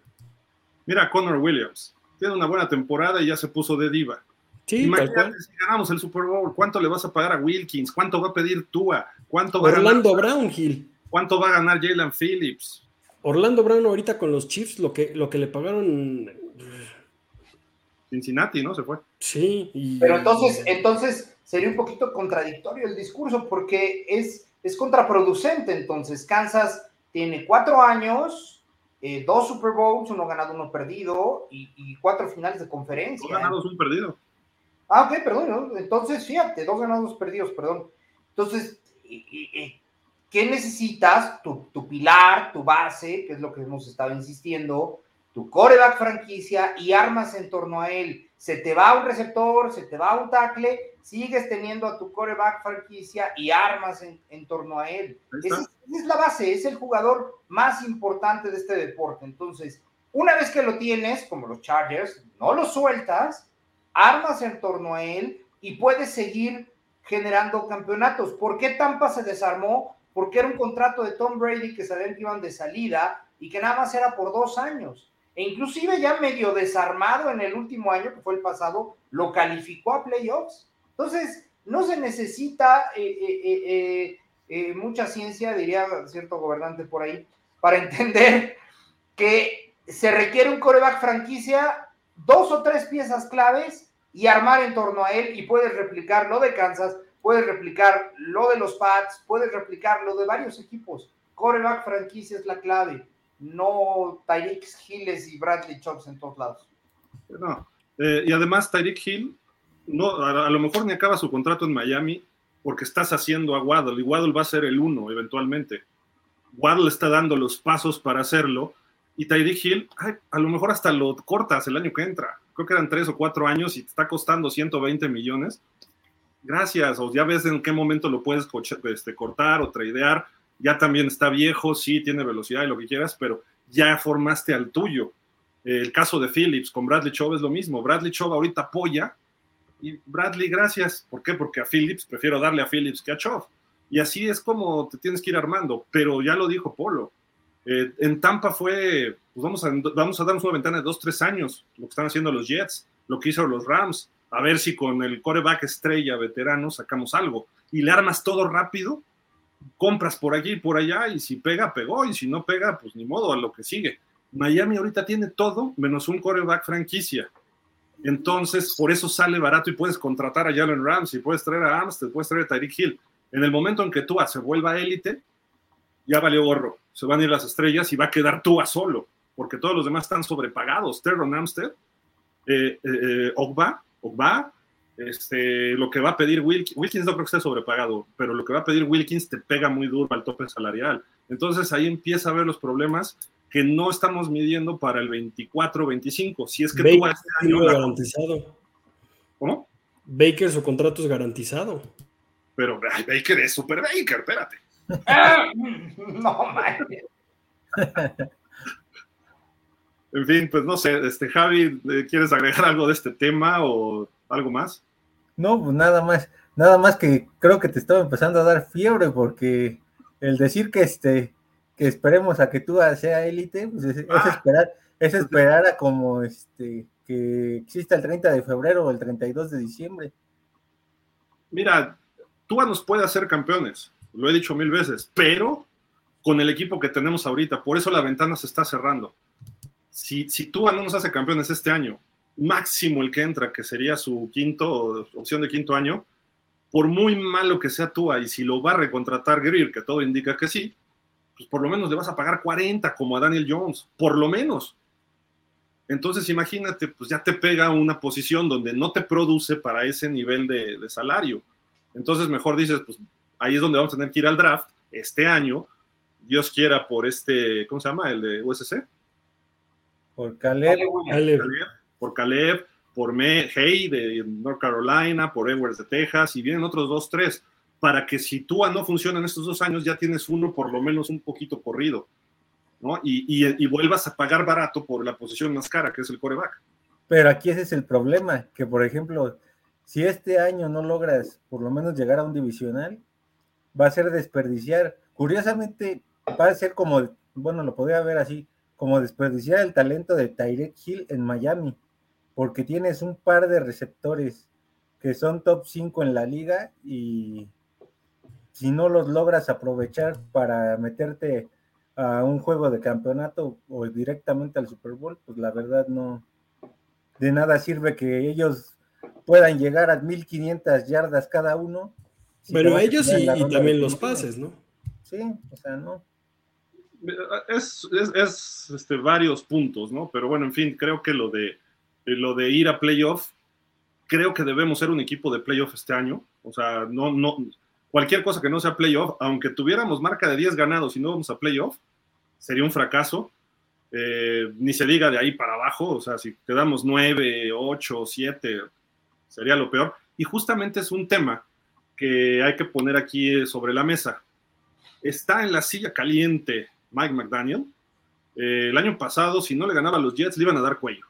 Mira, Connor Williams, tiene una buena temporada y ya se puso de diva. Sí, Imagínate si ganamos el Super Bowl, ¿cuánto le vas a pagar a Wilkins? ¿Cuánto va a pedir Tua? ¿Cuánto va Orlando Brown, Gil. ¿Cuánto va a ganar Jalen Phillips? Orlando Brown ahorita con los Chiefs, lo que, lo que le pagaron. Cincinnati, ¿no? Se fue. Sí. Pero entonces, entonces sería un poquito contradictorio el discurso porque es, es contraproducente. Entonces, Kansas tiene cuatro años, eh, dos Super Bowls, uno ganado, uno perdido, y, cuatro finales de conferencia. Dos ganados, un perdido. Ah, ok, perdón. Entonces, fíjate, dos ganados, dos perdidos, perdón. Entonces, ¿Qué necesitas? Tu, pilar, tu base, que es lo que hemos estado insistiendo, tu coreback franquicia y armas en torno a él. Se te va un receptor, se te va un tackle, sigues teniendo a tu coreback franquicia y armas en, torno a él. Esa es, es, la base, es el jugador más importante de este deporte. Entonces, una vez que lo tienes, como los Chargers, no lo sueltas, armas en torno a él y puedes seguir generando campeonatos. ¿Por qué Tampa se desarmó? Porque era un contrato de Tom Brady que sabían que iban de salida y que nada más era por dos años. E inclusive ya medio desarmado en el último año, que fue el pasado, lo calificó a playoffs. Entonces, no se necesita eh, eh, eh, mucha ciencia, diría cierto gobernante por ahí, para entender que se requiere un coreback franquicia, dos o tres piezas claves y armar en torno a él y puedes replicar lo de Kansas, puedes replicar lo de los Pats, puedes replicar lo de varios equipos. Coreback franquicia es la clave, no Tyreek Hill y Bradley Chops en todos lados. No, eh, y además Tyreek Hill, no, a, lo mejor ni acaba su contrato en Miami porque estás haciendo a Waddle y Waddle va a ser el uno eventualmente. Waddle está dando los pasos para hacerlo y Tyreek Hill, a lo mejor hasta lo cortas el año que entra. Creo que eran tres o cuatro años y te está costando 120 millones gracias, o ya ves en qué momento lo puedes este, cortar o tradear, ya también está viejo, sí, tiene velocidad y lo que quieras, pero ya formaste al tuyo. El caso de Phillips con Bradley Chubb es lo mismo. Bradley Chubb ahorita apoya y Bradley, gracias. ¿Por qué? Porque a Phillips prefiero darle a Phillips que a Choff. Y así es como te tienes que ir armando. Pero ya lo dijo Polo. Eh, en Tampa fue, pues vamos a, vamos darnos una ventana de dos, tres años, lo que están haciendo los Jets, lo que hizo los Rams, a ver si con el coreback estrella veterano sacamos algo. Y le armas todo rápido, compras por allí y por allá, y si pega, pegó, y si no pega, pues ni modo, a lo que sigue. Miami ahorita tiene todo menos un coreback franquicia. Entonces, por eso sale barato y puedes contratar a Jalen Ramsey, puedes traer a Amstead, puedes traer a Tyreek Hill. En el momento en que Tua se vuelva élite, ya valió gorro. Se van a ir las estrellas y va a quedar Tua solo, porque todos los demás están sobrepagados. Terron Amstead, eh, eh, eh, Ogba, Ogba, este, lo que va a pedir Wilkins, Wilkins no creo que esté sobrepagado, pero lo que va a pedir Wilkins te pega muy duro al tope salarial. Entonces ahí empieza a ver los problemas que no estamos midiendo para el 24-25. Si es que Baker, tú este año garantizado. ¿Cómo? Baker su contrato es garantizado. Pero Baker es super Baker, espérate. no, mames. en fin, pues no sé, este Javi, ¿quieres agregar algo de este tema o algo más? No, pues nada más, nada más que creo que te estaba empezando a dar fiebre porque el decir que este que esperemos a que tú sea élite, pues es, ah. esperar, es esperar a como este que exista el 30 de febrero o el 32 de diciembre. Mira, Tua nos puede hacer campeones, lo he dicho mil veces, pero con el equipo que tenemos ahorita, por eso la ventana se está cerrando. Si, si Tua no nos hace campeones este año, máximo el que entra, que sería su quinto, opción de quinto año, por muy malo que sea Tua, y si lo va a recontratar Greer, que todo indica que sí, pues por lo menos le vas a pagar 40 como a Daniel Jones, por lo menos. Entonces imagínate, pues ya te pega una posición donde no te produce para ese nivel de, salario. Entonces mejor dices, pues ahí es donde vamos a tener que ir al draft este año, Dios quiera por este, ¿cómo se llama? El de USC. Por Caleb. por Caleb, por Me, Hey de North Carolina, por Edwards de Texas, y vienen otros dos, tres para que si Tua no funciona en estos dos años, ya tienes uno por lo menos un poquito corrido, ¿no? Y, vuelvas a pagar barato por la posición más cara, que es el coreback. Pero aquí ese es el problema, que por ejemplo, si este año no logras por lo menos llegar a un divisional, va a ser desperdiciar. Curiosamente, va a ser como, bueno, lo podría ver así, como desperdiciar el talento de Tyrek Hill en Miami, porque tienes un par de receptores que son top 5 en la liga y si no los logras aprovechar para meterte a un juego de campeonato o directamente al Super Bowl, pues la verdad no, de nada sirve que ellos puedan llegar a 1500 yardas cada uno. Pero ellos y, también los pases, ¿no? Sí, o sea, no. Es, es, este, varios puntos, ¿no? Pero bueno, en fin, creo que lo de, lo de ir a playoff, creo que debemos ser un equipo de playoff este año. O sea, no, no, cualquier cosa que no sea playoff, aunque tuviéramos marca de 10 ganados y no vamos a playoff, sería un fracaso. Eh, ni se diga de ahí para abajo, o sea, si quedamos 9, 8, 7, sería lo peor. Y justamente es un tema que hay que poner aquí sobre la mesa. Está en la silla caliente Mike McDaniel. Eh, el año pasado, si no le ganaba a los Jets, le iban a dar cuello.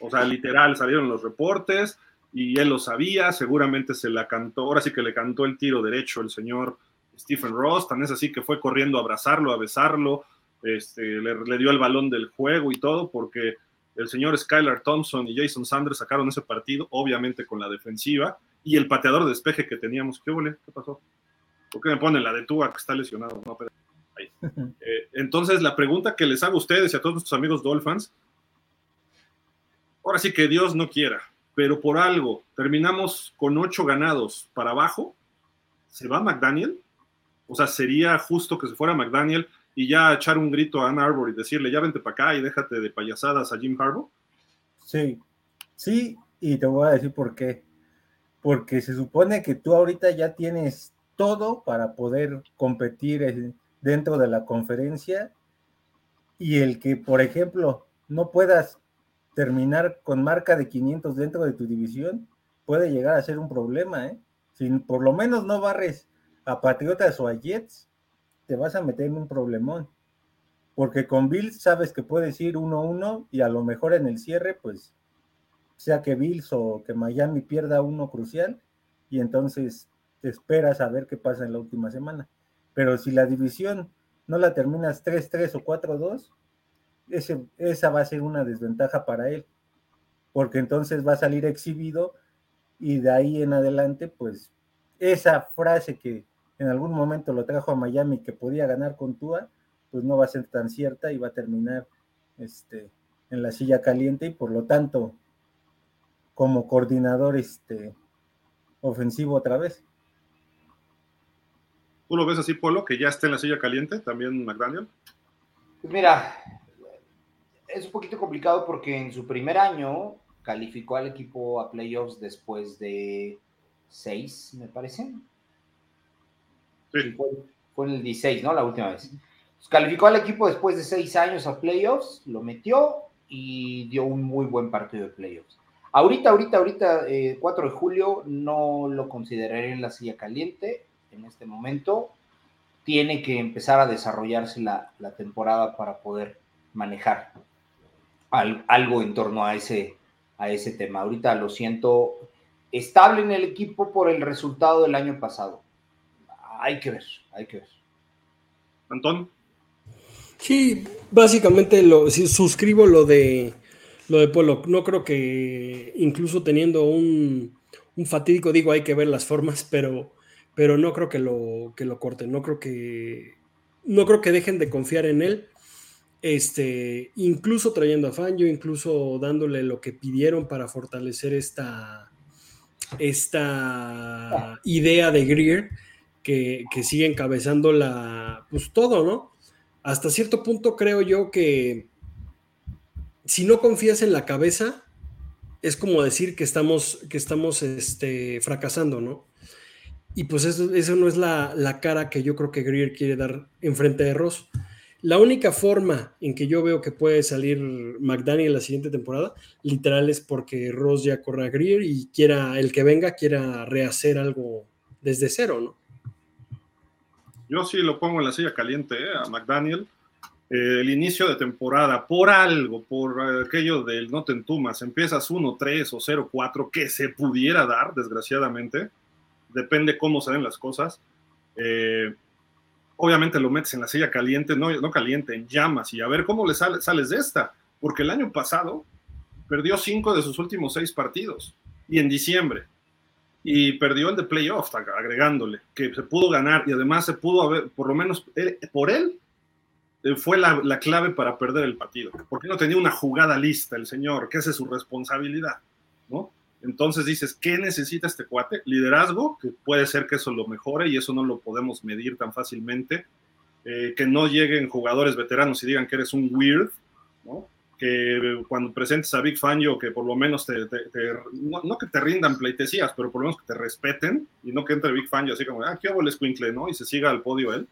O sea, literal, salieron los reportes, y él lo sabía, seguramente se la cantó, ahora sí que le cantó el tiro derecho el señor Stephen Ross, tan es así que fue corriendo a abrazarlo, a besarlo, este, le, dio el balón del juego y todo, porque el señor Skylar Thompson y Jason Sanders sacaron ese partido, obviamente con la defensiva, y el pateador de despeje que teníamos, ¿qué? ¿Qué pasó? ¿Por qué me ponen la de Tua que está lesionado? Eh, entonces, la pregunta que les hago a ustedes y a todos nuestros amigos Dolphins, ahora sí que Dios no quiera, pero por algo terminamos con ocho ganados para abajo, ¿se va McDaniel? O sea, sería justo que se fuera McDaniel y ya echar un grito a Ann Arbor y decirle, ya vente para acá y déjate de payasadas a Jim Harbaugh. Sí, sí, y te voy a decir por qué. Porque se supone que tú ahorita ya tienes todo para poder competir dentro de la conferencia y el que, por ejemplo, no puedas terminar con marca de 500 dentro de tu división puede llegar a ser un problema, ¿eh? Si por lo menos no barres a Patriotas o a Jets, te vas a meter en un problemón. Porque con Bills sabes que puedes ir 1-1 y a lo mejor en el cierre, pues sea que Bills o que Miami pierda uno crucial y entonces te esperas a ver qué pasa en la última semana. Pero si la división no la terminas 3-3 o 4-2, esa va a ser una desventaja para él, porque entonces va a salir exhibido y de ahí en adelante, pues esa frase que en algún momento lo trajo a Miami que podía ganar con Tua, pues no va a ser tan cierta y va a terminar este, en la silla caliente y por lo tanto como coordinador este, ofensivo otra vez. ¿Tú lo ves así, Polo, que ya está en la silla caliente también McDaniel? Pues mira, es un poquito complicado porque en su primer año calificó al equipo a playoffs después de seis, me parece. Sí. Fue, en el 16, ¿no? La última vez. Pues calificó al equipo después de seis años a playoffs, lo metió y dio un muy buen partido de playoffs. Ahorita, ahorita, ahorita, 4 eh, de julio, no lo consideraría en la silla caliente en este momento. Tiene que empezar a desarrollarse la, temporada para poder manejar algo en torno a ese, a ese tema. Ahorita lo siento estable en el equipo por el resultado del año pasado. Hay que ver, hay que ver. Antón. Sí, básicamente lo suscribo lo de lo de Polo. No creo que incluso teniendo un, fatídico, digo, hay que ver las formas, pero, pero no creo que lo, que lo corten. No creo que, no creo que dejen de confiar en él. Este, incluso trayendo a Fangio, incluso dándole lo que pidieron para fortalecer esta, esta idea de Greer que, que sigue encabezando la, pues todo, ¿no? Hasta cierto punto creo yo que si no confías en la cabeza, es como decir que estamos, que estamos este, fracasando, ¿no? Y pues eso, eso no es la, cara que yo creo que Greer quiere dar enfrente de Ross. La única forma en que yo veo que puede salir McDaniel la siguiente temporada, literal, es porque Ross ya corre a Greer y quiera, el que venga quiera rehacer algo desde cero, ¿no? Yo sí lo pongo en la silla caliente ¿eh? a McDaniel eh, el inicio de temporada, por algo, por aquello del no te entumas, empiezas 1-3 o 0-4, que se pudiera dar, desgraciadamente, depende cómo se den las cosas. Eh, obviamente lo metes en la silla caliente, no, no caliente, en llamas, y a ver cómo le sales de esta, porque el año pasado perdió cinco de sus últimos seis partidos, y en diciembre, y perdió el de playoff, agregándole, que se pudo ganar, y además se pudo haber, por lo menos por él, eh, fue la, clave para perder el partido, porque no tenía una jugada lista el señor, que esa es su responsabilidad, ¿no? Entonces dices, ¿qué necesita este cuate? Liderazgo, que puede ser que eso lo mejore y eso no lo podemos medir tan fácilmente. Eh, que no lleguen jugadores veteranos y digan que eres un weird, ¿no? Que cuando presentes a Big Fangio, que por lo menos te, no, que te rindan pleitesías, pero por lo menos que te respeten y no que entre Big Fangio así como, ah, qué hago el ¿no? Y se siga al podio él.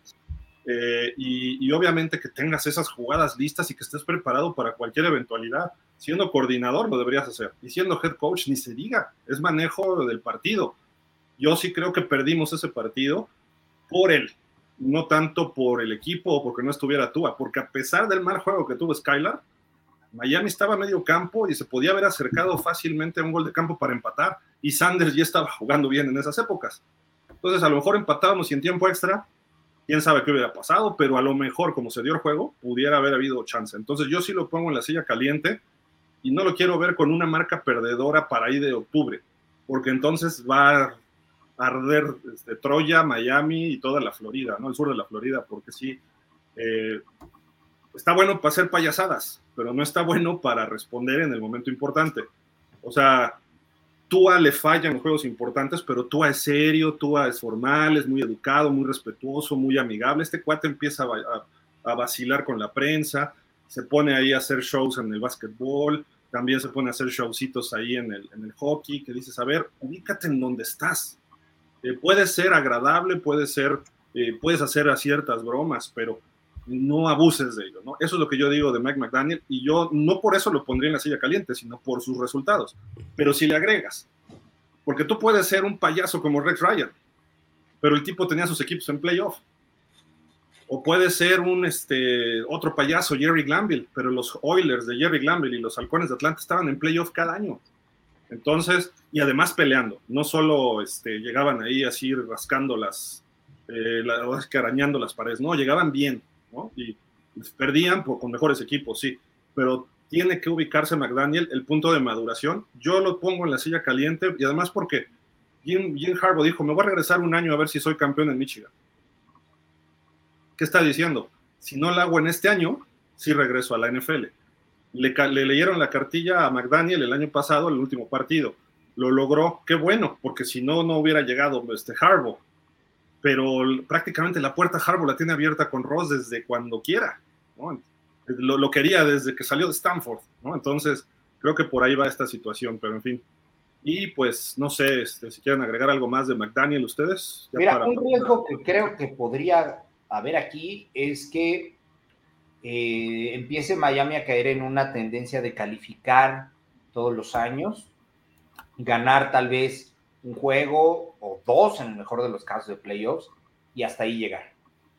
Eh, y, obviamente que tengas esas jugadas listas y que estés preparado para cualquier eventualidad. Siendo coordinador lo deberías hacer y siendo head coach ni se diga, es manejo del partido. Yo sí creo que perdimos ese partido por él, no tanto por el equipo o porque no estuviera Tua, porque a pesar del mal juego que tuvo Skylar, Miami estaba a medio campo y se podía haber acercado fácilmente a un gol de campo para empatar y Sanders ya estaba jugando bien en esas épocas. Entonces a lo mejor empatábamos y en tiempo extra quién sabe qué hubiera pasado, pero a lo mejor, como se dio el juego, pudiera haber habido chance. Entonces yo sí lo pongo en la silla caliente y no lo quiero ver con una marca perdedora para ahí de octubre, porque entonces va a arder este, Troya, Miami y toda la Florida, ¿no? El sur de la Florida, porque sí, eh, está bueno para hacer payasadas, pero no está bueno para responder en el momento importante. O sea, Tua le falla en juegos importantes, pero Tua es serio, Tua es formal, es muy educado, muy respetuoso, muy amigable. Este cuate empieza a, vacilar con la prensa, se pone ahí a hacer shows en el básquetbol, también se pone a hacer showcitos ahí en el, en el hockey, que dices, a ver, ubícate en donde estás. Eh, puede ser agradable, puede ser, eh, puedes hacer ciertas bromas, pero no abuses de ello, ¿no? Eso es lo que yo digo de Mike McDaniel y yo no por eso lo pondría en la silla caliente, sino por sus resultados. Pero si le agregas, porque tú puedes ser un payaso como Rex Ryan, pero el tipo tenía sus equipos en playoff. O puede ser un este, otro payaso, Jerry Glanville, pero los Oilers de Jerry Glanville y los Halcones de Atlanta estaban en playoff cada año. Entonces, y además peleando, no solo este, llegaban ahí así rascando las, eh, las paredes, no, llegaban bien, Y perdían con mejores equipos, sí, pero tiene que ubicarse McDaniel el punto de maduración. Yo lo pongo en la silla caliente y además porque Jim, Jim Harbaugh dijo, me voy a regresar un año a ver si soy campeón en Michigan. ¿Qué está diciendo? Si no lo hago en este año, sí regreso a la NFL. Le, leyeron la cartilla a McDaniel el año pasado, el último partido. Lo logró, qué bueno, porque si no, no hubiera llegado este Harbaugh. Pero prácticamente la puerta Harbaugh la tiene abierta con Ross desde cuando quiera. Lo, quería desde que salió de Stanford. ¿no? Entonces, creo que por ahí va esta situación, pero en fin. Y pues no sé este, si quieren agregar algo más de McDaniel ustedes. Mira, un riesgo que creo que podría haber aquí es que eh, empiece Miami a caer en una tendencia de calificar todos los años, ganar tal vez un juego o dos en el mejor de los casos de playoffs y hasta ahí llegar.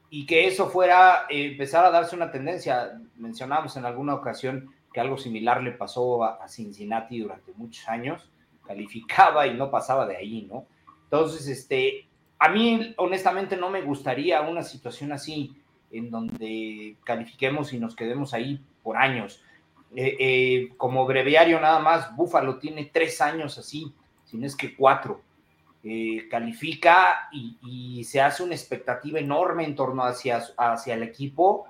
Y que eso fuera eh, empezar a darse una tendencia. Mencionamos en alguna ocasión que algo similar le pasó a, Cincinnati durante muchos años, calificaba y no pasaba de ahí, ¿no? Entonces, este, a mí honestamente no me gustaría una situación así en donde califiquemos y nos quedemos ahí por años. Eh, eh, como breviario nada más, Búfalo tiene tres años así, si no es que cuatro. Eh, califica y, se hace una expectativa enorme en torno hacia, hacia el equipo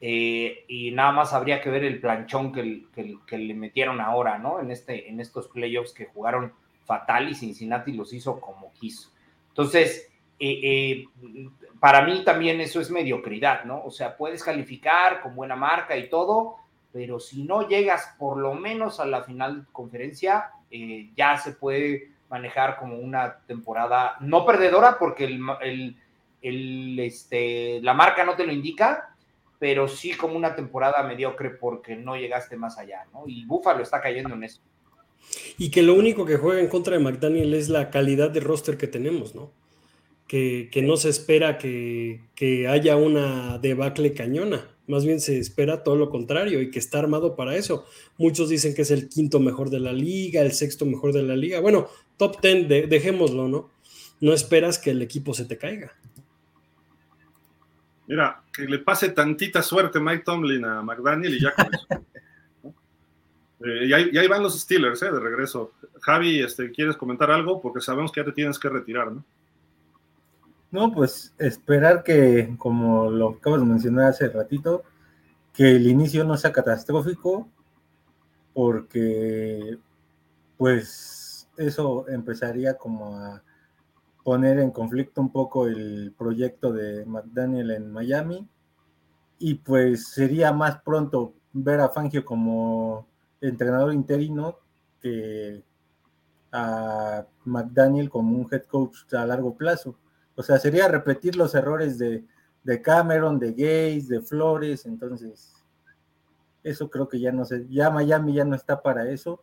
y nada más habría que ver el planchón que, le metieron ahora, ¿no? En, este, en estos playoffs que jugaron fatal y Cincinnati los hizo como quiso. Entonces, para mí también eso es mediocridad, ¿no? O sea, puedes calificar con buena marca y todo, pero si no llegas por lo menos a la final de conferencia, eh, ya se puede manejar como una temporada no perdedora porque el, este, la marca no te lo indica, pero sí como una temporada mediocre porque no llegaste más allá, ¿no? Y Buffalo está cayendo en eso. Y que lo único que juega en contra de McDaniel es la calidad de roster que tenemos, ¿no? Que, no se espera que, haya una debacle cañona. Más bien se espera todo lo contrario y que está armado para eso. Muchos dicen que es el quinto mejor de la liga, el sexto mejor de la liga. Bueno, top ten, dejémoslo, ¿no? No esperas que el equipo se te caiga. Mira, que le pase tantita suerte Mike Tomlin a McDaniel y ya con eso. Eh, y, ahí, van los Steelers, ¿eh? De regreso. Javi, este, ¿quieres comentar algo? Porque sabemos que ya te tienes que retirar, ¿no? No, pues esperar que, como lo acabas de mencionar hace ratito, que el inicio no sea catastrófico, porque pues eso empezaría como a poner en conflicto un poco el proyecto de McDaniel en Miami y pues sería más pronto ver a Fangio como entrenador interino que a McDaniel como un head coach a largo plazo. O sea, sería repetir los errores de, Cameron, de Gates, de Flores, entonces eso creo que ya no sé, ya Miami ya no está para eso,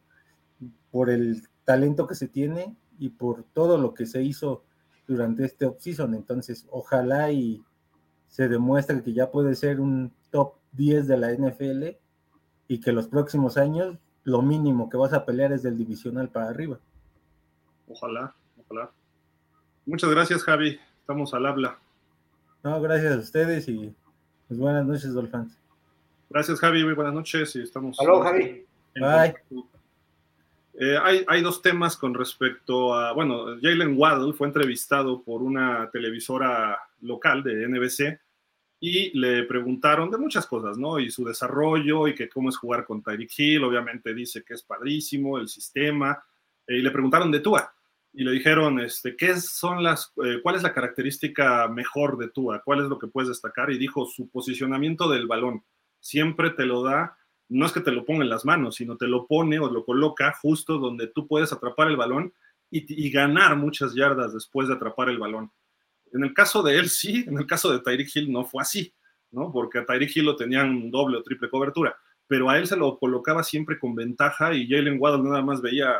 por el talento que se tiene y por todo lo que se hizo durante este offseason. Entonces, ojalá y se demuestre que ya puede ser un top 10 de la NFL y que los próximos años lo mínimo que vas a pelear es del divisional para arriba. Ojalá, ojalá. Muchas gracias, Javi. Estamos al habla. No, gracias a ustedes y pues buenas noches, Dolphins. Gracias, Javi. Muy buenas noches y estamos. Hola, Javi. Bye. Eh, hay, hay, dos temas con respecto a, bueno, Jalen Waddle fue entrevistado por una televisora local de NBC y le preguntaron de muchas cosas, ¿no? Y su desarrollo y que cómo es jugar con Tyreek Hill, obviamente dice que es padrísimo el sistema, eh, y le preguntaron de Tua, y le dijeron, este, ¿qué son las, eh, cuál es la característica mejor de Tua? ¿Cuál es lo que puedes destacar? Y dijo, su posicionamiento del balón. Siempre te lo da, no es que te lo ponga en las manos, sino te lo pone o lo coloca justo donde tú puedes atrapar el balón y, ganar muchas yardas después de atrapar el balón. En el caso de él sí, en el caso de Tyreek Hill no fue así, ¿no? Porque a Tyreek Hill lo tenían doble o triple cobertura, pero a él se lo colocaba siempre con ventaja y Jalen Waddle nada más veía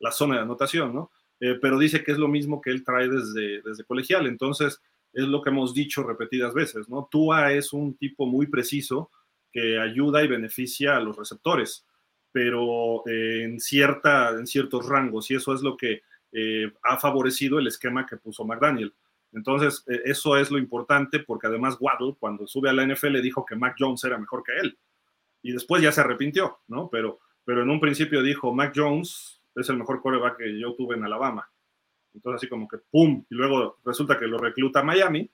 la zona de anotación, ¿no? Eh, pero dice que es lo mismo que él trae desde, desde colegial. Entonces, es lo que hemos dicho repetidas veces, ¿no? Tua es un tipo muy preciso que ayuda y beneficia a los receptores. pero eh, en, cierta, en ciertos rangos, y eso es lo que eh, ha favorecido el esquema que puso McDaniel. Entonces, eso es lo importante, porque además Waddle, cuando sube a la NFL, dijo que Mac Jones era mejor que él, y después ya se arrepintió, ¿no? Pero, pero en un principio dijo, Mac Jones es el mejor coreback que yo tuve en Alabama. Entonces, así como que, ¡pum! Y luego resulta que lo recluta Miami,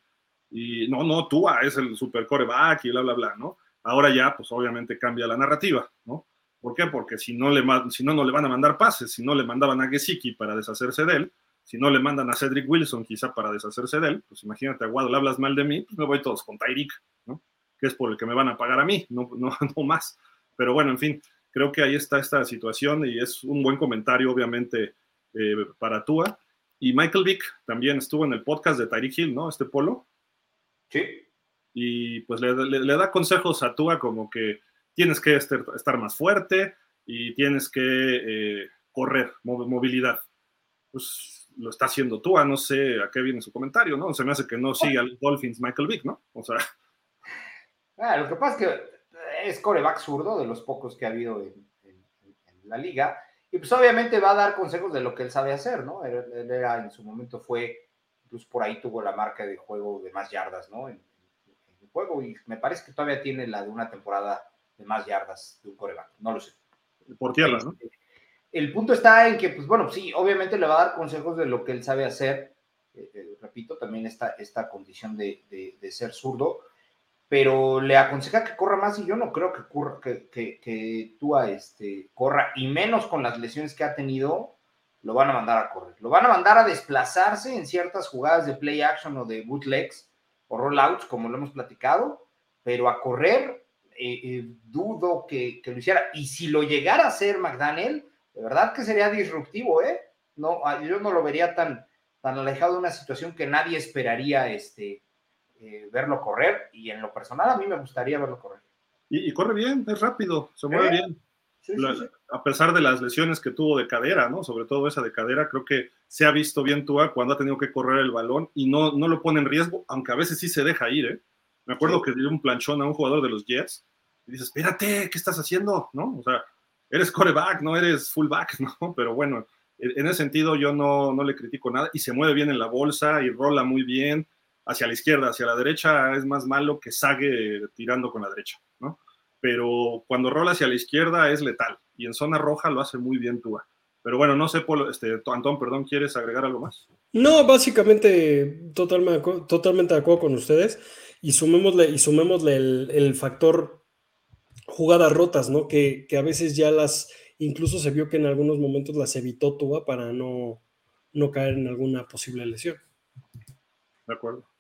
y no, no, Tua es el super coreback y bla, bla, bla, ¿no? Ahora ya, pues obviamente cambia la narrativa, ¿no? ¿Por qué? Porque si no, le, si no, no le van a mandar pases, si no le mandaban a Gesicki para deshacerse de él, si no le mandan a Cedric Wilson quizá para deshacerse de él, pues imagínate, a Waddle hablas mal de mí, pues me voy todos con Tyreek, ¿no? Que es por el que me van a pagar a mí, no, no, no más. Pero bueno, en fin, creo que ahí está esta situación y es un buen comentario, obviamente, eh, para Tua. Y Michael Vick también estuvo en el podcast de Tyreek Hill, ¿no? Este polo. Sí. Y pues le, le da consejos a Tua como que tienes que estar más fuerte y tienes que eh, correr, movilidad. Pues lo está haciendo tú, no sé a qué viene su comentario, ¿no? Se me hace que no sigue al Dolphins Michael Vick, ¿no? O sea. Ah, lo que pasa es que es coreback zurdo de los pocos que ha habido en, la liga. Y pues obviamente va a dar consejos de lo que él sabe hacer, ¿no? Él, era, en su momento fue, incluso por ahí tuvo la marca de juego de más yardas, ¿no? En, en, el juego y me parece que todavía tiene la de una temporada de más yardas de un coreback. No lo sé. Por tierra, ¿no? El punto está en que, pues bueno, sí, obviamente le va a dar consejos de lo que él sabe hacer. Eh, eh, repito, también esta, esta condición de, de, ser zurdo, pero le aconseja que corra más y yo no creo que, corra, que, que, que este, corra, y menos con las lesiones que ha tenido, lo van a mandar a correr. Lo van a mandar a desplazarse en ciertas jugadas de play action o de bootlegs o rollouts, como lo hemos platicado, pero a correr eh, eh, dudo que, lo hiciera. Y si lo llegara a hacer McDaniel, de verdad que sería disruptivo, ¿eh? No, ah, yo no lo vería tan, tan alejado de una situación que nadie esperaría este, eh, verlo correr. Y en lo personal, a mí me gustaría verlo correr. Y, corre bien, es rápido, se mueve bien. a pesar de las lesiones que tuvo de cadera, ¿no? Sobre todo esa de cadera, creo que se ha visto bien Tua cuando ha tenido que correr el balón y no, no lo pone en riesgo, aunque a veces sí se deja ir, ¿eh? Me acuerdo que dio un planchón a un jugador de los Jets y dices, espérate, ¿qué estás haciendo? ¿No? O sea, eres coreback, no eres fullback, ¿no? Pero bueno, en ese sentido yo no, no le critico nada y se mueve bien en la bolsa y rola muy bien hacia la izquierda, hacia la derecha es más malo que sague tirando con la derecha, ¿no? Pero cuando rola hacia la izquierda es letal y en zona roja lo hace muy bien Tua. Pero bueno, no sé, Polo, este, Antón, perdón, ¿quieres agregar algo más? No, básicamente totalmente, totalmente de acuerdo con ustedes y sumémosle, y sumémosle el, factor jugadas rotas, ¿no? Que, a veces ya las, incluso se vio que en algunos momentos las evitó Tua para no, no caer en alguna posible lesión. De acuerdo.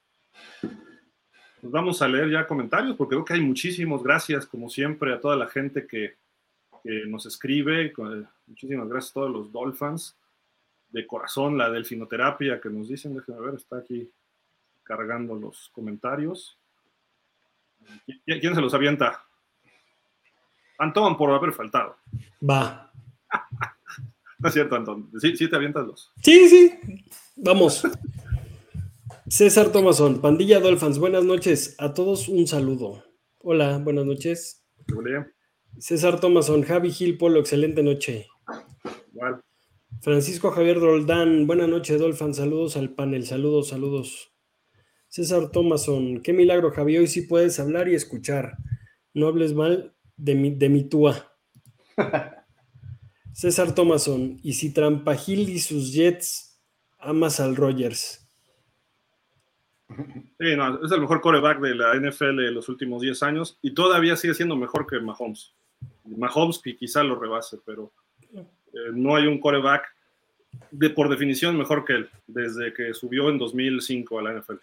Pues vamos a leer ya comentarios porque creo que hay muchísimos. Gracias, como siempre, a toda la gente que, que nos escribe. Muchísimas gracias a todos los Dolphins. De corazón, la delfinoterapia que nos dicen, déjenme ver, está aquí cargando los comentarios. ¿Quién se los avienta? Antón, por haber faltado. Va. no es cierto, Antón. Sí, sí te avientas los. Sí, sí. Vamos. César Thomason, Pandilla Dolphins, buenas noches. A todos un saludo. Hola, buenas noches. Hola. César Thomason, Javi Gil Polo, excelente noche. Francisco Javier Roldán, buenas noches, Dolphins. Saludos al panel, saludos, saludos. César Thomason, qué milagro, Javi. Hoy sí puedes hablar y escuchar. No hables mal de mi, de mi túa. César Thomason, y si Trampagil y sus Jets amas al Rogers. Sí, no, es el mejor coreback de la NFL de los últimos 10 años y todavía sigue siendo mejor que Mahomes. Mahomes que quizá lo rebase, pero eh, no hay un coreback de, por definición mejor que él desde que subió en 2005 a la NFL.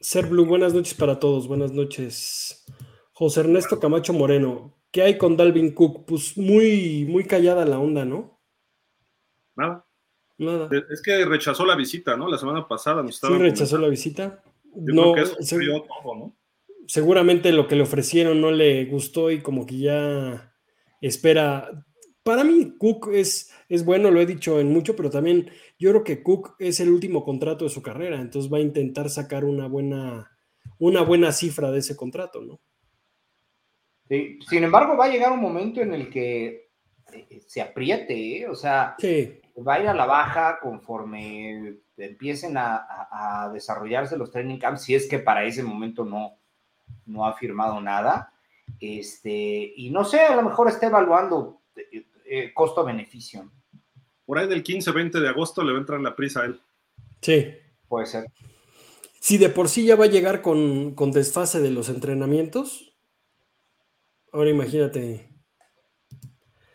Ser Blue, buenas noches para todos, buenas noches. José Ernesto Camacho Moreno, ¿qué hay con Dalvin Cook? Pues muy, muy callada la onda, ¿no? Nada. Nada. Es que rechazó la visita, ¿no? La semana pasada nos estaba. Sí, rechazó la visita. no, ¿no? Seguramente lo que le ofrecieron no le gustó y como que ya espera. Para mí, Cook es, es bueno, lo he dicho en mucho, pero también yo creo que Cook es el último contrato de su carrera, entonces va a intentar sacar una buena, una buena cifra de ese contrato, ¿no? Sin embargo, va a llegar un momento en el que eh, se apriete, ¿eh? o sea, va a ir a la baja conforme empiecen a, desarrollarse los training camps, si es que para ese momento no, no ha firmado nada. Este, y no sé, a lo mejor está evaluando eh, costo-beneficio. Por ahí del 15-20 de agosto le va a entrar la prisa a él. Sí. Puede ser. Si de por sí ya va a llegar con, con desfase de los entrenamientos, ahora imagínate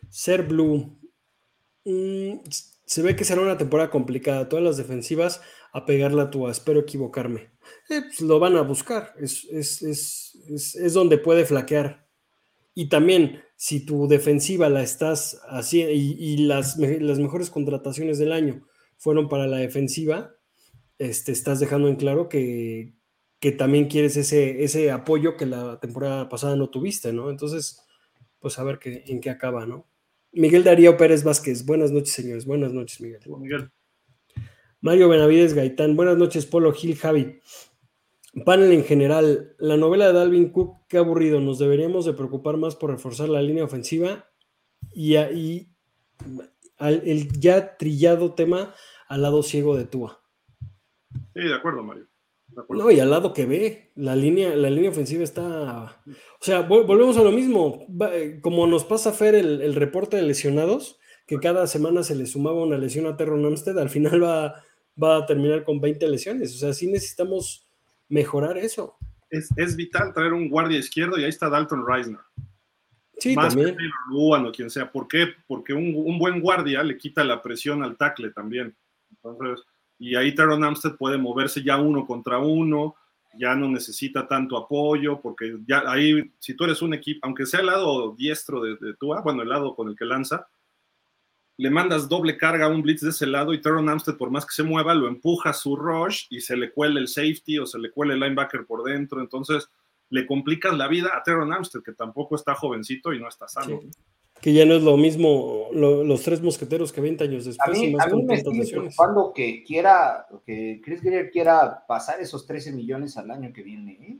ser Blue. Mm, se ve que será una temporada complicada. Todas las defensivas a pegar la tua. Espero equivocarme. Eh, pues lo van a buscar. Es, es, donde puede flaquear. Y también, si tu defensiva la estás haciendo y, las, las, mejores contrataciones del año fueron para la defensiva, este, estás dejando en claro que, que también quieres ese, ese apoyo que la temporada pasada no tuviste, ¿no? Entonces, pues a ver qué, en qué acaba, ¿no? Miguel Darío Pérez Vázquez, buenas noches, señores. Buenas noches, Miguel. Miguel. Mario Benavides Gaitán, buenas noches, Polo Gil Javi. Panel en general, la novela de Dalvin Cook, qué aburrido, nos deberíamos de preocupar más por reforzar la línea ofensiva y, ahí el ya trillado tema al lado ciego de Tua. Sí, de acuerdo, Mario. No, y al lado que ve, la línea, la línea ofensiva está. O sea, volvemos a lo mismo. Eh, como nos pasa a Fer el, reporte de lesionados, que cada semana se le sumaba una lesión a Terron Amstead, al final va, va a terminar con 20 lesiones. O sea, sí necesitamos mejorar eso. Es, vital traer un guardia izquierdo y ahí está Dalton Reisner. Sí, Más también. que Luan o quien sea. ¿Por qué? Porque un, un buen guardia le quita la presión al tackle también. Entonces y ahí Teron Amstead puede moverse ya uno contra uno, ya no necesita tanto apoyo, porque ya ahí, si tú eres un equipo, aunque sea el lado diestro de, de Tua, bueno, el lado con el que lanza, le mandas doble carga a un blitz de ese lado y Teron Amstead, por más que se mueva, lo empuja a su rush y se le cuela el safety o se le cuela el linebacker por dentro. Entonces, le complicas la vida a Teron Amstead, que tampoco está jovencito y no está sano que ya no es lo mismo los tres mosqueteros que 20 años después. A mí, a mí me estoy preocupando que quiera, que Chris Greer quiera pasar esos 13 millones al año que viene. ¿eh?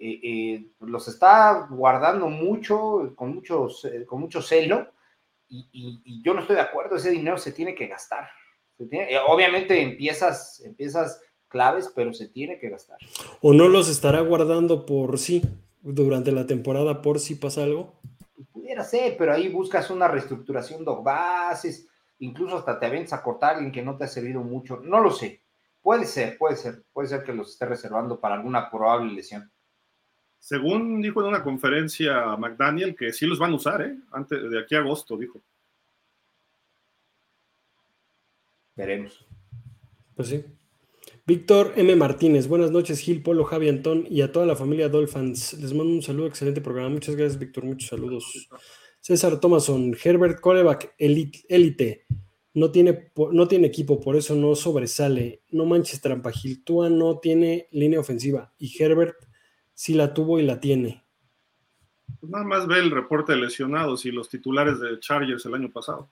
Eh, eh, los está guardando mucho, con, muchos, con mucho celo, y, yo no estoy de acuerdo, ese dinero se tiene que gastar. obviamente empiezas, empiezas claves, pero se tiene que gastar. ¿O no los estará guardando por sí, durante la temporada, por si pasa algo? Pudiera ser, pero ahí buscas una reestructuración de bases, incluso hasta te aventas a cortar a alguien que no te ha servido mucho, no lo sé. Puede ser, puede ser, puede ser que los esté reservando para alguna probable lesión. Según dijo en una conferencia McDaniel, que sí los van a usar, ¿eh? Antes de aquí a agosto, dijo. Veremos. Pues sí. Víctor M. Martínez, buenas noches, Gil, Polo, Javi, Antón y a toda la familia Dolphins. Les mando un saludo, excelente programa. Muchas gracias, Víctor, muchos saludos. César Thomason, Herbert Coreback, élite. No tiene, no tiene equipo, por eso no sobresale. No manches trampa, Gil. Tua no tiene línea ofensiva y Herbert sí la tuvo y la tiene. Pues nada más ve el reporte de lesionados y los titulares de Chargers el año pasado.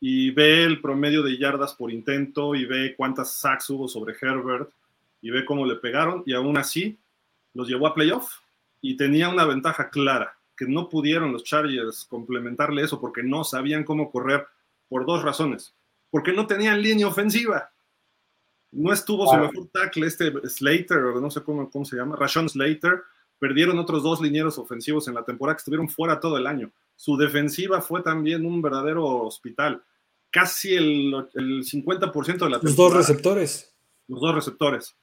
Y, ve el promedio de yardas por intento y ve cuántas sacks hubo sobre Herbert y ve cómo le pegaron y aún así los llevó a playoff y tenía una ventaja clara, que no pudieron los Chargers complementarle eso porque no sabían cómo correr por dos razones. Porque no tenían línea ofensiva. No estuvo su mejor tackle, este Slater, o no sé cómo, cómo se llama, Rashon Slater. Perdieron otros dos linieros ofensivos en la temporada que estuvieron fuera todo el año. Su defensiva fue también un verdadero hospital. Casi el, 50% de la temporada. Los dos receptores. Los dos receptores.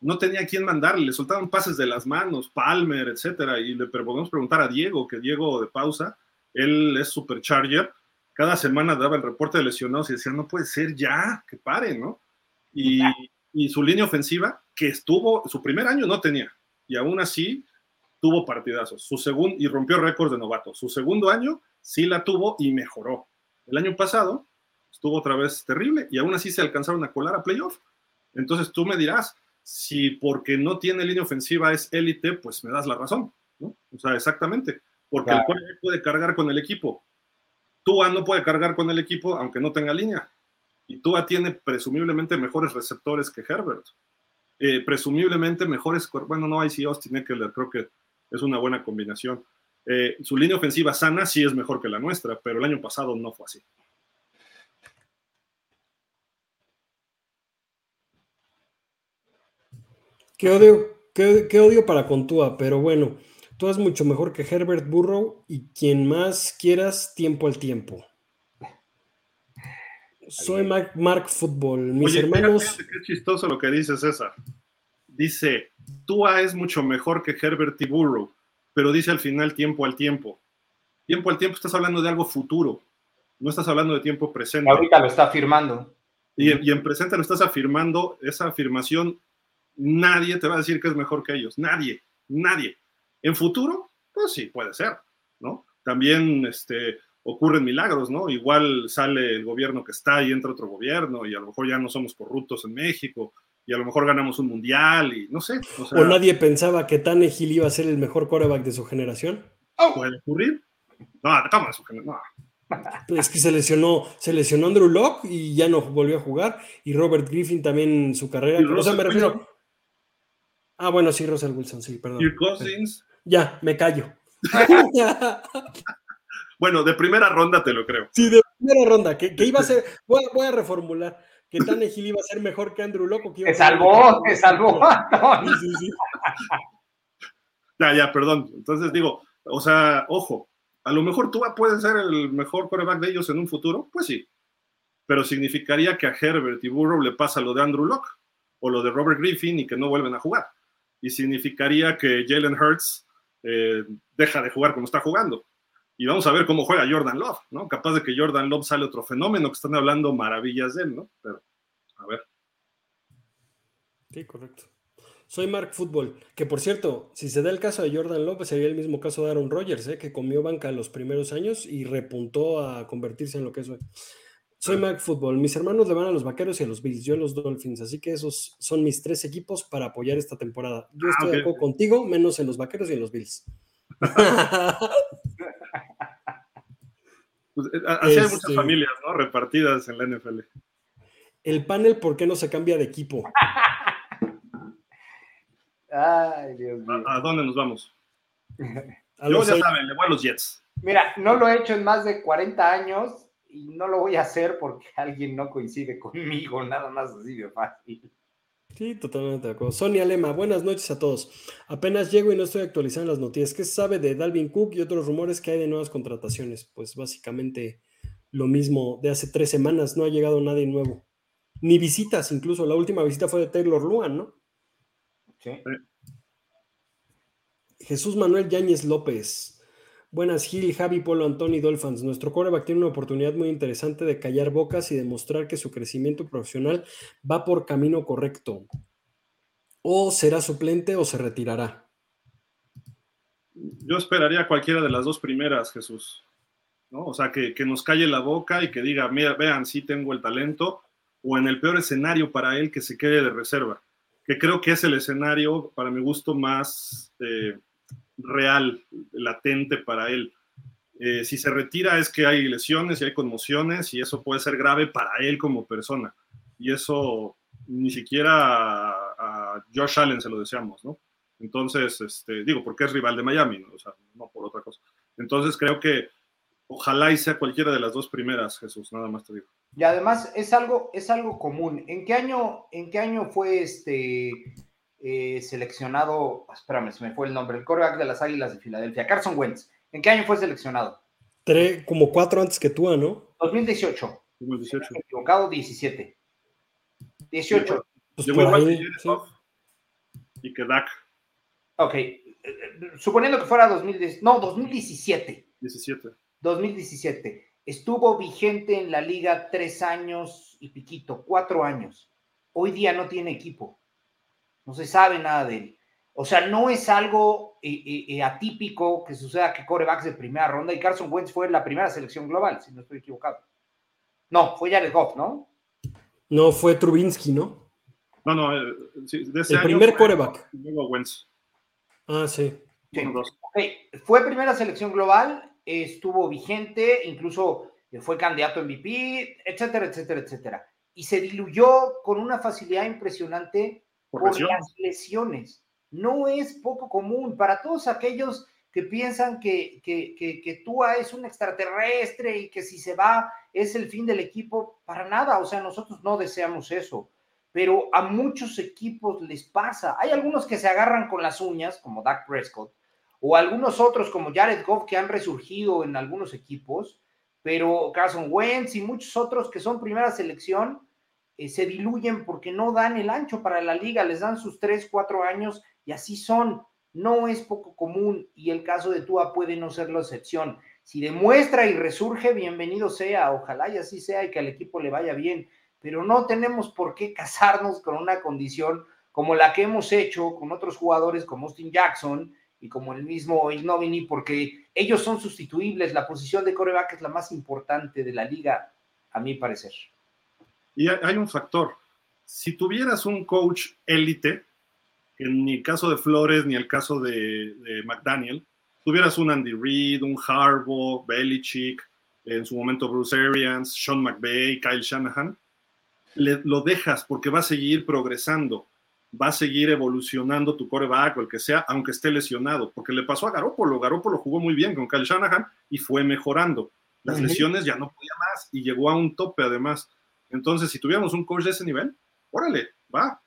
No tenía quien mandarle, le soltaban pases de las manos, Palmer, etcétera. Y le podemos preguntar a Diego, que Diego de pausa, él es supercharger. Cada semana daba el reporte de lesionados y decía, no puede ser ya, que pare, ¿no? Y, y su línea ofensiva, que estuvo, su primer año no tenía. Y aún así, tuvo partidazos. Su segundo, y rompió récords de novato. Su segundo año sí la tuvo y mejoró. El año pasado estuvo otra vez terrible y aún así se alcanzaron a colar a playoff. Entonces tú me dirás, si porque no tiene línea ofensiva es élite, pues me das la razón. ¿no? O sea, exactamente. Porque el el puede cargar con el equipo. Tua no puede cargar con el equipo aunque no tenga línea. Y Tua tiene presumiblemente mejores receptores que Herbert. Eh, presumiblemente mejores, bueno, no hay si Austin Eckler creo que es una buena combinación. Eh, su línea ofensiva sana sí es mejor que la nuestra, pero el año pasado no fue así. Qué odio, qué, odio para Contúa, pero bueno, tú es mucho mejor que Herbert Burrow y quien más quieras, tiempo al tiempo. Soy Mark, Mark Football. Mis hermanos. qué chistoso lo que dice César. Dice: Tua es mucho mejor que Herbert y Burrow, pero dice al final tiempo al tiempo. Tiempo al tiempo, estás hablando de algo futuro, no estás hablando de tiempo presente. Ahorita lo está afirmando. Y, y en presente lo estás afirmando, esa afirmación nadie te va a decir que es mejor que ellos, nadie, nadie. En futuro, pues sí, puede ser, ¿no? También este, ocurren milagros, ¿no? Igual sale el gobierno que está y entra otro gobierno y a lo mejor ya no somos corruptos en México y a lo mejor ganamos un mundial y no sé. O, nadie pensaba que Tannehill iba a ser el mejor coreback de su generación. ¿Puede ocurrir? No, ¿cómo su generación? Es que se lesionó, se lesionó Andrew Locke y ya no volvió a jugar. Y Robert Griffin también en su carrera. O sea, me refiero, Ah, bueno, sí, Russell Wilson, sí, perdón. ¿Y Cousins? Ya, me callo. bueno, de primera ronda te lo creo. Sí, de primera ronda, que, iba a ser, voy, a reformular, que Tannehill iba a ser mejor que Andrew Loco. Que te salvó, te salvó. Sí, sí, sí. ya, ya, perdón. Entonces digo, o sea, ojo, a lo mejor tú puedes ser el mejor quarterback de ellos en un futuro, pues sí. Pero significaría que a Herbert y Burrow le pasa lo de Andrew Locke o lo de Robert Griffin y que no vuelven a jugar y significaría que Jalen Hurts eh, deja de jugar como está jugando. Y vamos a ver cómo juega Jordan Love, ¿no? Capaz de que Jordan Love sale otro fenómeno, que están hablando maravillas de él, ¿no? Pero, a ver. Sí, correcto. Soy Mark Football, que por cierto, si se da el caso de Jordan Love, sería el mismo caso de Aaron Rodgers, ¿eh? que comió banca los primeros años y repuntó a convertirse en lo que es hoy. Soy Mac Football. Mis hermanos le van a los vaqueros y a los Bills, yo a los Dolphins. Así que esos son mis tres equipos para apoyar esta temporada. Yo ah, estoy de acuerdo contigo, menos en los vaqueros y en los Bills. Pues, eh, así hay muchas este familias, ¿no? Repartidas en la NFL. El panel, ¿por qué no se cambia de equipo? Ay, Dios mío. ¿A, dónde nos vamos? Yo ya saben, le voy a los Jets. Mira, no lo he hecho en más de 40 años y no lo voy a hacer porque alguien no coincide conmigo, nada más así de fácil. Sí, totalmente de acuerdo. Sonia Lema, buenas noches a todos. Apenas llego y no estoy actualizando las noticias. ¿Qué se sabe de Dalvin Cook y otros rumores que hay de nuevas contrataciones? Pues básicamente lo mismo de hace tres semanas, no ha llegado nadie nuevo. Ni visitas, incluso la última visita fue de Taylor Luan, ¿no? Sí. Jesús Manuel Yáñez López. Buenas, Gil, Javi, Polo, Antoni, Dolphins. Nuestro coreback tiene una oportunidad muy interesante de callar bocas y demostrar que su crecimiento profesional va por camino correcto. O será suplente o se retirará. Yo esperaría cualquiera de las dos primeras, Jesús. ¿no? O sea, que, que, nos calle la boca y que diga, mira, vean, sí tengo el talento, o en el peor escenario para él que se quede de reserva, que creo que es el escenario, para mi gusto, más... Eh, real, latente para él. Eh, si se retira es que hay lesiones y hay conmociones y eso puede ser grave para él como persona. Y eso ni siquiera a, Josh Allen se lo deseamos, ¿no? Entonces, este, digo, porque es rival de Miami, ¿no? O sea, no por otra cosa. Entonces creo que ojalá y sea cualquiera de las dos primeras, Jesús, nada más te digo. Y además es algo, es algo común. ¿En qué año, en qué año fue este eh, seleccionado, espérame, se me fue el nombre, el coreback de las Águilas de Filadelfia, Carson Wentz. ¿En qué año fue seleccionado? Tres, como cuatro antes que tú, ¿no? 2018. 2018. equivocado, 17. 18. Pues ahí, Y que Dak. Ok. Suponiendo que fuera 2010, no, 2017. 17. 2017. Estuvo vigente en la liga tres años y piquito, cuatro años. Hoy día no tiene equipo no se sabe nada de él. O sea, no es algo eh, eh, eh, atípico que suceda que corebacks de primera ronda y Carson Wentz fue la primera selección global, si no estoy equivocado. No, fue Jared Goff, ¿no? No, fue Trubinsky, ¿no? No, no, sí, de ese El primer coreback. Wentz. Ah, sí. Fue primera selección global, estuvo vigente, incluso fue candidato a MVP, etcétera, etcétera, etcétera. Y se diluyó con una facilidad impresionante por, las lesiones. no es poco común para todos aquellos que piensan que, que, que, que Tua es un extraterrestre y que si se va es el fin del equipo, para nada, o sea, nosotros no deseamos eso, pero a muchos equipos les pasa. Hay algunos que se agarran con las uñas, como Dak Prescott, o algunos otros como Jared Goff que han resurgido en algunos equipos, pero Carson Wentz y muchos otros que son primera selección eh, se diluyen porque no dan el ancho para la liga, les dan sus tres, cuatro años y así son no es poco común y el caso de Tua puede no ser la excepción. Si demuestra y resurge, bienvenido sea, ojalá y así sea y que al equipo le vaya bien, pero no tenemos por qué casarnos con una condición como la que hemos hecho con otros jugadores como Austin Jackson y como el mismo Ignovini, porque ellos son sustituibles, la posición de coreback es la más importante de la liga, a mi parecer. Y hay un factor, si tuvieras un coach élite, en ni el caso de Flores ni el caso de, McDaniel, tuvieras un Andy Reid, un Harbaugh, Belichick, en su momento Bruce Arians, Sean McVay, Kyle Shanahan, lo dejas porque va a seguir progresando, va a seguir evolucionando tu coreback o el que sea, aunque esté lesionado, porque le pasó a Garoppolo, Garoppolo jugó muy bien con Kyle Shanahan y fue mejorando. Las lesiones ya no podía más y llegó a un tope además. Entonces, si tuviéramos un coach de ese nivel, órale, va,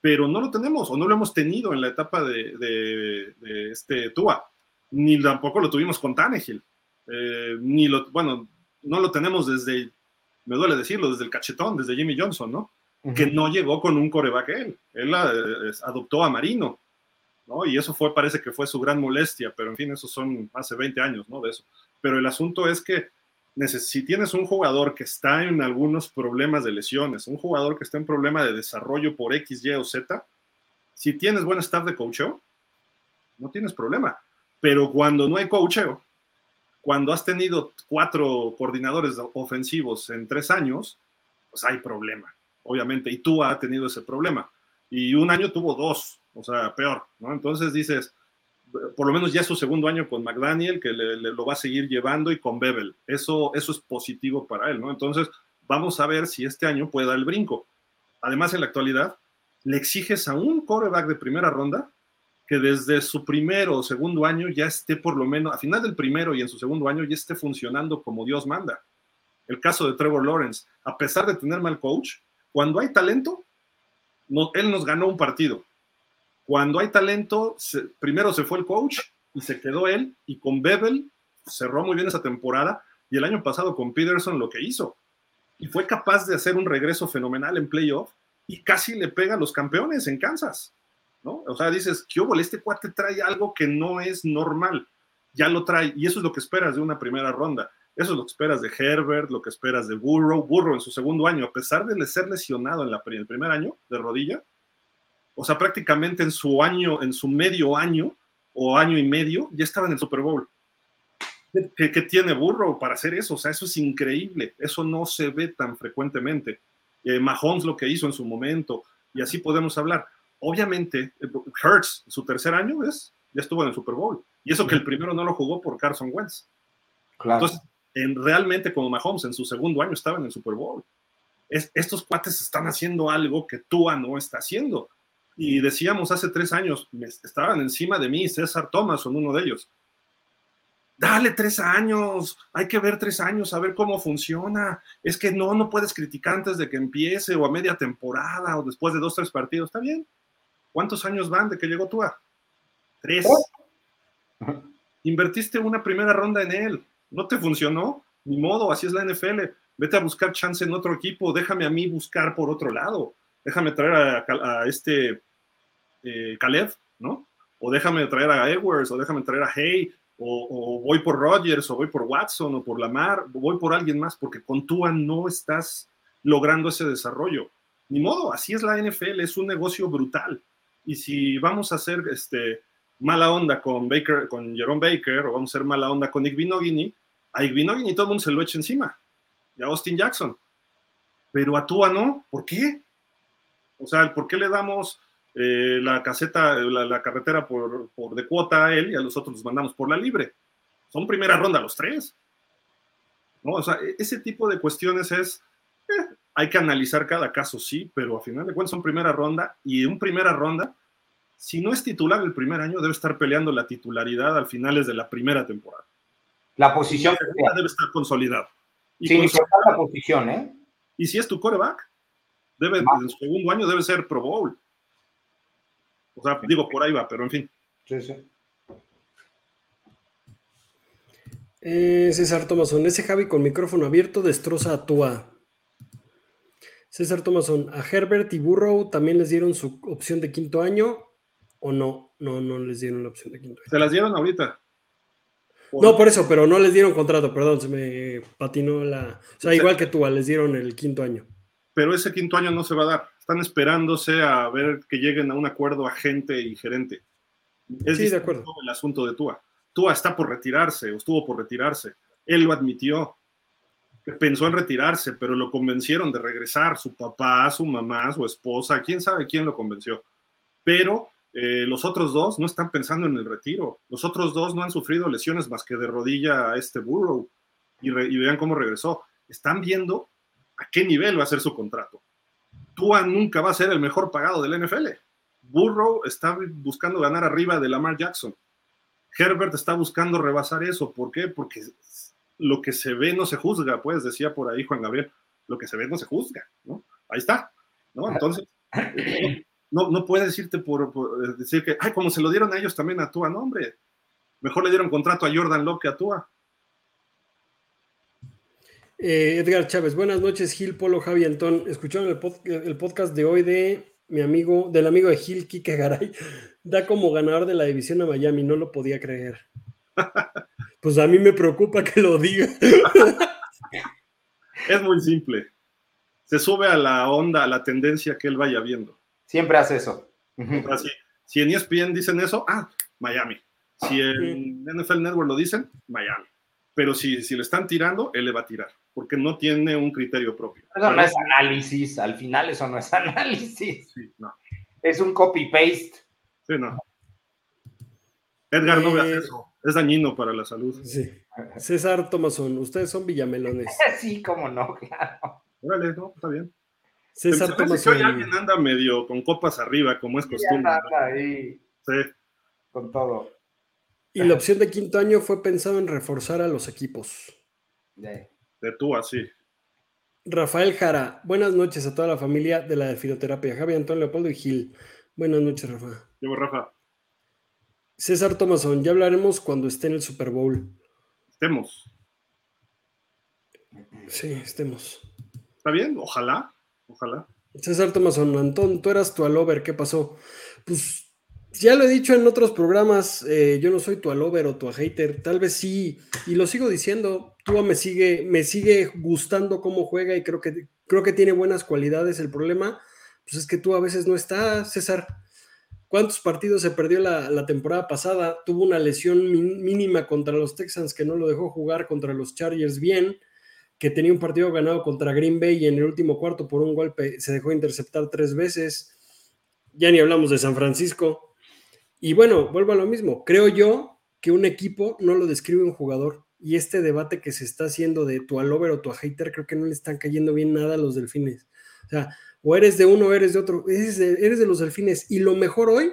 pero no lo tenemos o no lo hemos tenido en la etapa de, este Tua, ni tampoco lo tuvimos con Tannehill, eh, ni lo, bueno, no lo tenemos desde, me duele decirlo, desde el cachetón, desde Jimmy Johnson, ¿no? Que no llegó con un coreback él, él eh, adoptó a Marino, ¿no? Y eso fue, parece que fue su gran molestia, pero en fin, eso son hace 20 años, ¿no? De eso. Pero el asunto es que si tienes un jugador que está en algunos problemas de lesiones, un jugador que está en problema de desarrollo por X, Y o Z, si tienes buen staff de coacheo, no tienes problema. Pero cuando no hay coacheo, cuando has tenido cuatro coordinadores ofensivos en tres años, pues hay problema, obviamente. Y tú has tenido ese problema. Y un año tuvo dos, o sea, peor, ¿no? Entonces dices, por lo menos ya es su segundo año con McDaniel, que le, lo va a seguir llevando, y con Bevel. Eso, eso es positivo para él, ¿no? Entonces, vamos a ver si este año puede dar el brinco. Además, en la actualidad, le exiges a un coreback de primera ronda que desde su primero o segundo año ya esté por lo menos, a final del primero y en su segundo año ya esté funcionando como Dios manda. El caso de Trevor Lawrence, a pesar de tener mal coach, cuando hay talento, él nos ganó un partido cuando hay talento, primero se fue el coach y se quedó él, y con Bevel cerró muy bien esa temporada, y el año pasado con Peterson lo que hizo. Y fue capaz de hacer un regreso fenomenal en playoff y casi le pega a los campeones en Kansas. ¿no? O sea, dices, ¿qué Este cuate trae algo que no es normal. Ya lo trae, y eso es lo que esperas de una primera ronda. Eso es lo que esperas de Herbert, lo que esperas de Burrow. Burrow en su segundo año, a pesar de ser lesionado en el primer año de rodilla, o sea, prácticamente en su año, en su medio año o año y medio, ya estaba en el Super Bowl. ¿Qué, tiene burro para hacer eso? O sea, eso es increíble. Eso no se ve tan frecuentemente. Eh, Mahomes lo que hizo en su momento, y así podemos hablar. Obviamente, eh, Hertz, su tercer año, ¿ves? Ya estuvo en el Super Bowl. Y eso que el primero no lo jugó por Carson Wentz. Claro. Entonces, en, realmente, como Mahomes en su segundo año estaba en el Super Bowl. estos cuates están haciendo algo que Tua no está haciendo. Y decíamos hace tres años, estaban encima de mí, César Thomas son uno de ellos. Dale tres años, hay que ver tres años, a ver cómo funciona. Es que no, no puedes criticar antes de que empiece o a media temporada o después de dos, tres partidos. Está bien. ¿Cuántos años van de que llegó tú a? Tres. Invertiste una primera ronda en él. No te funcionó. Ni modo, así es la NFL. Vete a buscar chance en otro equipo. Déjame a mí buscar por otro lado déjame traer a, este eh, Caleb, ¿no? O déjame traer a Edwards, o déjame traer a Hay, o, voy por Rogers, o voy por Watson, o por Lamar, o voy por alguien más, porque con Tua no estás logrando ese desarrollo. Ni modo, así es la NFL, es un negocio brutal. Y si vamos a hacer este, mala onda con Baker, con Jerome Baker, o vamos a hacer mala onda con Nick a Nick todo el mundo se lo echa encima. Y a Austin Jackson. Pero a Tua no. ¿Por qué? O sea, ¿por qué le damos eh, la caseta, la, carretera por, de cuota a él y a los otros los mandamos por la libre? Son primera ronda los tres. ¿No? O sea, e, ese tipo de cuestiones es, eh, hay que analizar cada caso, sí, pero a final de cuentas son primera ronda y en primera ronda, si no es titular el primer año, debe estar peleando la titularidad al finales de la primera temporada. La posición debe estar consolidado. Y Sin la posición, ¿eh? Y si es tu coreback, debe, en su segundo año debe ser Pro Bowl. O sea, digo, por ahí va, pero en fin. Sí, sí. Eh, César Tomason, ese Javi con micrófono abierto destroza a Tua. César Tomason, a Herbert y Burrow también les dieron su opción de quinto año o no, no, no les dieron la opción de quinto año. Se las dieron ahorita. No, por eso, pero no les dieron contrato, perdón, se me patinó la. O sea, igual que tú, les dieron el quinto año. Pero ese quinto año no se va a dar. Están esperándose a ver que lleguen a un acuerdo agente y gerente. Es sí, de acuerdo. El asunto de Tua. Tua está por retirarse, o estuvo por retirarse. Él lo admitió. Pensó en retirarse, pero lo convencieron de regresar. Su papá, su mamá, su esposa, quién sabe quién lo convenció. Pero eh, los otros dos no están pensando en el retiro. Los otros dos no han sufrido lesiones más que de rodilla a este Burrow. Y, vean cómo regresó. Están viendo a qué nivel va a ser su contrato. Tua nunca va a ser el mejor pagado del NFL. Burrow está buscando ganar arriba de Lamar Jackson. Herbert está buscando rebasar eso. ¿Por qué? Porque lo que se ve no se juzga, pues decía por ahí Juan Gabriel. Lo que se ve no se juzga, ¿no? Ahí está, ¿no? Entonces, no, no puedes decirte por, decir que, ay, como se lo dieron a ellos también a Tua, no, hombre. Mejor le dieron contrato a Jordan Love que a Tua. Eh, Edgar Chávez, buenas noches, Gil, Polo, Javi, Antón. Escucharon el, podcast de hoy de mi amigo, del amigo de Gil, Kike Garay. Da como ganador de la división a Miami, no lo podía creer. Pues a mí me preocupa que lo diga. Es muy simple. Se sube a la onda, a la tendencia que él vaya viendo. Siempre hace eso. Así, si en ESPN dicen eso, ah, Miami. Si en NFL Network lo dicen, Miami. Pero si, si le están tirando, él le va a tirar, porque no tiene un criterio propio. Eso no es análisis, al final eso no es análisis. Sí, no. Es un copy-paste. Sí, no. Edgar, no veas eh, eso. Es dañino para la salud. Sí. César Tomasón, ustedes son villamelones. sí, cómo no, claro. Órale, no, está bien. César Tomás. Hoy alguien anda medio con copas arriba, como es costumbre. ahí. Sí. Con todo. Y la opción de quinto año fue pensado en reforzar a los equipos. De, tú así. Rafael Jara, buenas noches a toda la familia de la de fisioterapia. Javi Antonio Leopoldo y Gil. Buenas noches, Rafa. Yo, Rafa. César Tomasón, ya hablaremos cuando esté en el Super Bowl. Estemos. Sí, estemos. ¿Está bien? Ojalá. Ojalá. César Tomazón, Antón, tú eras tu alover, ¿qué pasó? Pues ya lo he dicho en otros programas, eh, yo no soy tu alover o tu hater, tal vez sí, y lo sigo diciendo, tú me sigue, me sigue gustando cómo juega y creo que, creo que tiene buenas cualidades. El problema, pues es que tú a veces no estás, César. ¿Cuántos partidos se perdió la temporada pasada? Tuvo una lesión mínima contra los Texans que no lo dejó jugar contra los Chargers bien que tenía un partido ganado contra Green Bay y en el último cuarto por un golpe se dejó interceptar tres veces. Ya ni hablamos de San Francisco. Y bueno, vuelvo a lo mismo. Creo yo que un equipo no lo describe un jugador. Y este debate que se está haciendo de tu alover o tu hater, creo que no le están cayendo bien nada a los delfines. O sea, o eres de uno o eres de otro. Eres de, los delfines. Y lo mejor hoy,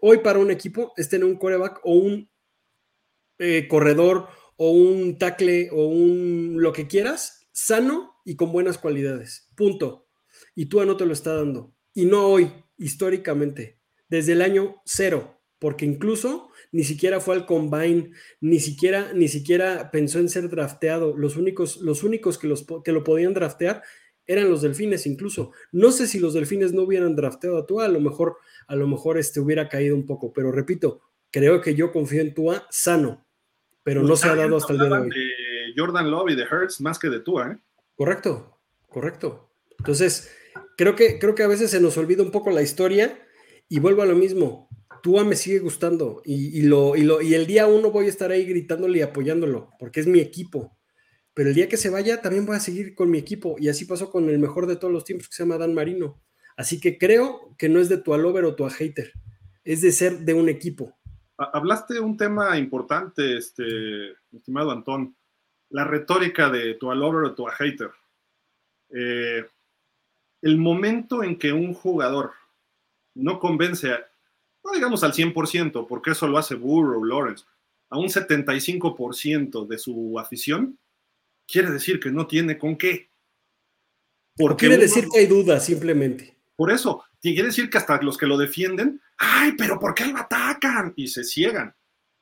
hoy para un equipo, es tener un coreback o un eh, corredor o un tackle o un lo que quieras, sano y con buenas cualidades. Punto. Y tú no te lo está dando. Y no hoy, históricamente, desde el año cero, porque incluso ni siquiera fue al combine, ni siquiera, ni siquiera pensó en ser drafteado. Los únicos, los únicos que, los, que lo podían draftear eran los delfines incluso. No sé si los delfines no hubieran drafteado a Tua, a lo mejor, a lo mejor este hubiera caído un poco, pero repito, creo que yo confío en Tua sano, pero no se ha dado hasta el día de hoy. De Jordan Love y de Hertz más que de Tua, ¿eh? Correcto, correcto. Entonces, creo que, creo que a veces se nos olvida un poco la historia y vuelvo a lo mismo. Tua me sigue gustando y, lo, y, lo, y el día uno voy a estar ahí gritándole y apoyándolo porque es mi equipo. Pero el día que se vaya también voy a seguir con mi equipo y así pasó con el mejor de todos los tiempos que se llama Dan Marino. Así que creo que no es de tu alover o tu hater, es de ser de un equipo. Hablaste de un tema importante, este, estimado Antón, la retórica de tu lover o tu hater. Eh, el momento en que un jugador no convence no digamos al 100%, porque eso lo hace Burrow, Lawrence, a un 75% de su afición, quiere decir que no tiene con qué. Porque quiere decir que hay dudas, simplemente. Por eso, quiere decir que hasta los que lo defienden, ay, pero ¿por qué lo atacan? Y se ciegan,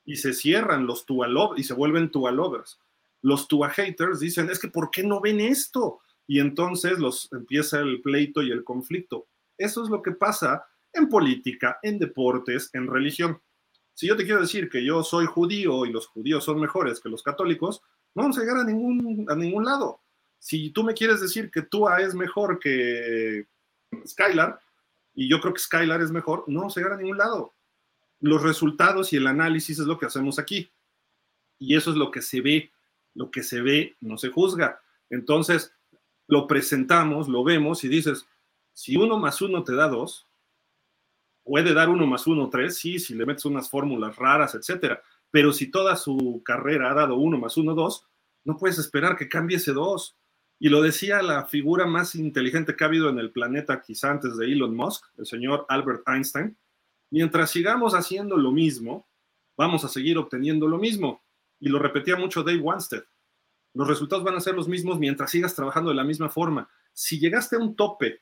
y se cierran los Tua y se vuelven Tua lovers. Los Tua haters dicen, es que ¿por qué no ven esto? Y entonces los empieza el pleito y el conflicto. Eso es lo que pasa en política, en deportes, en religión. Si yo te quiero decir que yo soy judío y los judíos son mejores que los católicos, no vamos a a ningún, a ningún lado. Si tú me quieres decir que Tua es mejor que Skylar, y yo creo que Skylar es mejor, no vamos a a ningún lado. Los resultados y el análisis es lo que hacemos aquí. Y eso es lo que se ve. Lo que se ve no se juzga. Entonces, lo presentamos, lo vemos y dices, si uno más uno te da dos, puede dar uno más uno tres, sí, si le metes unas fórmulas raras, etcétera. Pero si toda su carrera ha dado uno más uno dos, no puedes esperar que cambie ese dos. Y lo decía la figura más inteligente que ha habido en el planeta, quizá antes de Elon Musk, el señor Albert Einstein. Mientras sigamos haciendo lo mismo, vamos a seguir obteniendo lo mismo. Y lo repetía mucho Dave Wanstead. Los resultados van a ser los mismos mientras sigas trabajando de la misma forma. Si llegaste a un tope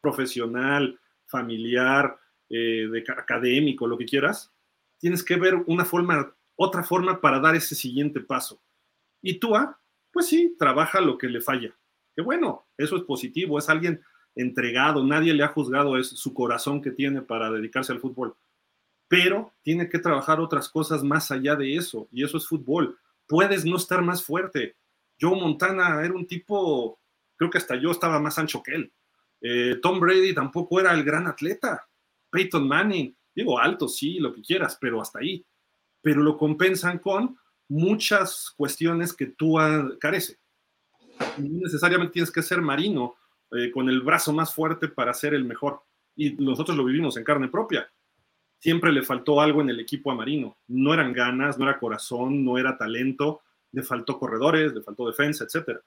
profesional, familiar, eh, académico, lo que quieras, tienes que ver una forma, otra forma para dar ese siguiente paso. Y tú, ah, pues sí, trabaja lo que le falla. Que bueno, eso es positivo, es alguien entregado, nadie le ha juzgado es su corazón que tiene para dedicarse al fútbol. Pero tiene que trabajar otras cosas más allá de eso, y eso es fútbol. Puedes no estar más fuerte. Joe Montana era un tipo, creo que hasta yo estaba más ancho que él. Eh, Tom Brady tampoco era el gran atleta. Peyton Manning, digo alto, sí, lo que quieras, pero hasta ahí. Pero lo compensan con muchas cuestiones que tú carece. No necesariamente tienes que ser marino eh, con el brazo más fuerte para ser el mejor. Y nosotros lo vivimos en carne propia. Siempre le faltó algo en el equipo a Marino. No eran ganas, no era corazón, no era talento, le faltó corredores, le faltó defensa, etc.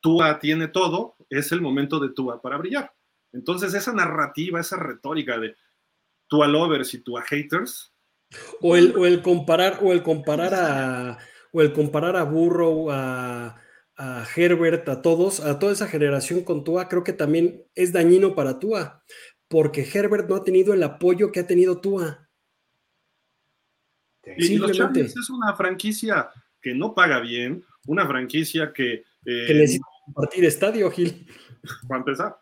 Tua tiene todo, es el momento de Tua para brillar. Entonces esa narrativa, esa retórica de tú a lovers y tú a haters. O el, o el comparar, o el comparar a, o el comparar a Burrow, a, Herbert, a todos, a toda esa generación con Tua, creo que también es dañino para Tua, porque Herbert no ha tenido el apoyo que ha tenido Tua. Y, los es una franquicia que no paga bien, una franquicia que... Eh, que necesita compartir estadio, Gil. Para empezar.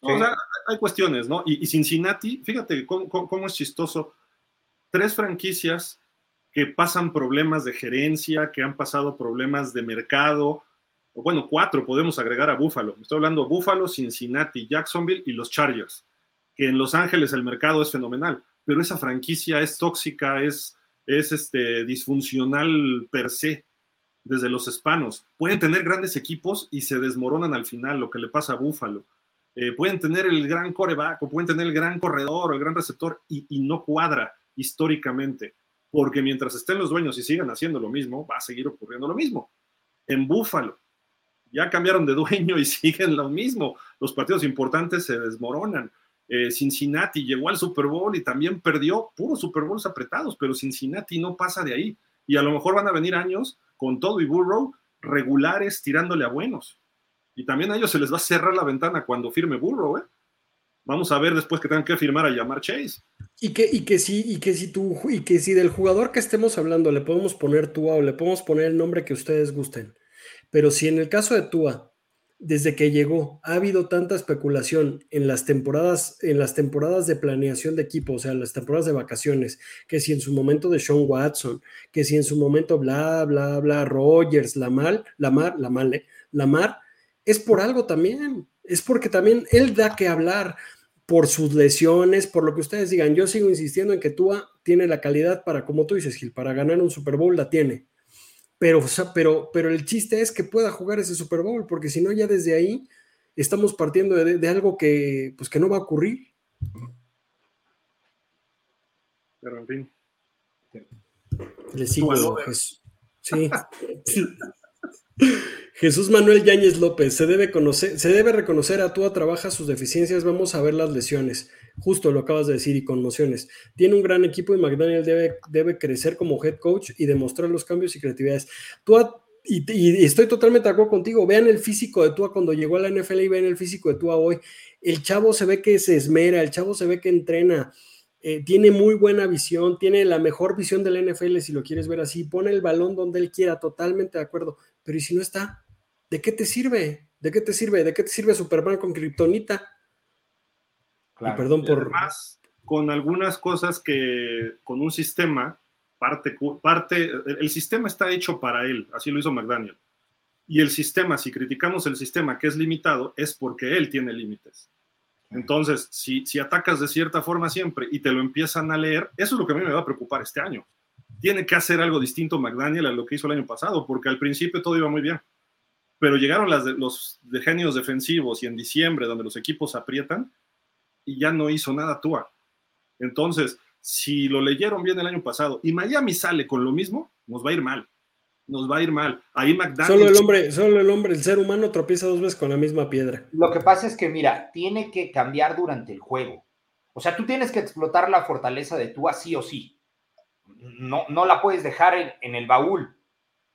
O sea, hay cuestiones, ¿no? Y, Cincinnati, fíjate cómo, es chistoso. Tres franquicias que pasan problemas de gerencia, que han pasado problemas de mercado, o bueno, cuatro podemos agregar a Buffalo. Estoy hablando de Buffalo, Cincinnati, Jacksonville y los Chargers, que en Los Ángeles el mercado es fenomenal, pero esa franquicia es tóxica, es, es este, disfuncional per se, desde los hispanos. Pueden tener grandes equipos y se desmoronan al final, lo que le pasa a Buffalo. Eh, pueden tener el gran coreback o pueden tener el gran corredor o el gran receptor y, no cuadra históricamente, porque mientras estén los dueños y sigan haciendo lo mismo, va a seguir ocurriendo lo mismo. En Búfalo, ya cambiaron de dueño y siguen lo mismo. Los partidos importantes se desmoronan. Eh, Cincinnati llegó al Super Bowl y también perdió puros Super Bowls apretados, pero Cincinnati no pasa de ahí. Y a lo mejor van a venir años con todo y Burrow regulares tirándole a buenos. Y también a ellos se les va a cerrar la ventana cuando firme Burro, ¿eh? Vamos a ver después que tengan que firmar a llamar Chase. Y que, y que sí, y que si tú, y que si del jugador que estemos hablando le podemos poner Tua o le podemos poner el nombre que ustedes gusten. Pero si en el caso de Tua, desde que llegó, ha habido tanta especulación en las temporadas, en las temporadas de planeación de equipo, o sea, las temporadas de vacaciones, que si en su momento de Sean Watson, que si en su momento bla, bla, bla, Rogers, Lamar, Lamar, Lamar, eh, Lamar, es por algo también, es porque también él da que hablar por sus lesiones, por lo que ustedes digan. Yo sigo insistiendo en que Tua tiene la calidad para, como tú dices, Gil, para ganar un Super Bowl la tiene. Pero, pero, pero el chiste es que pueda jugar ese Super Bowl, porque si no, ya desde ahí estamos partiendo de, algo que, pues, que no va a ocurrir. Pero en fin. Le sigo, Sí. Jesús Manuel Yáñez López, se debe, conocer, se debe reconocer a Tua trabaja sus deficiencias, vamos a ver las lesiones. Justo lo acabas de decir y conmociones. Tiene un gran equipo y McDaniel debe, crecer como head coach y demostrar los cambios y creatividades. Tú y, estoy totalmente de acuerdo contigo. Vean el físico de Tua cuando llegó a la NFL y vean el físico de Tua hoy. El chavo se ve que se esmera, el chavo se ve que entrena, eh, tiene muy buena visión, tiene la mejor visión del NFL si lo quieres ver así. Pone el balón donde él quiera, totalmente de acuerdo. Pero ¿y si no está? ¿De qué te sirve? ¿De qué te sirve? ¿De qué te sirve Superman con Kryptonita? Claro. perdón por. Además, con algunas cosas que con un sistema parte, parte, el sistema está hecho para él, así lo hizo McDaniel. Y el sistema, si criticamos el sistema que es limitado, es porque él tiene límites. Entonces, si, si atacas de cierta forma siempre y te lo empiezan a leer, eso es lo que a mí me va a preocupar este año. Tiene que hacer algo distinto McDaniel a lo que hizo el año pasado, porque al principio todo iba muy bien. Pero llegaron las los de genios defensivos y en diciembre, donde los equipos aprietan, y ya no hizo nada Tua. Entonces, si lo leyeron bien el año pasado y Miami sale con lo mismo, nos va a ir mal. Nos va a ir mal. Ahí McDaniel. Solo el hombre, solo el hombre, el ser humano tropieza dos veces con la misma piedra. Lo que pasa es que, mira, tiene que cambiar durante el juego. O sea, tú tienes que explotar la fortaleza de tú así o sí. No, no la puedes dejar en, en el baúl,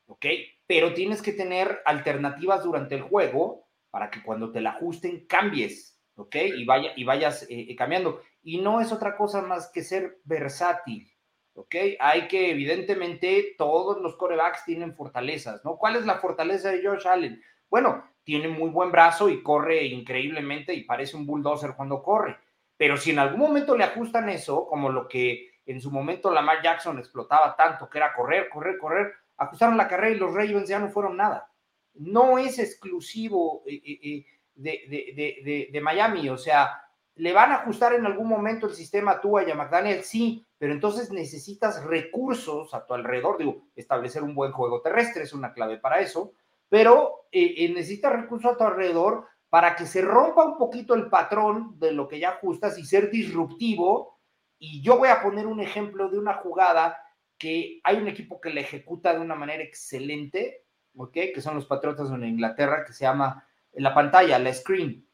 ¿ok? Pero tienes que tener alternativas durante el juego para que cuando te la ajusten cambies, ¿ok? Y, vaya, y vayas eh, eh, cambiando y no es otra cosa más que ser versátil. ¿ok? Hay que, evidentemente, todos los corebacks tienen fortalezas, ¿no? ¿Cuál es la fortaleza de Josh Allen? Bueno, tiene muy buen brazo y corre increíblemente y parece un bulldozer cuando corre. Pero si en algún momento le ajustan eso, como lo que en su momento Lamar Jackson explotaba tanto, que era correr, correr, correr, ajustaron la carrera y los Ravens ya no fueron nada. No es exclusivo eh, eh, eh, de, Miami, o sea, ¿Le van a ajustar en algún momento el sistema Tua y a McDaniel? Sí, pero entonces necesitas recursos a tu alrededor. Digo, establecer un buen juego terrestre es una clave para eso, pero necesitas recursos a tu alrededor para que se rompa un poquito el patrón de lo que ya ajustas y ser disruptivo. Y yo voy a poner un ejemplo de una jugada que hay un equipo que la ejecuta de una manera excelente, ¿ok? Que son los Patriotas en Inglaterra, que se llama la pantalla, la screen.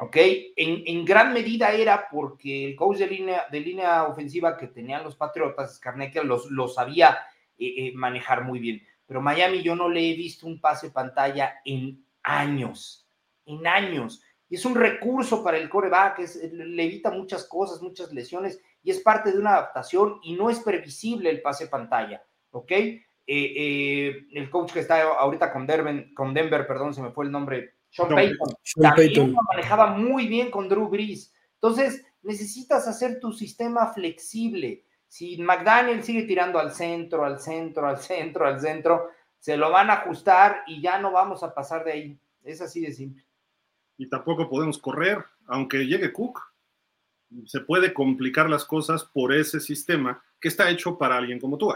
¿ok? En, gran medida era porque el coach de línea, de línea ofensiva que tenían los Patriotas, Scarnecchia, los, los sabía eh, eh, manejar muy bien. Pero Miami yo no le he visto un pase pantalla en años, en años. Y es un recurso para el coreback, le evita muchas cosas, muchas lesiones, y es parte de una adaptación y no es previsible el pase pantalla, ¿ok? Eh, el coach que está ahorita con Denver, con Denver, perdón, se me fue el nombre, sean Payton. También lo manejaba muy bien con Drew Brees. Entonces, necesitas hacer tu sistema flexible. Si McDaniel sigue tirando al centro, al centro, al centro, al centro, se lo van a ajustar y ya no vamos a pasar de ahí. Es así de simple. Y tampoco podemos correr, aunque llegue Cook. Se puede complicar las cosas por ese sistema que está hecho para alguien como tú.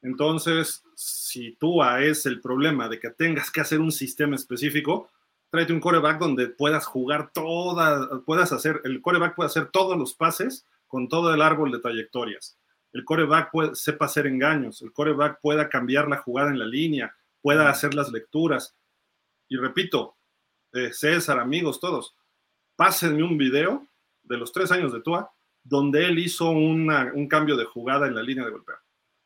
Entonces, si Tua es el problema de que tengas que hacer un sistema específico, tráete un coreback donde puedas jugar todas, puedas hacer, el coreback puede hacer todos los pases con todo el árbol de trayectorias. El coreback puede, sepa hacer engaños, el coreback pueda cambiar la jugada en la línea, pueda hacer las lecturas. Y repito, eh, César, amigos, todos, pásenme un video de los tres años de Tua donde él hizo un cambio de jugada en la línea de golpeo.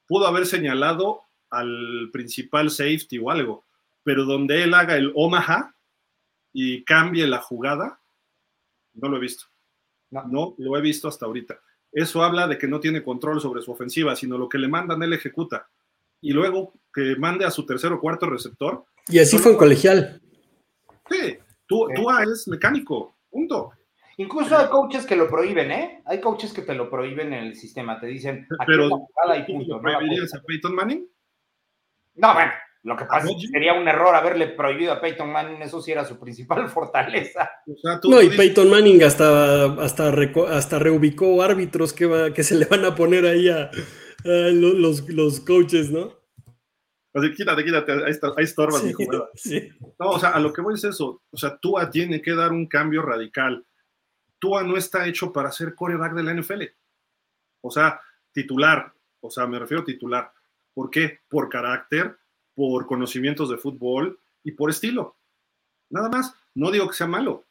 Pudo haber señalado al principal safety o algo, pero donde él haga el Omaha, y cambie la jugada, no lo he visto. No. lo he visto hasta ahorita. Eso habla de que no tiene control sobre su ofensiva, sino lo que le mandan él ejecuta. Y luego que mande a su tercer o cuarto receptor. Y así fue en colegial. Sí, tú, tú eres mecánico, punto. Incluso hay coaches que lo prohíben, ¿eh? Hay coaches que te lo prohíben en el sistema, te dicen, aquí Pero, y punto. ¿Prohibirías a Peyton Manning? No, bueno, lo que pasa es que sería un error haberle prohibido a Peyton Manning, eso sí era su principal fortaleza. no, y Peyton Manning hasta, hasta, hasta reubicó árbitros que, va, que se le van a poner ahí a, los, los, coaches, ¿no? Así, quítate, quítate, ahí, está, ahí estorbas sí, sí. No, o sea, a lo que voy es eso. O sea, Tua tiene que dar un cambio radical. Tua no está hecho para ser coreback de la NFL. O sea, titular. O sea, me refiero a titular. ¿Por qué? Por carácter, por conocimientos de fútbol y por estilo. Nada más, no digo que sea malo,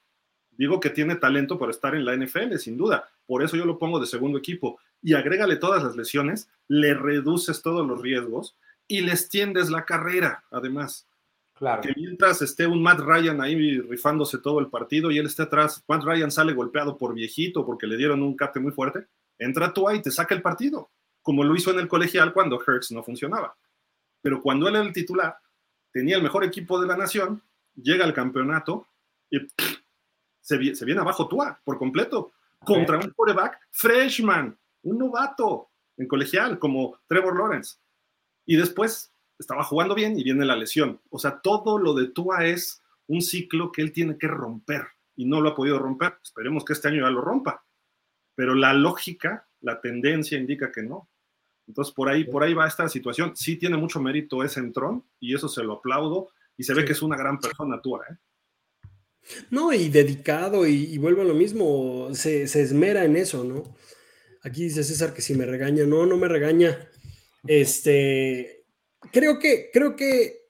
Digo que tiene talento para estar en la NFL, sin duda. Por eso yo lo pongo de segundo equipo. Y agrégale todas las lesiones, le reduces todos los riesgos y le extiendes la carrera, además. Claro. Que mientras esté un Matt Ryan ahí rifándose todo el partido y él esté atrás, Matt Ryan sale golpeado por viejito porque le dieron un cate muy fuerte, entra tú ahí y te saca el partido, como lo hizo en el colegial cuando Hertz no funcionaba. Pero cuando él era el titular, tenía el mejor equipo de la nación, llega al campeonato y se, viene abajo Tua por completo contra un quarterback freshman, un novato en colegial como Trevor Lawrence. Y después estaba jugando bien y viene la lesión. O sea, todo lo de Tua es un ciclo que él tiene que romper y no lo ha podido romper. Esperemos que este año ya lo rompa. Pero la lógica, la tendencia indica que no. Entonces, por ahí, por ahí va esta situación. Sí tiene mucho mérito ese entrón y eso se lo aplaudo y se ve que es una gran persona Tua, ¿eh? No, y dedicado, y, vuelvo a lo mismo, se, esmera en eso, ¿no? Aquí dice César que si me regaña, no, no me regaña. Este, creo que, creo que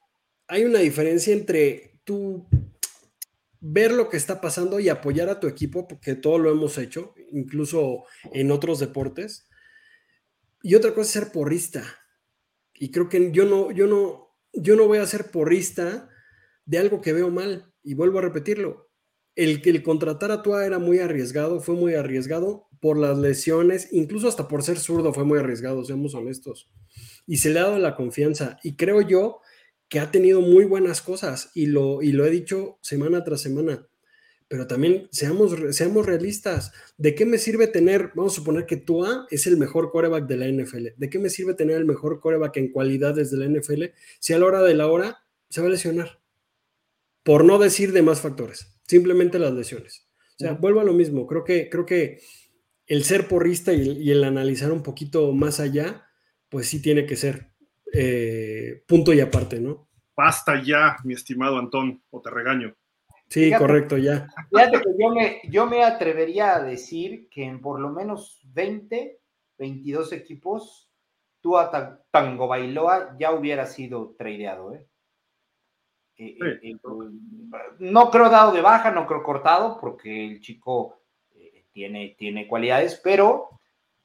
hay una diferencia entre tú ver lo que está pasando y apoyar a tu equipo, porque todo lo hemos hecho, incluso en otros deportes. Y otra cosa es ser porrista. Y creo que yo no, yo no, yo no voy a ser porrista de algo que veo mal y vuelvo a repetirlo, el que el contratar a Tua era muy arriesgado, fue muy arriesgado por las lesiones, incluso hasta por ser zurdo fue muy arriesgado, seamos honestos. Y se le ha dado la confianza y creo yo que ha tenido muy buenas cosas y lo, y lo he dicho semana tras semana. Pero también seamos, seamos realistas. ¿De qué me sirve tener, vamos a suponer que Tua es el mejor coreback de la NFL? ¿De qué me sirve tener el mejor coreback en cualidades de la NFL si a la hora de la hora se va a lesionar? por no decir de más factores, simplemente las lesiones. O sea, vuelvo a lo mismo, creo que, creo que el ser porrista y el, analizar un poquito más allá, pues sí tiene que ser eh, punto y aparte, ¿no? Basta ya, mi estimado Antón, o te regaño. Sí, correcto, ya. Fíjate que yo me, yo me atrevería a decir que en por lo menos 20, 22 equipos, tú a Tango Bailoa ya hubiera sido tradeado, ¿eh? Eh, eh, eh, no creo dado de baja, no creo cortado, porque el chico tiene, tiene cualidades, pero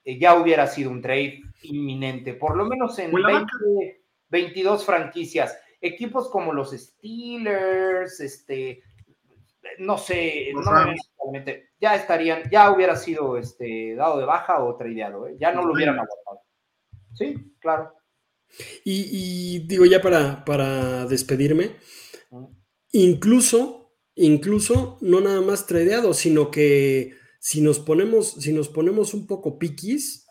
ya hubiera sido un trade inminente, por lo menos en 22 franquicias. Equipos como los Steelers, este, no sé, ya estarían, ya hubiera sido este, dado de baja o tradeado, ya no lo hubieran aguantado. Sí, claro. Y, digo ya para, para despedirme, incluso, incluso no nada más tradeado, sino que si nos ponemos, si nos ponemos un poco piquis,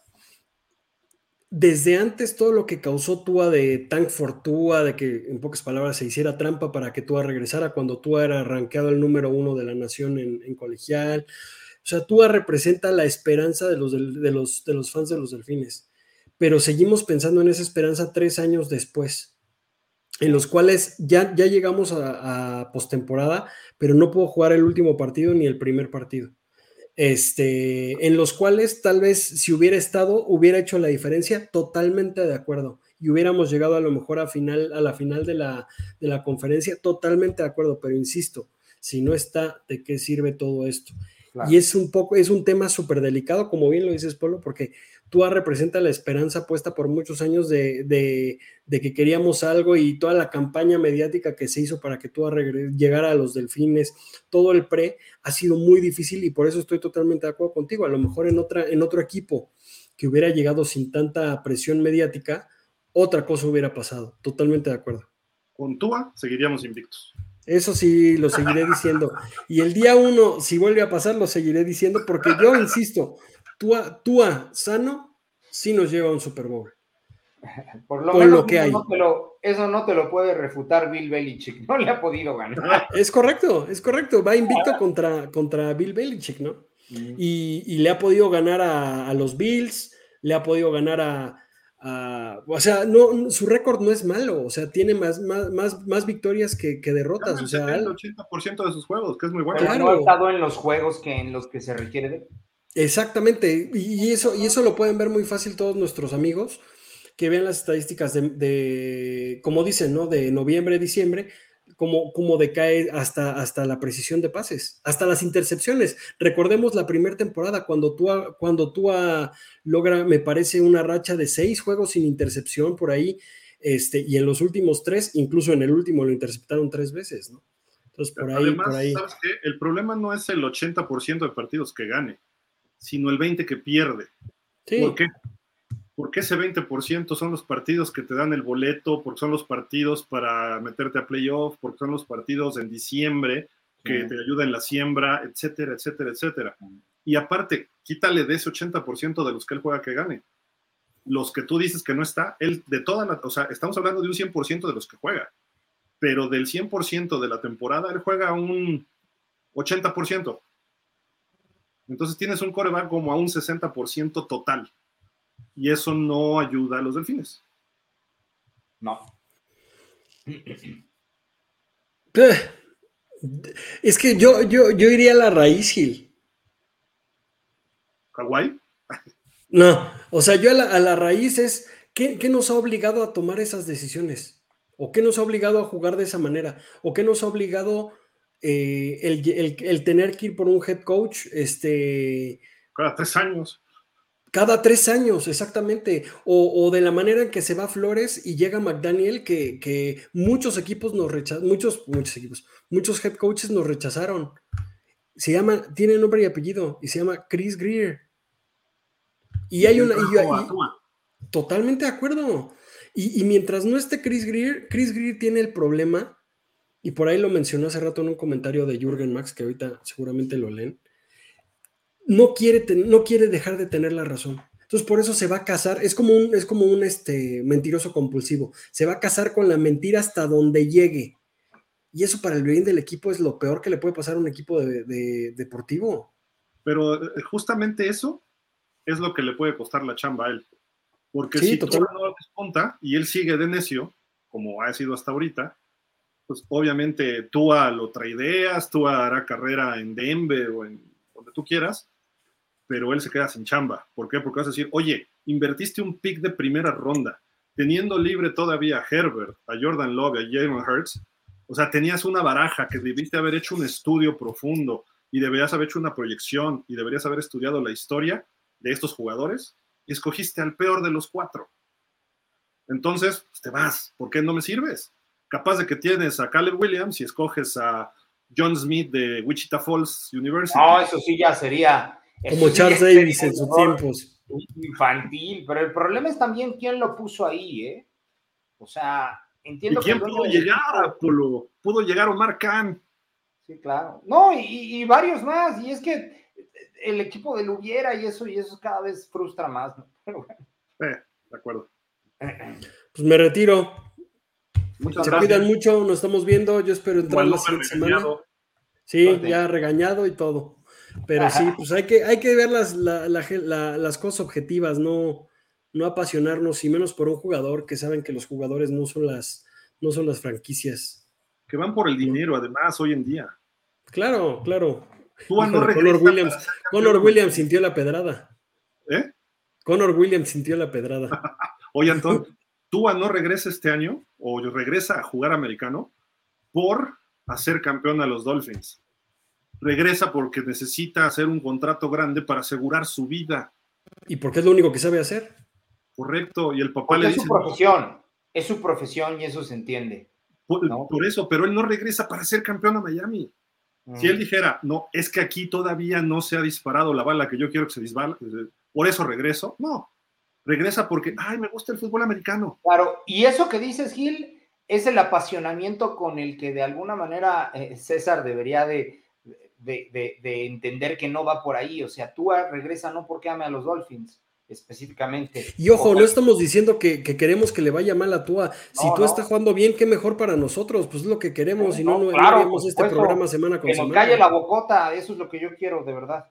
desde antes todo lo que causó Tua de Tank for Tua, de que en pocas palabras se hiciera trampa para que Tua regresara cuando Tua era arranqueado el número uno de la nación en, colegial. O sea, Tua representa la esperanza de los, de, los, de los fans de los delfines pero seguimos pensando en esa esperanza tres años después, en los cuales ya, ya llegamos a, postemporada, pero no puedo jugar el último partido ni el primer partido. Este, en los cuales tal vez si hubiera estado, hubiera hecho la diferencia, totalmente de acuerdo. Y hubiéramos llegado a lo mejor a, final, a la final de la, de la conferencia, totalmente de acuerdo, pero insisto, si no está, ¿de qué sirve todo esto? Y es un poco, es un tema súper delicado, como bien lo dices, Polo, porque Tua representa la esperanza puesta por muchos años de, que queríamos algo y toda la campaña mediática que se hizo para que Tua llegara a los delfines, todo el pre ha sido muy difícil y por eso estoy totalmente de acuerdo contigo. A lo mejor en, otra, en otro equipo que hubiera llegado sin tanta presión mediática, otra cosa hubiera pasado. Totalmente de acuerdo. Con Tua seguiríamos invictos. Eso sí, lo seguiré diciendo. Y el día uno, si vuelve a pasar, lo seguiré diciendo porque yo insisto, Tua, Tua sano sí nos lleva a un Super Bowl. Por lo menos que hay. eso no te lo puede refutar Bill Belichick. No le ha podido ganar. Es correcto, es correcto. Va invicto contra, contra Bill Belichick, ¿no? Mm. Y, le ha podido ganar a, los Bills, le ha podido ganar a, o sea, no, su récord no es malo, o sea, tiene más, más, más, victorias que, derrotas. O sea, el 80% de sus juegos, que es muy bueno. Claro. No ha estado en los juegos que en los que se requiere de Exactamente, y eso, y eso lo pueden ver muy fácil todos nuestros amigos que vean las estadísticas de, como dicen, ¿no? De noviembre, diciembre, cómo, cómo decae hasta, hasta la precisión de pases, hasta las intercepciones. Recordemos la primera temporada, cuando tú, cuando tú logra, me parece, una racha de seis juegos sin intercepción por ahí, este, y en los últimos tres, incluso en el último lo interceptaron tres veces, ¿no? Entonces, por ahí, por ahí. ¿sabes qué? El problema no es el 80% de partidos que gane, sino el 20% que pierde. ¿Por qué? Porque ese 20% son los partidos que te dan el boleto, porque son los partidos para meterte a playoff, porque son los partidos en diciembre que te ayudan en la siembra, etcétera, etcétera, etcétera. Y aparte, quítale de ese 80% de los que él juega que gane. Los que tú dices que no está, él de toda la, o sea, estamos hablando de un 100% de los que juega, pero del 100% de la temporada, él juega un 80%. Entonces tienes un coreback como a un 60% total. Y eso no ayuda a los delfines. No. Es que yo, yo, yo iría a la raíz, Gil. ¿Hawái? No, o sea, yo a la, raíz es, ¿qué, ¿qué, nos ha obligado a tomar esas decisiones? ¿O qué nos ha obligado a jugar de esa manera? ¿O qué nos ha obligado eh, el, tener que ir por un head coach, este... Cada tres años. Cada tres años, exactamente. O, de la manera en que se va Flores y llega McDaniel, que, muchos equipos nos rechazaron, muchos, muchos equipos, muchos head coaches nos rechazaron. Se llama, tiene nombre y apellido, y se llama Chris Greer. Y hay una. totalmente de acuerdo. Y, y, mientras no esté Chris Greer, Chris Greer tiene el problema y por ahí lo mencionó hace rato en un comentario de Jürgen Max, que ahorita seguramente lo leen, no quiere, no quiere dejar de tener la razón. Entonces por eso se va a casar, es como un, es como un este, mentiroso compulsivo, se va a casar con la mentira hasta donde llegue. Y eso para el bien del equipo es lo peor que le puede pasar a un equipo de, deportivo. Pero eh, justamente eso es lo que le puede costar la chamba a él. Porque si todo no lo desponta y él sigue de necio, como ha sido hasta ahorita, pues obviamente tú lo traideas, tú hará carrera en Denver o en donde tú quieras, pero él se queda sin chamba. ¿Por qué? Porque vas a decir, oye, invertiste un pick de primera ronda, teniendo libre todavía a Herbert, a Jordan Love, a Jalen Hurts, o sea, tenías una baraja que debiste haber hecho un estudio profundo y deberías haber hecho una proyección y deberías haber estudiado la historia de estos jugadores y escogiste al peor de los cuatro. Entonces, pues te vas. ¿Por qué no me sirves? Capaz de que tienes a Caleb Williams y escoges a John Smith de Wichita Falls University. No, eso sí ya sería. Como Charles Davis en sus tiempos. Infantil, pero el problema es también quién lo puso ahí, ¿eh? O sea, entiendo ¿Y quién pudo llegar, Apolo? Pudo llegar Omar Khan. Sí, claro. No, y, varios más. Y es que el equipo de Lubiera y eso, y eso cada vez frustra más, ¿no? Pero bueno. Eh, de acuerdo. Pues me retiro. Se cuidan mucho, nos estamos viendo. Yo espero entrar la siguiente semana. Sí, ya regañado y todo. Pero sí, pues hay que, hay que ver las, las cosas objetivas, no, no apasionarnos, y menos por un jugador que saben que los jugadores no son las, no son las franquicias. Que van por el dinero, además, hoy en día. Claro, claro. Conor, Williams, Conor Williams sintió la pedrada. ¿Eh? Conor Williams sintió la pedrada. Oye, Antonio, Tua no regresa este año o regresa a jugar americano por hacer campeón a los Dolphins. Regresa porque necesita hacer un contrato grande para asegurar su vida. Y porque es lo único que sabe hacer. Correcto, y el papá le dice... Es su profesión, es su profesión y eso se entiende. Por, eso, pero él no regresa para ser campeón a Miami. Si él mm. dijera, no, es que aquí todavía no se ha disparado la bala que yo quiero que se dispare, por eso regreso, no, regresa porque, ay, me gusta el fútbol americano. Claro, y eso que dices, Gil, es el apasionamiento con el que de alguna manera eh, César debería de, de, entender que no va por ahí. O sea, tú regresa no porque ame a los Dolphins específicamente. Y ojo, no estamos diciendo que, queremos que le vaya mal a Tua. Si tú estás jugando bien, qué mejor para nosotros, pues es lo que queremos, y no, no, no este programa semana con que semana. Que calle la bocota, eso es lo que yo quiero, de verdad.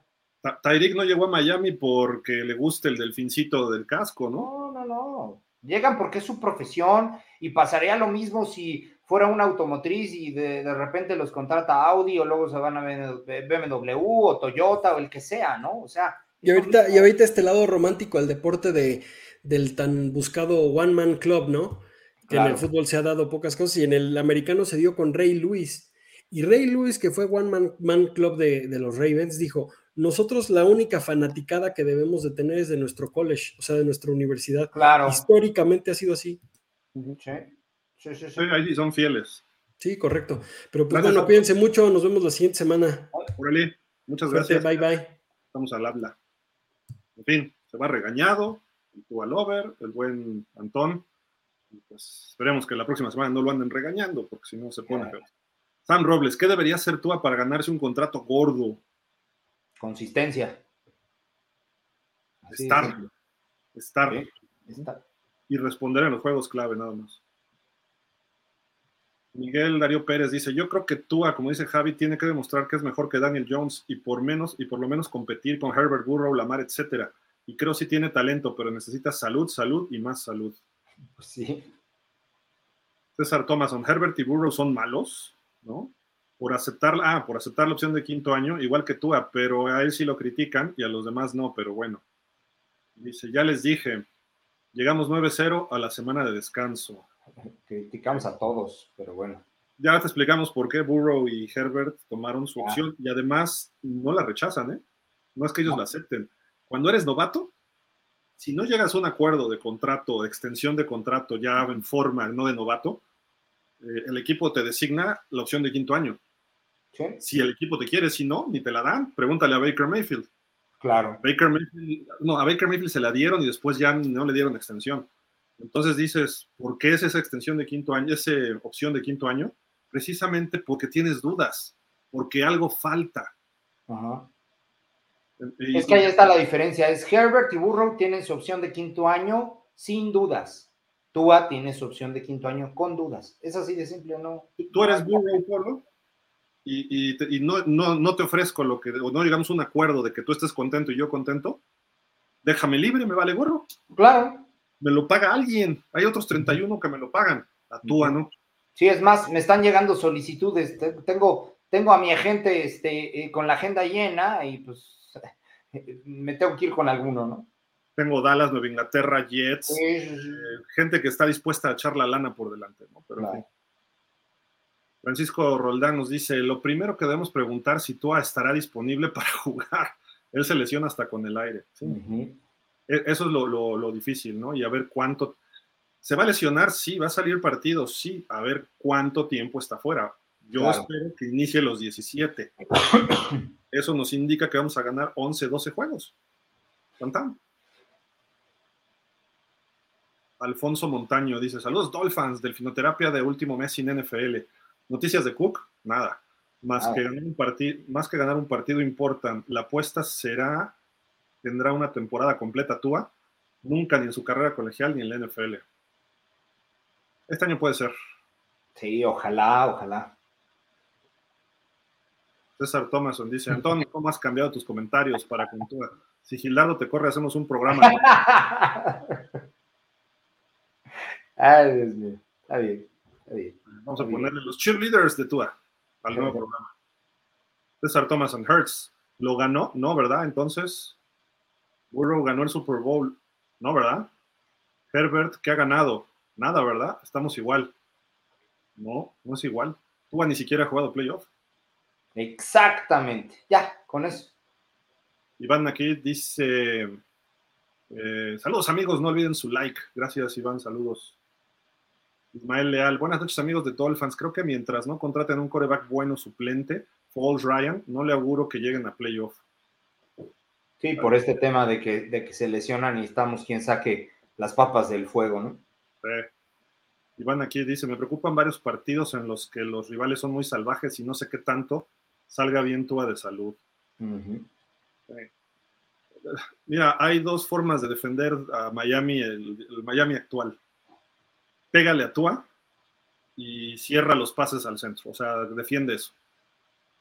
Tyreek no llegó a Miami porque le gusta el delfincito del casco, ¿no? No, no, no. Llegan porque es su profesión y pasaría lo mismo si fuera una automotriz y de, repente los contrata Audi o luego se van a BMW o Toyota o el que sea, ¿no? O sea. Y ahorita, y ahorita este lado romántico al deporte de, del tan buscado One Man Club, ¿no? que en el fútbol se ha dado pocas cosas y en el americano se dio con Ray Lewis. Y Ray Lewis, que fue One Man, Man Club de, los Ravens, dijo, nosotros la única fanaticada que debemos de tener es de nuestro college, o sea, de nuestra universidad. Claro. Históricamente ha sido así. Sí, sí, sí. sí. Ahí son fieles. Sí, correcto. Pero pues bueno, cuídense mucho, nos vemos la siguiente semana. Órale, muchas gracias. Bye, bye. Estamos al habla. En fin, se va regañado, el al over, el buen Antón. pues esperemos que la próxima semana no lo anden regañando, porque si no se pone peor. Sam Robles, ¿qué debería hacer tú para ganarse un contrato gordo? Consistencia. estar. Estar. Y responder en los juegos clave, nada más. Miguel Darío Pérez dice: Yo creo que Tua, como dice Javi, tiene que demostrar que es mejor que Daniel Jones y por menos, y por lo menos competir con Herbert Burrow, Lamar, etcétera. Y creo sí tiene talento, pero necesita salud, salud y más salud. Pues sí. César Thomason, Herbert y Burrow son malos. ¿no? Por aceptar, ah, por aceptar la opción de quinto año, igual que tú, ah, pero a él sí lo critican y a los demás no, pero bueno. Dice, ya les dije, llegamos 9-0 a la semana de descanso. Criticamos a todos, pero bueno. Ya te explicamos por qué Burrow y Herbert tomaron su opción y además no la rechazan, ¿eh? No es que ellos la acepten. Cuando eres novato, si no llegas a un acuerdo de contrato, de extensión de contrato ya en forma, no de novato, eh, el equipo te designa la opción de quinto año. Si el equipo te quiere, si no, ni te la dan, pregúntale a Baker Mayfield. Claro. Baker Mayfield, no, a Baker Mayfield se la dieron y después ya no le dieron extensión. Entonces dices, ¿por qué es esa extensión de quinto año, esa opción de quinto año? Precisamente porque tienes dudas, porque algo falta. es que ahí está la diferencia. Es Herbert y Burrow tienen su opción de quinto año sin dudas. Tua tiene su opción de quinto año con dudas. ¿Es así de simple no? Tú eres burro, Polo, y, y, no, no, te ofrezco lo que, o no llegamos a un acuerdo de que tú estés contento y yo contento. Déjame libre, me vale gorro. Claro. Me lo paga alguien. Hay otros 31 que me lo pagan. A Tua, ¿no? Sí, es más, me están llegando solicitudes. Tengo, tengo a mi agente este, eh, con la agenda llena y pues me tengo que ir con alguno, ¿no? tengo Dallas, Nueva Inglaterra, Jets, eh, gente que está dispuesta a echar la lana por delante, ¿no? Pero, Francisco Roldán nos dice, lo primero que debemos preguntar si Tua estará disponible para jugar. Él se lesiona hasta con el aire. E, eso es lo, difícil, ¿no? Y a ver cuánto... ¿Se va a lesionar? Sí. ¿Va a salir partido? Sí. A ver cuánto tiempo está fuera. Yo espero que inicie los 17. Eso nos indica que vamos a ganar 11, 12 juegos. ¿Cuánto? Alfonso Montaño dice: Saludos, Dolphins, delfinoterapia de último mes sin NFL. Noticias de Cook, nada. Más, que, ganar un partido, más que ganar un partido importan. La apuesta será, tendrá una temporada completa Tua, nunca ni en su carrera colegial ni en la NFL. Este año puede ser. Sí, ojalá, ojalá. César Thomason dice, Antonio, ¿cómo has cambiado tus comentarios para con Tua? Si Gildardo te corre, hacemos un programa. Ay, Dios mío. Está bien, está bien. Vamos a ponerle los cheerleaders de Tua al nuevo programa. César Thomas and Hertz lo ganó, ¿no? ¿Verdad? Entonces, Burrow ganó el Super Bowl, ¿no? ¿Verdad? Herbert, ¿qué ha ganado? Nada, ¿verdad? Estamos igual. No, no es igual. Tua ni siquiera ha jugado playoff. Exactamente. Ya, con eso. Iván aquí dice: eh, Saludos, amigos. No olviden su like. Gracias, Iván. Saludos. Ismael Leal, buenas noches amigos de Dolphins. Creo que mientras no contraten un coreback bueno suplente, Falls Ryan, no le auguro que lleguen a playoff. Sí, por este tema de que, de que se lesionan y estamos quien saque las papas del fuego, ¿no? Iván aquí dice, me preocupan varios partidos en los que los rivales son muy salvajes y no sé qué tanto salga bien Tua de salud. Mira, hay dos formas de defender a Miami, el Miami actual pégale a Tua y cierra los pases al centro, o sea, defiende eso.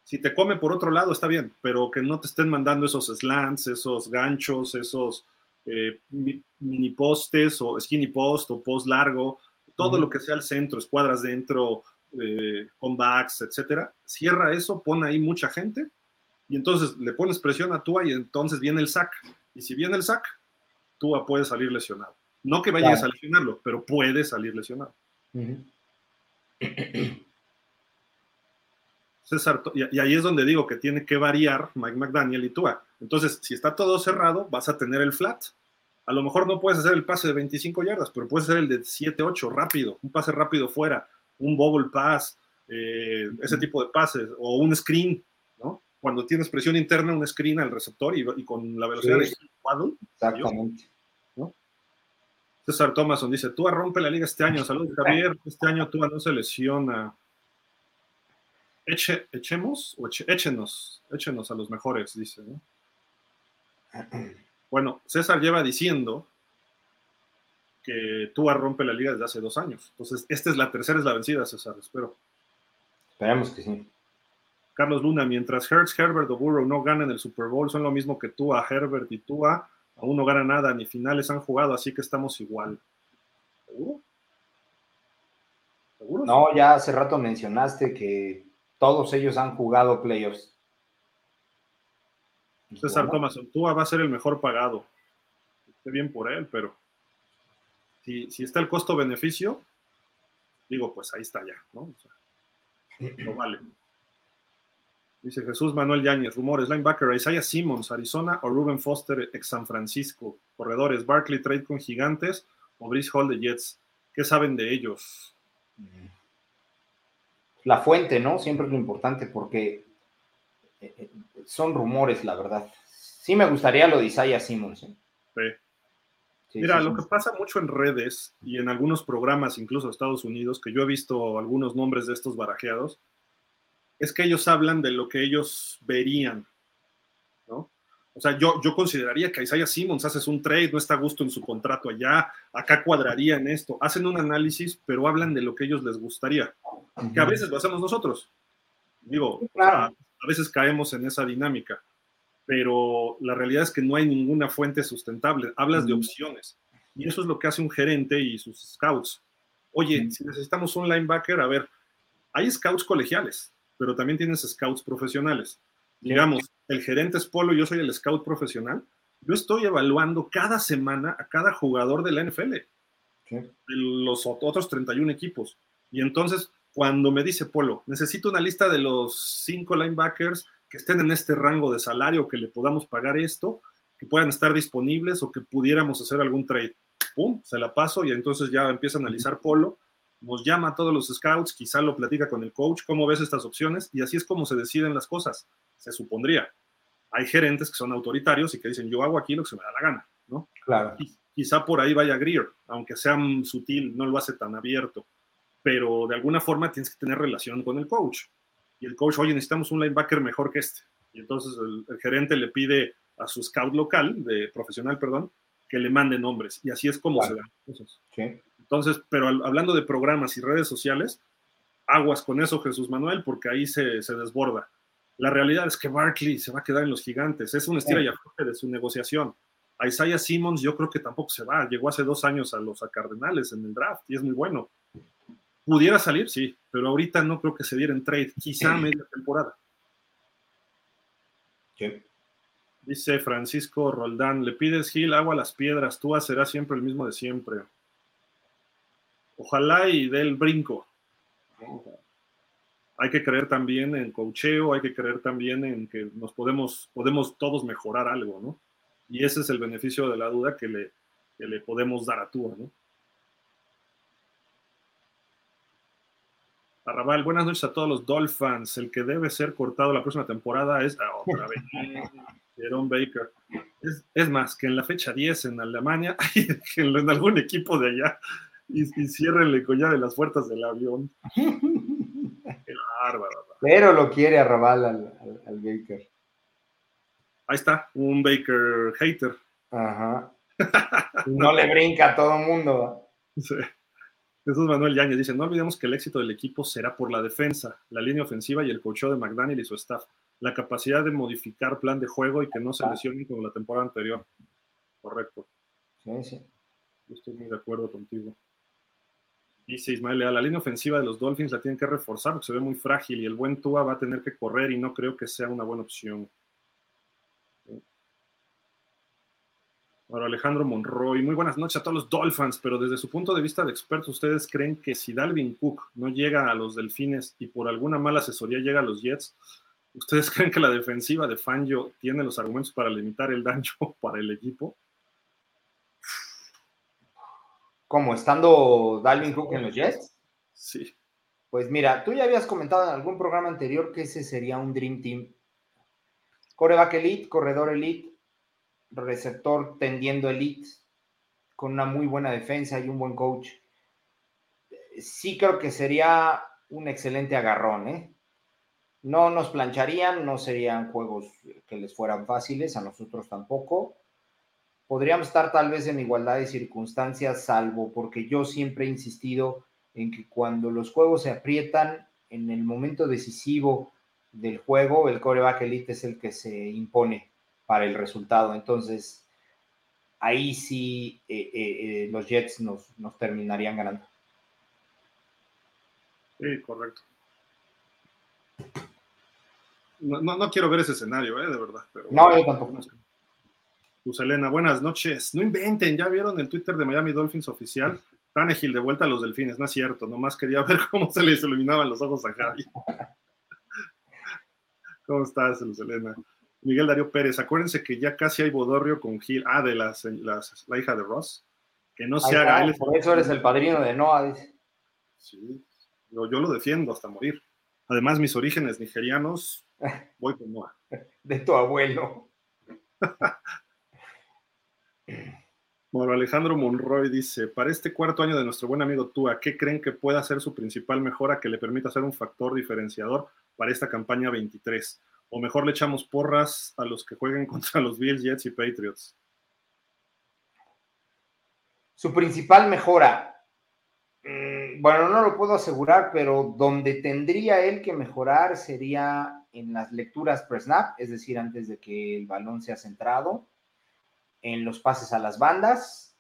Si te come por otro lado, está bien, pero que no te estén mandando esos slants, esos ganchos, esos eh, mini postes o skinny post o post largo, todo lo que sea al centro, escuadras dentro, eh, comebacks, etcétera. Cierra eso, pone ahí mucha gente y entonces le pones presión a Tua y entonces viene el sack. Y si viene el sack, Tua puede salir lesionado. No que vayas a lesionarlo, pero puede salir lesionado. César, y, ahí es donde digo que tiene que variar Mike McDaniel y Tua. Entonces, si está todo cerrado, vas a tener el flat. A lo mejor no puedes hacer el pase de 25 yardas, pero puedes hacer el de 7, 8 rápido, un pase rápido fuera, un bubble pass, eh, ese tipo de pases, o un screen, ¿no? Cuando tienes presión interna, un screen al receptor y, con la velocidad de waddle. Exactamente. ¿No? César Thomason dice, Tua rompe la liga este año. Saludos, Javier. Este año Tua no se lesiona echemos o échenos, échenos a los mejores, dice. Bueno, César lleva diciendo que Tua rompe la liga desde hace dos años. Entonces, esta es la tercera, es la vencida, César, espero. Esperemos que sí. Carlos Luna, mientras Hertz, Herbert o Burrow no ganan el Super Bowl, son lo mismo que Tua, Herbert y Tua, aún no gana nada, ni finales han jugado, así que estamos igual. ¿Seguro? ¿Seguro? No, ya hace rato mencionaste que todos ellos han jugado playoffs. César Thomas, Tua va a ser el mejor pagado. Esté bien por él, pero si, está el costo-beneficio, digo, pues ahí está ya, ¿no? no vale. Dice Jesús Manuel Yáñez, rumores, linebacker, Isaiah Simmons, Arizona o Ruben Foster, ex San Francisco. Corredores, Barkley trade con gigantes o Brice Hall de Jets. ¿Qué saben de ellos? La fuente, ¿no? Siempre es lo importante porque eh, eh, son rumores, la verdad. Sí me gustaría lo de Isaiah Simmons. ¿eh? Sí. Mira, lo que pasa mucho en redes y en algunos programas, incluso de Estados Unidos, que yo he visto algunos nombres de estos barajeados, es que ellos hablan de lo que ellos verían, ¿no? O sea, yo, yo consideraría que Isaiah Simmons haces un trade, no está a gusto en su contrato allá, acá cuadraría en esto. Hacen un análisis, pero hablan de lo que ellos les gustaría, que a veces lo hacemos nosotros. Digo, a veces caemos en esa dinámica, pero la realidad es que no hay ninguna fuente sustentable. Hablas de opciones. Y eso es lo que hace un gerente y sus scouts. Oye, si necesitamos un linebacker, a ver, hay scouts colegiales, pero también tienes scouts profesionales. Digamos, el gerente es Polo, yo soy el scout profesional, yo estoy evaluando cada semana a cada jugador de la NFL, de los otros 31 equipos. Y entonces, cuando me dice Polo, necesito una lista de los cinco linebackers que estén en este rango de salario, que le podamos pagar esto, que puedan estar disponibles o que pudiéramos hacer algún trade. ¡Pum! Se la paso y entonces ya empieza a analizar Polo, nos llama a todos los scouts, quizá lo platica con el coach, cómo ves estas opciones, y así es como se deciden las cosas, se supondría hay gerentes que son autoritarios y que dicen, yo hago aquí lo que se me da la gana, ¿no? Claro. quizá por ahí vaya Greer, aunque sea sutil, no lo hace tan abierto, pero de alguna forma tienes que tener relación con el coach. Y el coach, oye, necesitamos un linebacker mejor que este. Y entonces el, gerente le pide a su scout local, de profesional, perdón, que le mande nombres. Y así es como se dan cosas. Entonces, pero hablando de programas y redes sociales, aguas con eso, Jesús Manuel, porque ahí se, se desborda la realidad es que Barkley se va a quedar en los gigantes. Es un estira y afloje de su negociación. A Isaiah Simmons yo creo que tampoco se va. Llegó hace dos años a los Cardenales en el draft y es muy bueno. Pudiera salir, sí, pero ahorita no creo que se diera en trade. Quizá media temporada. Dice Francisco Roldán, le pides Gil agua a las piedras, tú serás siempre el mismo de siempre. Ojalá y dé el brinco hay que creer también en cocheo, hay que creer también en que nos podemos, podemos todos mejorar algo, ¿no? Y ese es el beneficio de la duda que le, le podemos dar a Tua, ¿no? Arrabal, buenas noches a todos los Dolphins. El que debe ser cortado la próxima temporada es ah, otra vez Jerome Baker. Es, más, que en la fecha 10 en Alemania, en algún equipo de allá, y, y ciérrenle collar en las puertas del avión. Pero lo quiere arrabal al, al, Baker. Ahí está, un Baker hater. Ajá. no le brinca a todo el mundo. Jesús Manuel Yañez dice: No olvidemos que el éxito del equipo será por la defensa, la línea ofensiva y el cocheo de McDaniel y su staff. La capacidad de modificar plan de juego y que no se lesionen como la temporada anterior. Correcto. Sí, sí. estoy muy de acuerdo contigo. Dice Ismael la línea ofensiva de los Dolphins la tienen que reforzar porque se ve muy frágil y el buen Tua va a tener que correr y no creo que sea una buena opción. Ahora Alejandro Monroy, muy buenas noches a todos los Dolphins, pero desde su punto de vista de experto, ¿ustedes creen que si Dalvin Cook no llega a los Delfines y por alguna mala asesoría llega a los Jets, ¿ustedes creen que la defensiva de Fangio tiene los argumentos para limitar el daño para el equipo? ¿Cómo? ¿Estando Dalvin Cook en los Jets? Sí. Pues mira, tú ya habías comentado en algún programa anterior que ese sería un Dream Team. Coreback Elite, corredor Elite, receptor tendiendo elite, con una muy buena defensa y un buen coach. Sí creo que sería un excelente agarrón, ¿eh? No nos plancharían, no serían juegos que les fueran fáciles, a nosotros tampoco. Podríamos estar tal vez en igualdad de circunstancias, salvo porque yo siempre he insistido en que cuando los juegos se aprietan, en el momento decisivo del juego, el coreback elite es el que se impone para el resultado. Entonces, ahí sí eh, eh, eh, los Jets nos, terminarían ganando. Sí, correcto. No, quiero ver ese escenario, de verdad. no, yo tampoco. Luz Elena, buenas noches. No inventen, ¿ya vieron el Twitter de Miami Dolphins oficial? Tanegil de vuelta a los delfines, no es cierto, nomás quería ver cómo se les iluminaban los ojos a Javi. ¿Cómo estás, Luz Elena? Miguel Darío Pérez, acuérdense que ya casi hay bodorrio con Gil, ah, de las, la hija de Ross, que no se haga. por eso eres el padrino de Noah, dice. Sí, yo, lo defiendo hasta morir. Además, mis orígenes nigerianos, voy con Noah. De tu abuelo. Bueno, Alejandro Monroy dice, para este cuarto año de nuestro buen amigo Tua, ¿qué creen que pueda ser su principal mejora que le permita ser un factor diferenciador para esta campaña 23? o mejor le echamos porras a los que jueguen contra los Bills, Jets y Patriots? Su principal mejora, mm, bueno, no lo puedo asegurar, pero donde tendría él que mejorar sería en las lecturas pre-snap, es decir, antes de que el balón sea centrado, en los pases a las bandas,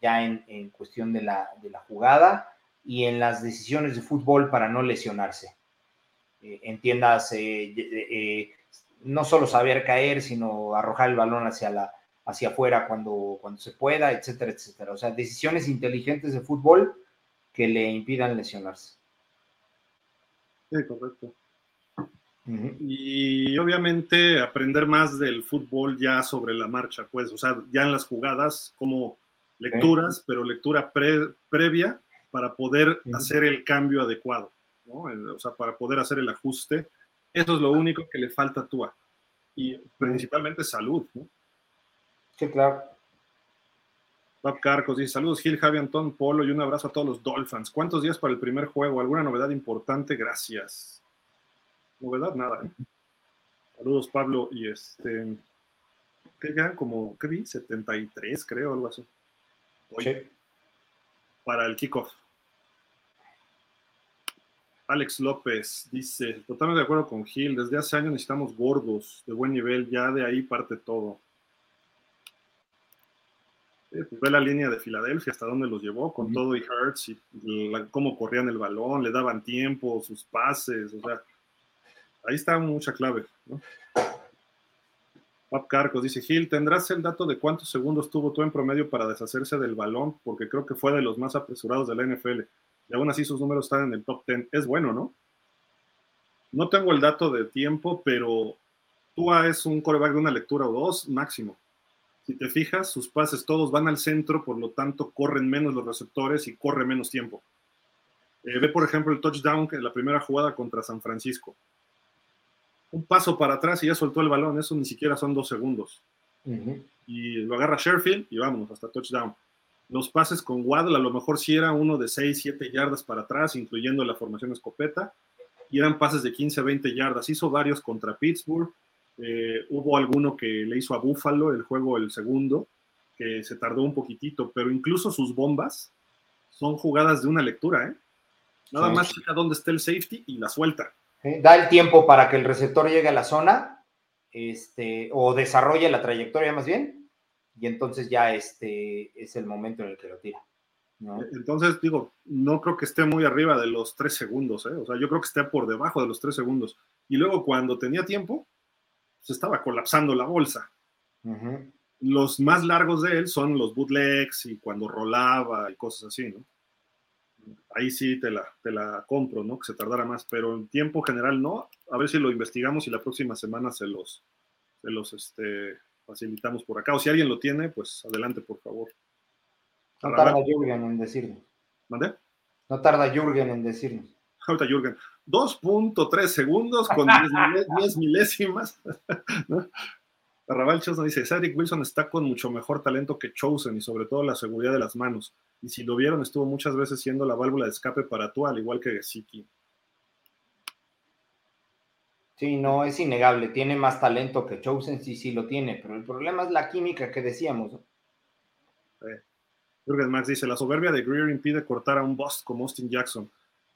ya en, cuestión de la, de la jugada, y en las decisiones de fútbol para no lesionarse. Eh, entiendas, eh, eh, no solo saber caer, sino arrojar el balón hacia, la, hacia afuera cuando, cuando se pueda, etcétera, etcétera. O sea, decisiones inteligentes de fútbol que le impidan lesionarse. Sí, correcto. Y obviamente aprender más del fútbol ya sobre la marcha, pues, o sea, ya en las jugadas, como lecturas, pero lectura previa para poder hacer el cambio adecuado. O sea, para poder hacer el ajuste. Eso es lo único que le falta a Tua. Y principalmente salud, ¿no? Sí, claro. Bob Carcos dice: Saludos, Gil, Javi, Antón, Polo y un abrazo a todos los Dolphins. ¿Cuántos días para el primer juego? ¿Alguna novedad importante? Gracias. Novedad, nada. ¿eh? Saludos, Pablo. Y este. ¿Qué quedan? Como, ¿qué vi? 73, creo, algo así. Oye, Para el kickoff. Alex López dice, totalmente de acuerdo con Gil, desde hace años necesitamos gordos de buen nivel, ya de ahí parte todo. Eh, pues ve la línea de Filadelfia, hasta dónde los llevó, con todo y Hurts, y cómo corrían el balón, le daban tiempo, sus pases, o sea, ahí está mucha clave. ¿no? Pap Carcos dice, Gil, ¿tendrás el dato de cuántos segundos tuvo tú en promedio para deshacerse del balón? Porque creo que fue de los más apresurados de la NFL y aún así sus números están en el top 10. Es bueno, ¿no? No tengo el dato de tiempo, pero Tua es un coreback de una lectura o dos máximo. Si te fijas, sus pases todos van al centro, por lo tanto corren menos los receptores y corre menos tiempo. Eh, ve, por ejemplo, el touchdown en la primera jugada contra San Francisco. Un paso para atrás y ya soltó el balón, eso ni siquiera son dos segundos. Y lo agarra Sherfield y vámonos hasta touchdown. Los pases con Waddle a lo mejor sí era uno de 6, 7 yardas para atrás, incluyendo la formación escopeta, y eran pases de 15 a 20 yardas. Hizo varios contra Pittsburgh, eh, hubo alguno que le hizo a Buffalo el juego el segundo, que se tardó un poquitito, pero incluso sus bombas son jugadas de una lectura, ¿eh? Nada más checa dónde está el safety y la suelta. Da el tiempo para que el receptor llegue a la zona, este, o desarrolle la trayectoria más bien, y entonces ya este es el momento en el que lo tira. Entonces, digo, no creo que esté muy arriba de los tres segundos, ¿eh? o sea, yo creo que esté por debajo de los tres segundos. Y luego cuando tenía tiempo, se estaba colapsando la bolsa. Los más largos de él son los bootlegs y cuando rolaba y cosas así, ¿no? Ahí sí te la, te la compro, ¿no? Que se tardara más, pero en tiempo general no. A ver si lo investigamos y la próxima semana se los, se los este, facilitamos por acá. O si alguien lo tiene, pues adelante, por favor. No tarda Jürgen en decirnos. ¿Mande? No tarda Jürgen en decirnos. Ahorita Jürgen. 2.3 segundos con 10, milésimas. Arrabal nos dice, Cedric Wilson está con mucho mejor talento que Chosen y sobre todo la seguridad de las manos. Y si lo vieron, estuvo muchas veces siendo la válvula de escape para tú, al igual que Siki. Sí, no, es innegable. Tiene más talento que Chosen, sí, sí lo tiene. Pero el problema es la química que decíamos. Jürgen Max dice, la soberbia de Greer impide cortar a un boss como Austin Jackson.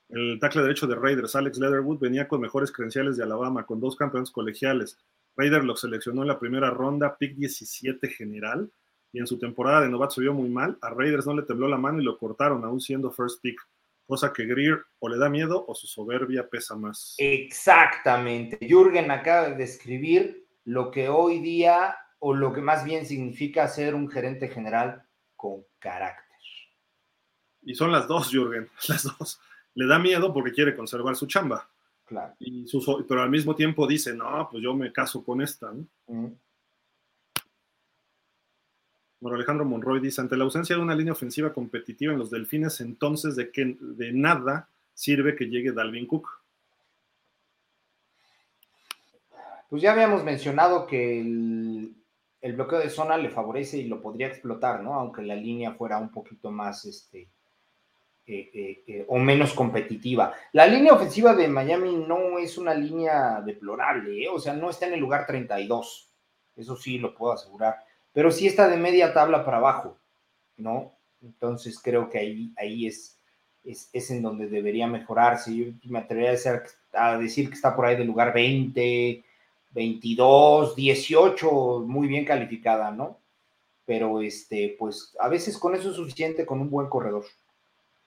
El tackle derecho de Raiders, Alex Leatherwood, venía con mejores credenciales de Alabama, con dos campeones colegiales. Raider lo seleccionó en la primera ronda, pick 17 general, y en su temporada de novato se vio muy mal. A Raiders no le tembló la mano y lo cortaron, aún siendo first pick. Cosa que Greer o le da miedo o su soberbia pesa más. Exactamente. Jürgen acaba de describir lo que hoy día, o lo que más bien significa ser un gerente general con carácter. Y son las dos, Jürgen, las dos le da miedo porque quiere conservar su chamba. Claro. Y pero al mismo tiempo dice, no, pues yo me caso con esta. Bueno, Alejandro Monroy dice, ante la ausencia de una línea ofensiva competitiva en los Delfines, entonces de, que, de nada sirve que llegue Dalvin Cook. Pues ya habíamos mencionado que el, el, bloqueo de zona le favorece y lo podría explotar, ¿no? Aunque la línea fuera un poquito más, este, eh, eh, eh, o menos competitiva. La línea ofensiva de Miami no es una línea deplorable, o sea, no está en el lugar 32, eso sí lo puedo asegurar, pero sí está de media tabla para abajo, ¿no? Entonces creo que ahí, ahí es, es, en donde debería mejorarse. Yo me atrevería a, a decir que está por ahí del lugar 20, 22, 18, muy bien calificada, ¿no? Pero este, pues a veces con eso es suficiente con un buen corredor.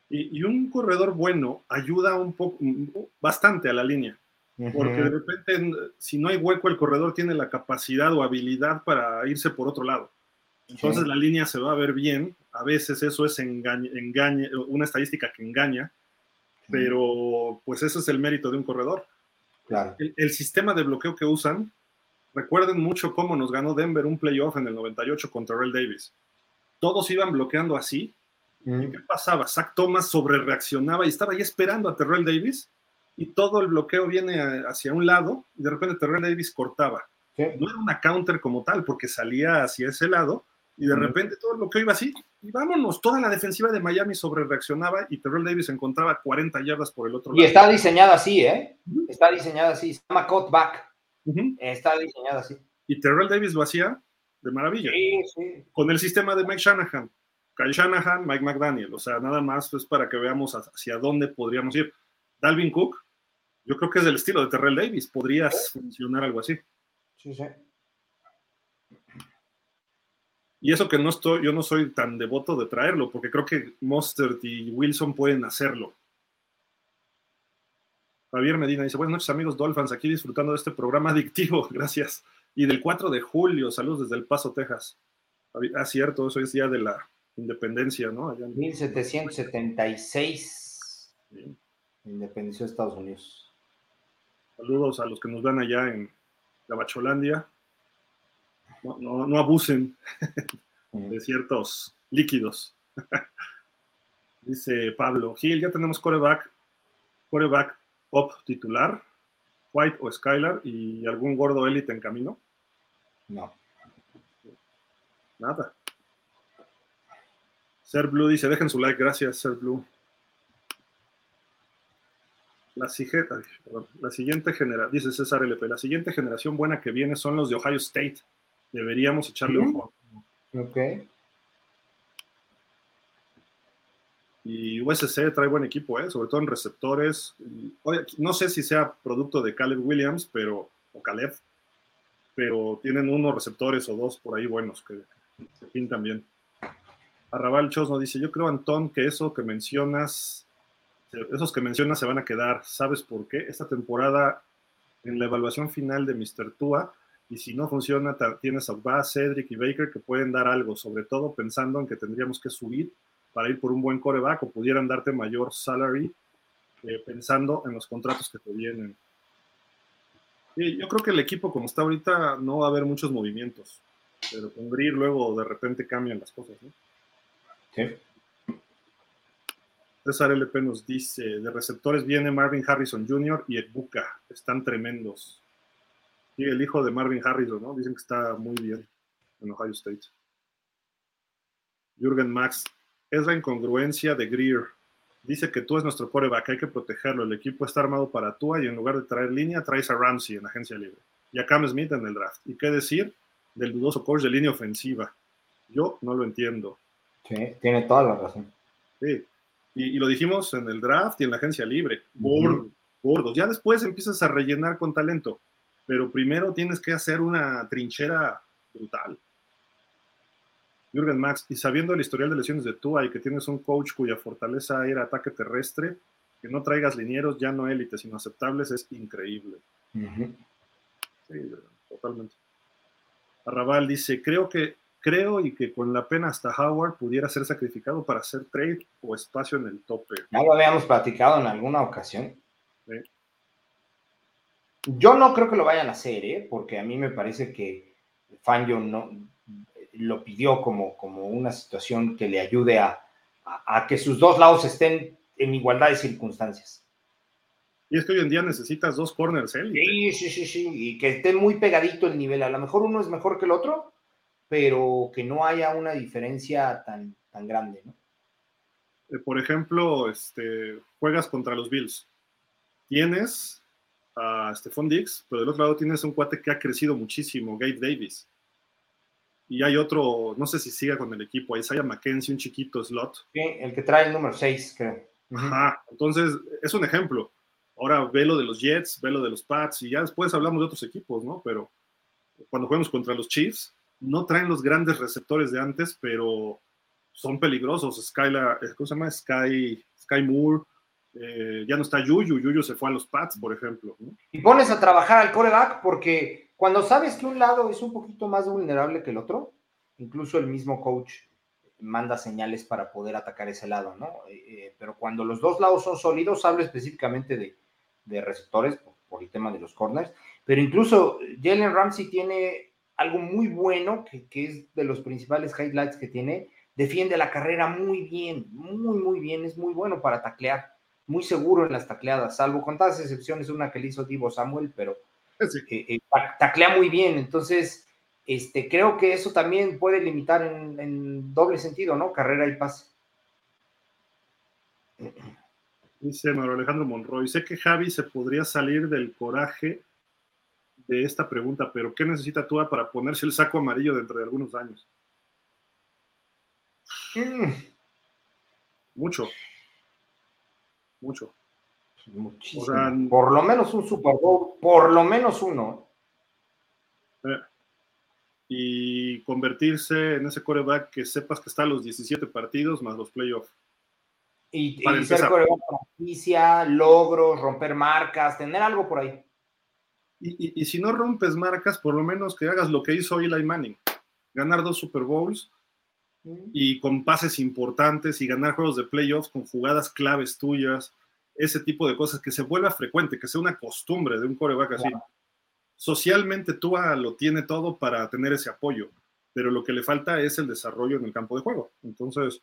Y, un corredor bueno ayuda un poco, bastante a la línea. Porque de repente, si no hay hueco, el corredor tiene la capacidad o habilidad para irse por otro lado. Entonces la línea se va a ver bien. A veces eso es una estadística que engaña, pero pues ese es el mérito de un corredor. Claro. El, el, sistema de bloqueo que usan, recuerden mucho cómo nos ganó Denver un playoff en el 98 contra Terrell Davis. Todos iban bloqueando así qué pasaba? Zach Thomas sobre reaccionaba y estaba ahí esperando a Terrell Davis y todo el bloqueo viene hacia un lado y de repente Terrell Davis cortaba. No era una counter como tal porque salía hacia ese lado y de repente todo el bloqueo iba así y vámonos, toda la defensiva de Miami sobre reaccionaba y Terrell Davis encontraba 40 yardas por el otro lado. Y está diseñada así, ¿eh? Está diseñada así, se llama cutback. Está diseñada así. Y Terrell Davis lo hacía de maravilla. Sí, sí. Con el sistema de Mike Shanahan. Kyle Shanahan, Mike McDaniel, o sea, nada más es para que veamos hacia dónde podríamos ir. Dalvin Cook, yo creo que es del estilo de Terrell Davis, podría funcionar algo así. Sí, sí. Y eso que no estoy, yo no soy tan devoto de traerlo, porque creo que Mostert y Wilson pueden hacerlo. Javier Medina dice, buenas noches amigos Dolphins, aquí disfrutando de este programa adictivo, gracias. Y del 4 de julio, saludos desde El Paso, Texas. Ah, cierto, eso es día de la independencia, ¿no? Allá 1776. Independencia de Estados Unidos. Saludos a los que nos dan allá en la Bacholandia. No, abusen de ciertos líquidos. Dice Pablo, Gil, ya tenemos coreback, coreback pop titular, White o Skylar y algún gordo élite en camino. No. Nada. Ser Blue dice, dejen su like, gracias, Ser Blue. La, la siguiente generación, dice César LP, la siguiente generación buena que viene son los de Ohio State. Deberíamos echarle un ojo. Ok. Y USC trae buen equipo, ¿eh? sobre todo en receptores. no sé si sea producto de Caleb Williams, pero, o Caleb, pero tienen unos receptores o dos por ahí buenos que, que pintan bien. Arrabal Chosno dice, yo creo, Antón, que eso que mencionas, esos que mencionas se van a quedar. ¿Sabes por qué? Esta temporada, en la evaluación final de Mr. Tua, Y si no funciona, tienes a Bass, Cedric y Baker que pueden dar algo, sobre todo pensando en que tendríamos que subir para ir por un buen coreback o pudieran darte mayor salary eh, pensando en los contratos que te vienen. Yo creo que el equipo como está ahorita no va a haber muchos movimientos, pero con Greer luego de repente cambian las cosas. ¿no? César LP nos dice, de receptores viene Marvin Harrison Jr. y Buca, están tremendos. Y el hijo de Marvin Harrison, ¿no? Dicen que está muy bien en Ohio State. Jürgen Max, es la incongruencia de Greer. Dice que tú es nuestro coreback, hay que protegerlo. El equipo está armado para tú y en lugar de traer línea, traes a Ramsey en agencia libre. Y a Cam Smith en el draft. ¿Y qué decir del dudoso coach de línea ofensiva? Yo no lo entiendo. Sí, tiene toda la razón. Sí, y, lo dijimos en el draft y en la agencia libre. Gordos. Ya después empiezas a rellenar con talento. Pero primero tienes que hacer una trinchera brutal. Jürgen Max, y sabiendo el historial de lesiones de Tua y que tienes un coach cuya fortaleza era ataque terrestre, que no traigas linieros ya no élites, sino aceptables, es increíble. Sí, totalmente. Arrabal dice, creo que Creo y que con la pena hasta Howard pudiera ser sacrificado para hacer trade o espacio en el tope. Ya lo habíamos platicado en alguna ocasión. Yo no creo que lo vayan a hacer, ¿eh? porque a mí me parece que Fangio no lo pidió como, como una situación que le ayude a, a, que sus dos lados estén en igualdad de circunstancias. Y es que hoy en día necesitas dos corners, ¿eh? Sí, sí, sí, sí, y que esté muy pegadito el nivel. A lo mejor uno es mejor que el otro, pero que no haya una diferencia tan, tan grande, ¿no? Eh, por ejemplo, este, juegas contra los Bills. Tienes a Stephon Diggs, pero del otro lado tienes un cuate que ha crecido muchísimo, Gabe Davis. Y hay otro, no sé si siga con el equipo, Isaiah McKenzie, un chiquito slot. Sí, el que trae el número 6, creo. Ajá, entonces es un ejemplo. Ahora ve lo de los Jets, ve lo de los Pats y ya después hablamos de otros equipos, ¿no? Pero cuando jugamos contra los Chiefs, no traen los grandes receptores de antes, pero son peligrosos. Skyla, eh, ¿cómo se llama? Sky, Sky Moore, eh, ya no está Yuyu, Yuyu se fue a los Pats, por ejemplo. Y pones a trabajar al coreback porque cuando sabes que un lado es un poquito más vulnerable que el otro, incluso el mismo coach manda señales para poder atacar ese lado, ¿no? Eh, pero cuando los dos lados son sólidos, hablo específicamente de, receptores por, por, el tema de los corners, pero incluso Jalen Ramsey tiene algo muy bueno, que, es de los principales highlights que tiene, defiende la carrera muy bien, muy, muy bien, es muy bueno para taclear, muy seguro en las tacleadas, salvo con todas excepciones, una que le hizo Divo Samuel, pero eh, eh, taclea muy bien, entonces este, creo que eso también puede limitar en, en doble sentido, ¿no? Carrera y pase. Dice Mauro Alejandro Monroy, sé que Javi se podría salir del coraje de esta pregunta, pero ¿qué necesita Tua para ponerse el saco amarillo dentro de algunos años? Mm. Mucho. Mucho. Muchísimo. por lo menos un Super Bowl, por lo menos uno. Eh, y convertirse en ese coreback que sepas que está a los 17 partidos más los playoffs. Y, y ser coreback franquicia, logros, romper marcas, tener algo por ahí. Y, si no rompes marcas, por lo menos que hagas lo que hizo Eli Manning, ganar dos Super Bowls y con pases importantes y ganar juegos de playoffs con jugadas claves tuyas, ese tipo de cosas, que se vuelva frecuente, que sea una costumbre de un coreback así. Socialmente Tua lo tiene todo para tener ese apoyo, pero lo que le falta es el desarrollo en el campo de juego. Entonces,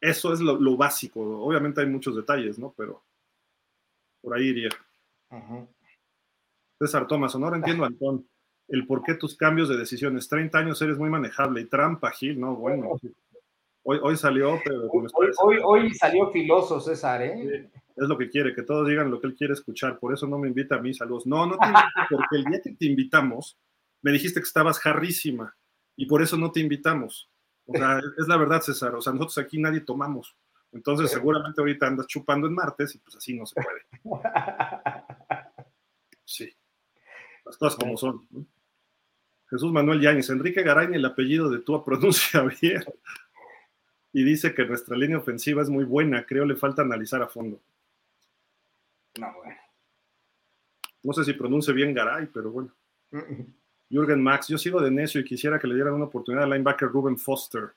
eso es lo, básico. Obviamente hay muchos detalles, ¿no? Pero por ahí iría. César Tomás, no entiendo, Antón, el por qué tus cambios de decisiones. 30 años eres muy manejable y trampa, Gil, ¿no? Bueno, hoy, hoy salió, pero... Hoy, hoy, salió filoso, César, ¿eh? es lo que quiere, que todos digan lo que él quiere escuchar, por eso no me invita a mí, saludos. No, no te invito, porque el día que te invitamos, me dijiste que estabas jarrísima, y por eso no te invitamos. O sea, es la verdad, César, o sea, nosotros aquí nadie tomamos. Entonces, seguramente ahorita andas chupando en martes y pues así no se puede. Sí las cosas como son. Jesús Manuel Yáñez, Enrique Garay, el apellido de Tua pronuncia bien. Y dice que nuestra línea ofensiva es muy buena, creo le falta analizar a fondo. No, bueno. No sé si pronuncie bien Garay, pero bueno. Jürgen Max, yo sigo de necio y quisiera que le dieran una oportunidad al linebacker Ruben Foster.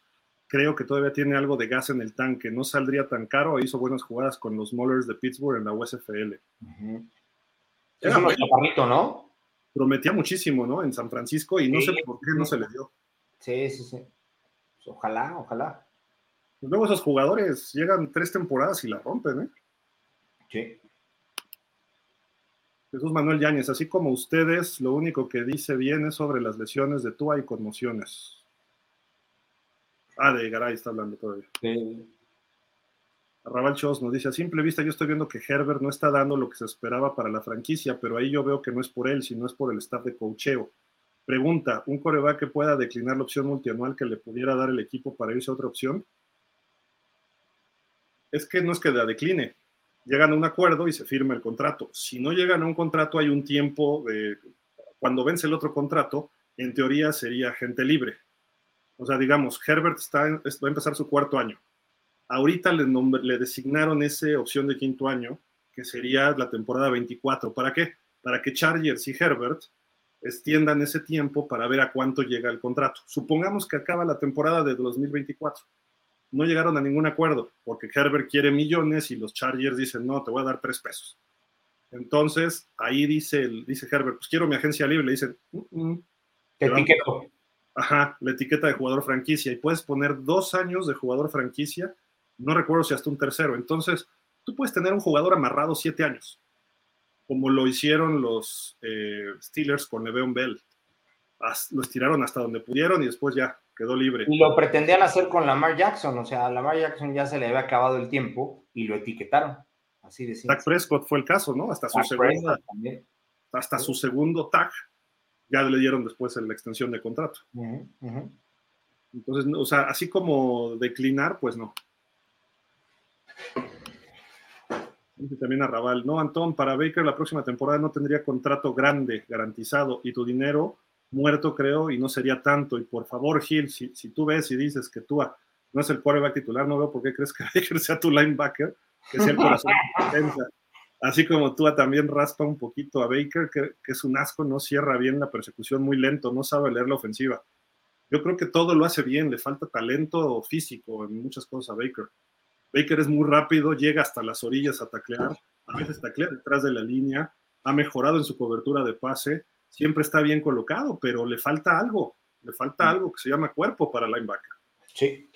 Creo que todavía tiene algo de gas en el tanque. No saldría tan caro e hizo buenas jugadas con los Maulers de Pittsburgh en la USFL. Es un chaparrito, ¿no? Prometía muchísimo, ¿no? En San Francisco y no sé por qué no se le dio. Sí, sí, sí. Pues ojalá, ojalá. Pues luego esos jugadores llegan tres temporadas y la rompen, ¿eh? Sí. Jesús Manuel Yáñez, así como ustedes, lo único que dice bien es sobre las lesiones de Tua y conmociones. Ah, de Garay está hablando todavía. Sí. Arrabal Chos nos dice, a simple vista yo estoy viendo que Herbert no está dando lo que se esperaba para la franquicia, pero ahí yo veo que no es por él, sino es por el staff de cocheo. Pregunta, ¿un coreback que pueda declinar la opción multianual que le pudiera dar el equipo para irse a otra opción? Es que no es que la decline, llegan a un acuerdo y se firma el contrato. Si no llegan a un contrato, hay un tiempo de cuando vence el otro contrato, en teoría sería gente libre. O sea, digamos, Herbert está, va a empezar su cuarto año. Ahorita le, le designaron esa opción de quinto año, que sería la temporada 24. ¿Para qué? Para que Chargers y Herbert extiendan ese tiempo para ver a cuánto llega el contrato. Supongamos que acaba la temporada de 2024 no llegaron a ningún acuerdo, porque Herbert quiere millones y los Chargers dicen, no, te voy a dar tres pesos. Entonces, ahí dice, dice Herbert, pues quiero mi agencia libre, le dicen, etiqueto. Ajá, la etiqueta de jugador franquicia, y puedes poner dos años de jugador franquicia, no recuerdo si hasta un tercero. Entonces, tú puedes tener un jugador amarrado siete años, como lo hicieron los eh, Steelers con Le'Veon Bell. Lo estiraron hasta donde pudieron y después ya quedó libre. Y lo pretendían hacer con Lamar Jackson, o sea, a Lamar Jackson ya se le había acabado el tiempo y lo etiquetaron. Así de Dak Prescott fue el caso, ¿no? Hasta su segunda, hasta su segundo tag ya le dieron después la extensión de contrato. Entonces, o sea, así como declinar, pues no. También a Raval, no, Antón, para Baker la próxima temporada no tendría contrato grande garantizado y tu dinero muerto, creo, y no sería tanto. Y por favor, Gil, si, tú ves y dices que tú no es el quarterback titular, no veo por qué crees que Baker sea tu linebacker, que sea el corazón de defensa. Así como Tua también raspa un poquito a Baker, que, es un asco, no cierra bien la persecución muy lento, no sabe leer la ofensiva. Yo creo que todo lo hace bien, le falta talento físico en muchas cosas a Baker. Baker es muy rápido, llega hasta las orillas a taclear, a veces taclea detrás de la línea, ha mejorado en su cobertura de pase, siempre está bien colocado, pero le falta algo, le falta algo que se llama cuerpo para linebacker. Sí.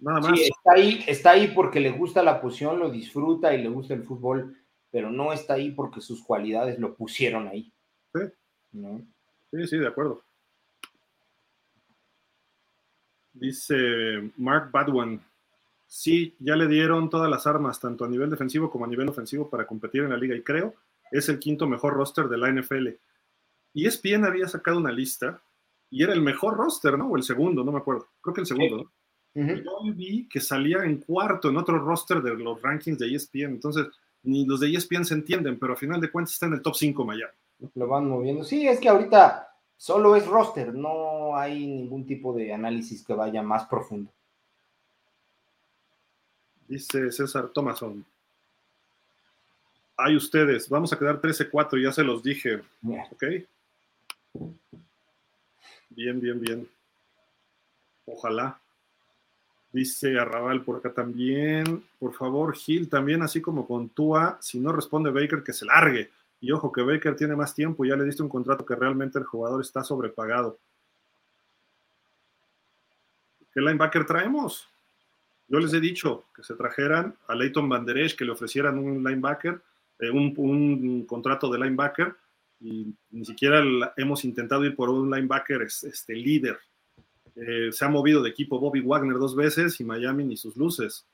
Nada más. Sí, está ahí, está ahí porque le gusta la posición, lo disfruta y le gusta el fútbol, pero no está ahí porque sus cualidades lo pusieron ahí. Sí. Sí, sí, de acuerdo. Dice Mark Badwan, sí, ya le dieron todas las armas, tanto a nivel defensivo como a nivel ofensivo, para competir en la liga y creo es el quinto mejor roster de la NFL. Y ESPN había sacado una lista y era el mejor roster, ¿no? O el segundo, no me acuerdo. Creo que el segundo, ¿no? Yo vi que salía en cuarto en otro roster de los rankings de ESPN. Entonces, ni los de ESPN se entienden, pero a final de cuentas está en el top 5 Miami. Lo van moviendo. Sí, es que ahorita solo es roster, no hay ningún tipo de análisis que vaya más profundo. Dice César Thomason. Hay ustedes, vamos a quedar 13-4, ya se los dije. ¿Ok? Bien, bien, bien. Ojalá. Dice Arrabal por acá también. Por favor, Gil, también así como con Tua, si no responde Baker, que se largue. Y ojo que Baker tiene más tiempo, ya le diste un contrato que realmente el jugador está sobrepagado. ¿Qué linebacker traemos? Yo les he dicho que se trajeran a Leighton Van que le ofrecieran un linebacker, eh, un, un contrato de linebacker, y ni siquiera hemos intentado ir por un linebacker este, líder. Eh, se ha movido de equipo Bobby Wagner dos veces y Miami ni sus luces.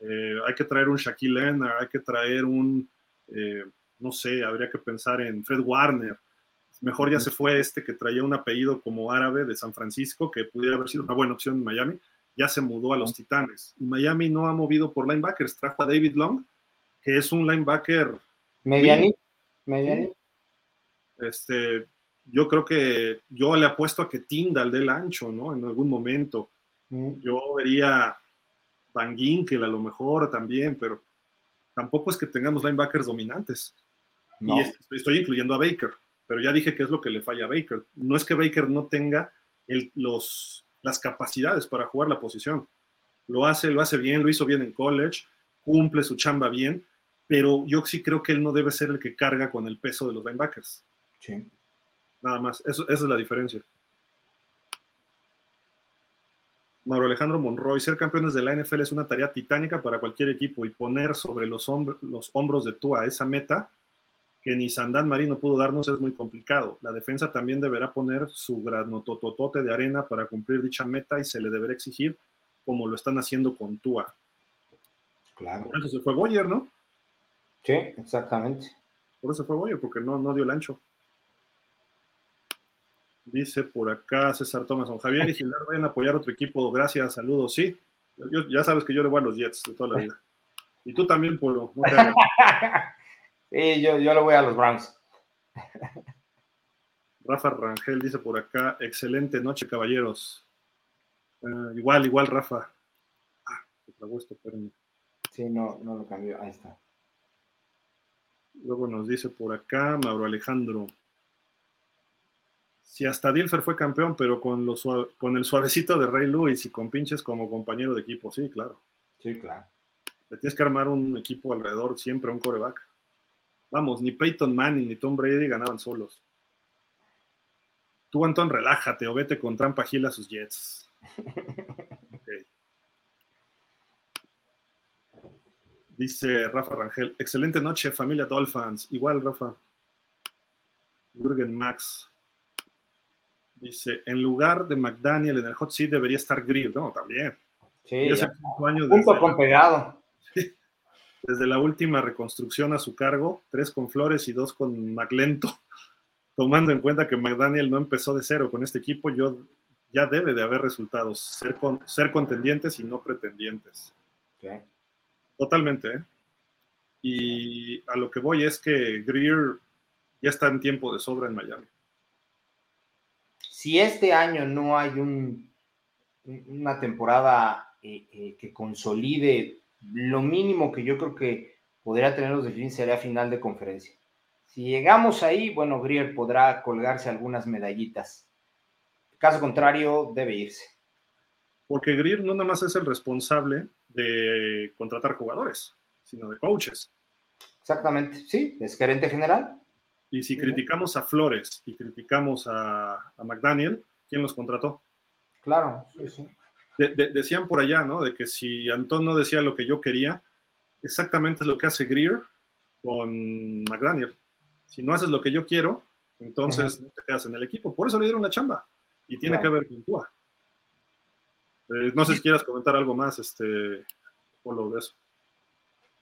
Eh, hay que traer un Shaquille Leonard, hay que traer un, eh, no sé, habría que pensar en Fred Warner. Mejor ya se fue este que traía un apellido como árabe de San Francisco, que pudiera haber sido una buena opción en Miami. Ya se mudó a los Titanes. Y Miami no ha movido por linebackers. Trajo a David Long, que es un linebacker. Medianito. Medianito. Este, yo creo que yo le apuesto a que Tindal del ancho, ¿no? En algún momento. Yo vería Van Ginkel a lo mejor también, pero tampoco es que tengamos linebackers dominantes. Y estoy incluyendo a Baker. pero ya dije que es lo que le falla a Baker. No es que Baker no tenga los, las capacidades para jugar la posición. Lo hace, lo hace bien, lo hizo bien en college, cumple su chamba bien, pero yo sí creo que él no debe ser el que carga con el peso de los linebackers. Sí. Nada más, eso, esa es la diferencia. Mauro Alejandro Monroy, ser campeones de la NFL es una tarea titánica para cualquier equipo y poner sobre los, los hombros de Tua esa meta que ni Sandán Marino pudo darnos es muy complicado. La defensa también deberá poner su tototote de arena para cumplir dicha meta y se le deberá exigir como lo están haciendo con Tua. Claro. Por eso se fue Boyer, ¿no? Sí, exactamente. Por eso fue Boyer, porque no, no dio el ancho. Dice por acá César Thomason, Javier y Gilberto vayan a apoyar otro equipo, gracias, saludos, sí. ya sabes que yo le voy a los Jets de toda la vida. Y tú también, Polo. sí, yo, yo le voy a los Browns. Rafa Rangel dice por acá, excelente noche, caballeros. Eh, igual, igual, Rafa. Ah, esto, Sí, no, no lo cambió, ahí está. Luego nos dice por acá, Mauro Alejandro si hasta Dilfer fue campeón, pero con, los, con el suavecito de Rey Lewis y con pinches como compañero de equipo, sí, claro. Sí, claro. Le tienes que armar un equipo alrededor, siempre un coreback. Vamos, ni Peyton Manning ni Tom Brady ganaban solos. Tú, Anton, relájate o vete con trampa Gil a sus Jets. Dice Rafa Rangel, excelente noche, familia Dolphins. Igual, Rafa. Jürgen Max, Dice, en lugar de McDaniel en el hot seat debería estar Grill. No, también. Sí, punto con pegado. Desde la última reconstrucción a su cargo, tres con Flores y dos con McLento. Tomando en cuenta que McDaniel no empezó de cero con este equipo, yo ya debe de haber resultados, ser, con, ser contendientes y no pretendientes. Totalmente, ¿eh? Y a lo que voy es que Greer ya está en tiempo de sobra en Miami si este año no hay un, una temporada eh, eh, que consolide lo mínimo que yo creo que podría tener los Delfines sería final de conferencia. Si llegamos ahí, bueno, Grier podrá colgarse algunas medallitas. Caso contrario, debe irse. Porque Grier no nada más es el responsable de contratar jugadores, sino de coaches. Exactamente, sí, es gerente general. Y si criticamos a Flores y criticamos a, McDaniel, ¿quién los contrató? Claro, sí, sí. Decían por allá, ¿no? De que si Antón no decía lo que yo quería, exactamente es lo que hace Greer con McDaniel. Si no haces lo que yo quiero, entonces no te quedas en el equipo. Por eso le dieron la chamba. Y tiene que ver con tú. Eh, no sé si quieras comentar algo más, este, lo de eso.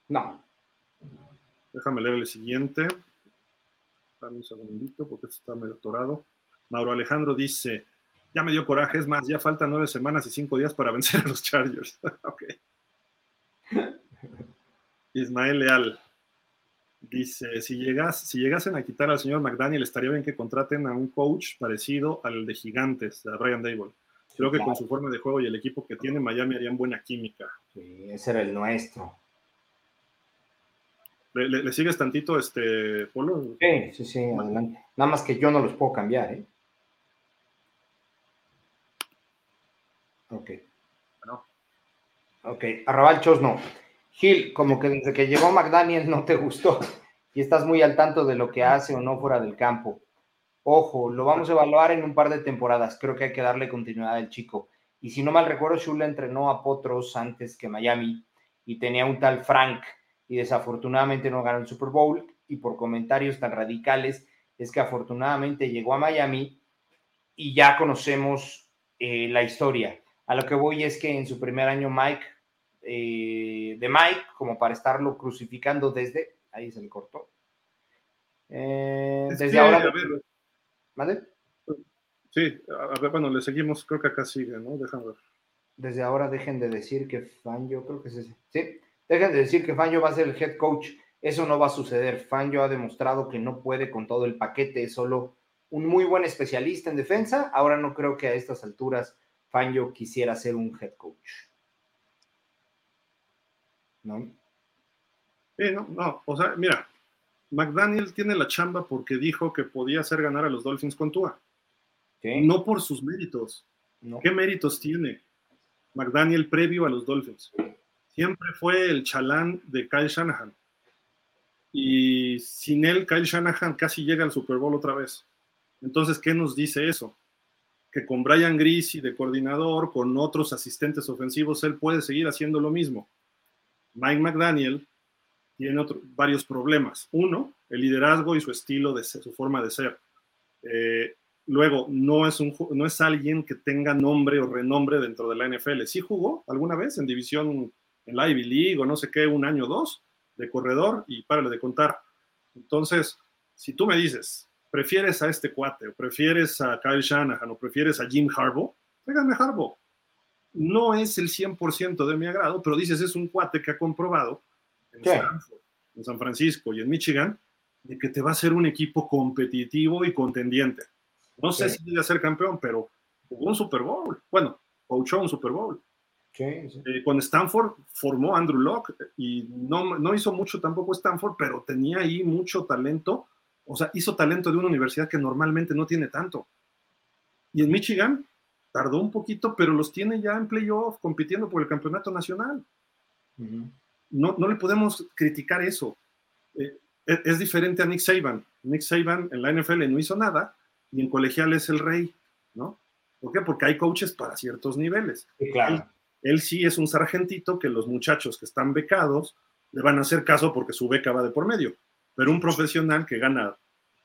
No. Déjame leer el siguiente un segundito porque esto está medio atorado. Mauro Alejandro dice, ya me dio coraje, es más, ya faltan nueve semanas y cinco días para vencer a los Chargers. ok. Ismael Leal dice, si, llegas, si llegasen a quitar al señor McDaniel, estaría bien que contraten a un coach parecido al de Gigantes, a Brian Dable. Creo que con su forma de juego y el equipo que tiene, Miami harían buena química. Sí, ese era el nuestro. ¿Le, sigues tantito, este, Polo? Sí, sí, sí, adelante. Nada más que yo no los puedo cambiar, ¿eh? Ok. Bueno. Ok, Arrabal no. Gil, como que desde que llegó McDaniel no te gustó y estás muy al tanto de lo que hace o no fuera del campo. Ojo, lo vamos a evaluar en un par de temporadas. Creo que hay que darle continuidad al chico. Y si no mal recuerdo, Shula entrenó a Potros antes que Miami y tenía un tal Frank y desafortunadamente no ganó el Super Bowl y por comentarios tan radicales es que afortunadamente llegó a Miami y ya conocemos eh, la historia. A lo que voy es que en su primer año Mike, eh, de Mike, como para estarlo crucificando desde, ahí se le cortó. Eh, desde ahora... ¿Vale? Sí, a ver, bueno, le seguimos, creo que acá sigue, ¿no? Déjame ver. Desde ahora dejen de decir que fan, yo creo que es ese. Sí, Dejen de decir que Fangio va a ser el head coach. Eso no va a suceder. Fangio ha demostrado que no puede con todo el paquete. Es solo un muy buen especialista en defensa. Ahora no creo que a estas alturas Fangio quisiera ser un head coach. ¿No? no, no. O sea, mira, McDaniel tiene la chamba porque dijo que podía hacer ganar a los Dolphins con Tua. No por sus méritos. ¿Qué méritos tiene McDaniel previo a los Dolphins? Siempre fue el chalán de Kyle Shanahan. Y sin él, Kyle Shanahan casi llega al Super Bowl otra vez. Entonces, ¿qué nos dice eso? Que con Brian Greasy de coordinador, con otros asistentes ofensivos, él puede seguir haciendo lo mismo. Mike McDaniel tiene varios problemas. Uno, el liderazgo y su estilo de su forma de ser. Eh, luego, no es, un, no es alguien que tenga nombre o renombre dentro de la NFL. Sí jugó alguna vez en división, en la Ivy League o no sé qué, un año o dos de corredor y párale de contar. Entonces, si tú me dices, prefieres a este cuate, o prefieres a Kyle Shanahan, o prefieres a Jim Harbaugh, tráigame Harbaugh. No es el 100% de mi agrado, pero dices, es un cuate que ha comprobado en, San Francisco y en Michigan, de que te va a ser un equipo competitivo y contendiente. No sé si va a ser campeón, pero jugó un Super Bowl. Bueno, coachó un Super Bowl. Eh, con Stanford formó Andrew Locke y no, no hizo mucho tampoco Stanford, pero tenía ahí mucho talento. O sea, hizo talento de una universidad que normalmente no tiene tanto. Y en Michigan tardó un poquito, pero los tiene ya en playoff compitiendo por el campeonato nacional no, no le podemos criticar eso. Eh, es, diferente a Nick Saban. Nick Saban en la NFL no hizo nada y en colegial es el rey, ¿no? ¿Por qué? Porque hay coaches para ciertos niveles. claro. Él, sí es un sargentito que los muchachos que están becados le van a hacer caso porque su beca va de por medio. Pero un profesional que gana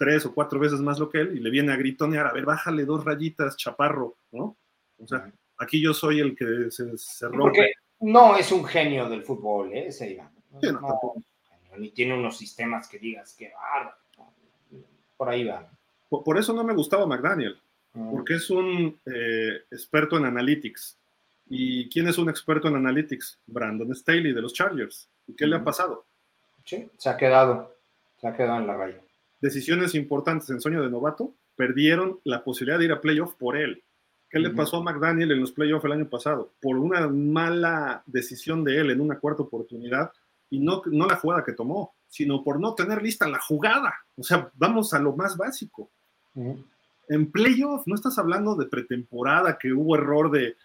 tres o cuatro veces más lo que él y le viene a gritonear, a ver, bájale dos rayitas, chaparro, ¿no? O sea, aquí yo soy el que se, se rompe no es un genio del fútbol, ¿eh? Ese Iván. ni tiene unos sistemas que digas que Por ahí va. Por, eso no me gustaba McDaniel, mm. porque es un eh, experto en analytics. ¿Y quién es un experto en analytics? Brandon Staley de los Chargers. ¿Y qué le ha mm. pasado? Sí, se ha quedado, se ha quedado en la raya. Decisiones importantes en sueño de novato, perdieron la posibilidad de ir a playoff por él. ¿Qué le pasó a McDaniel en los playoffs el año pasado? Por una mala decisión de él en una cuarta oportunidad y no, no la jugada que tomó, sino por no tener lista la jugada. O sea, vamos a lo más básico. En playoff no estás hablando de pretemporada, que hubo error de,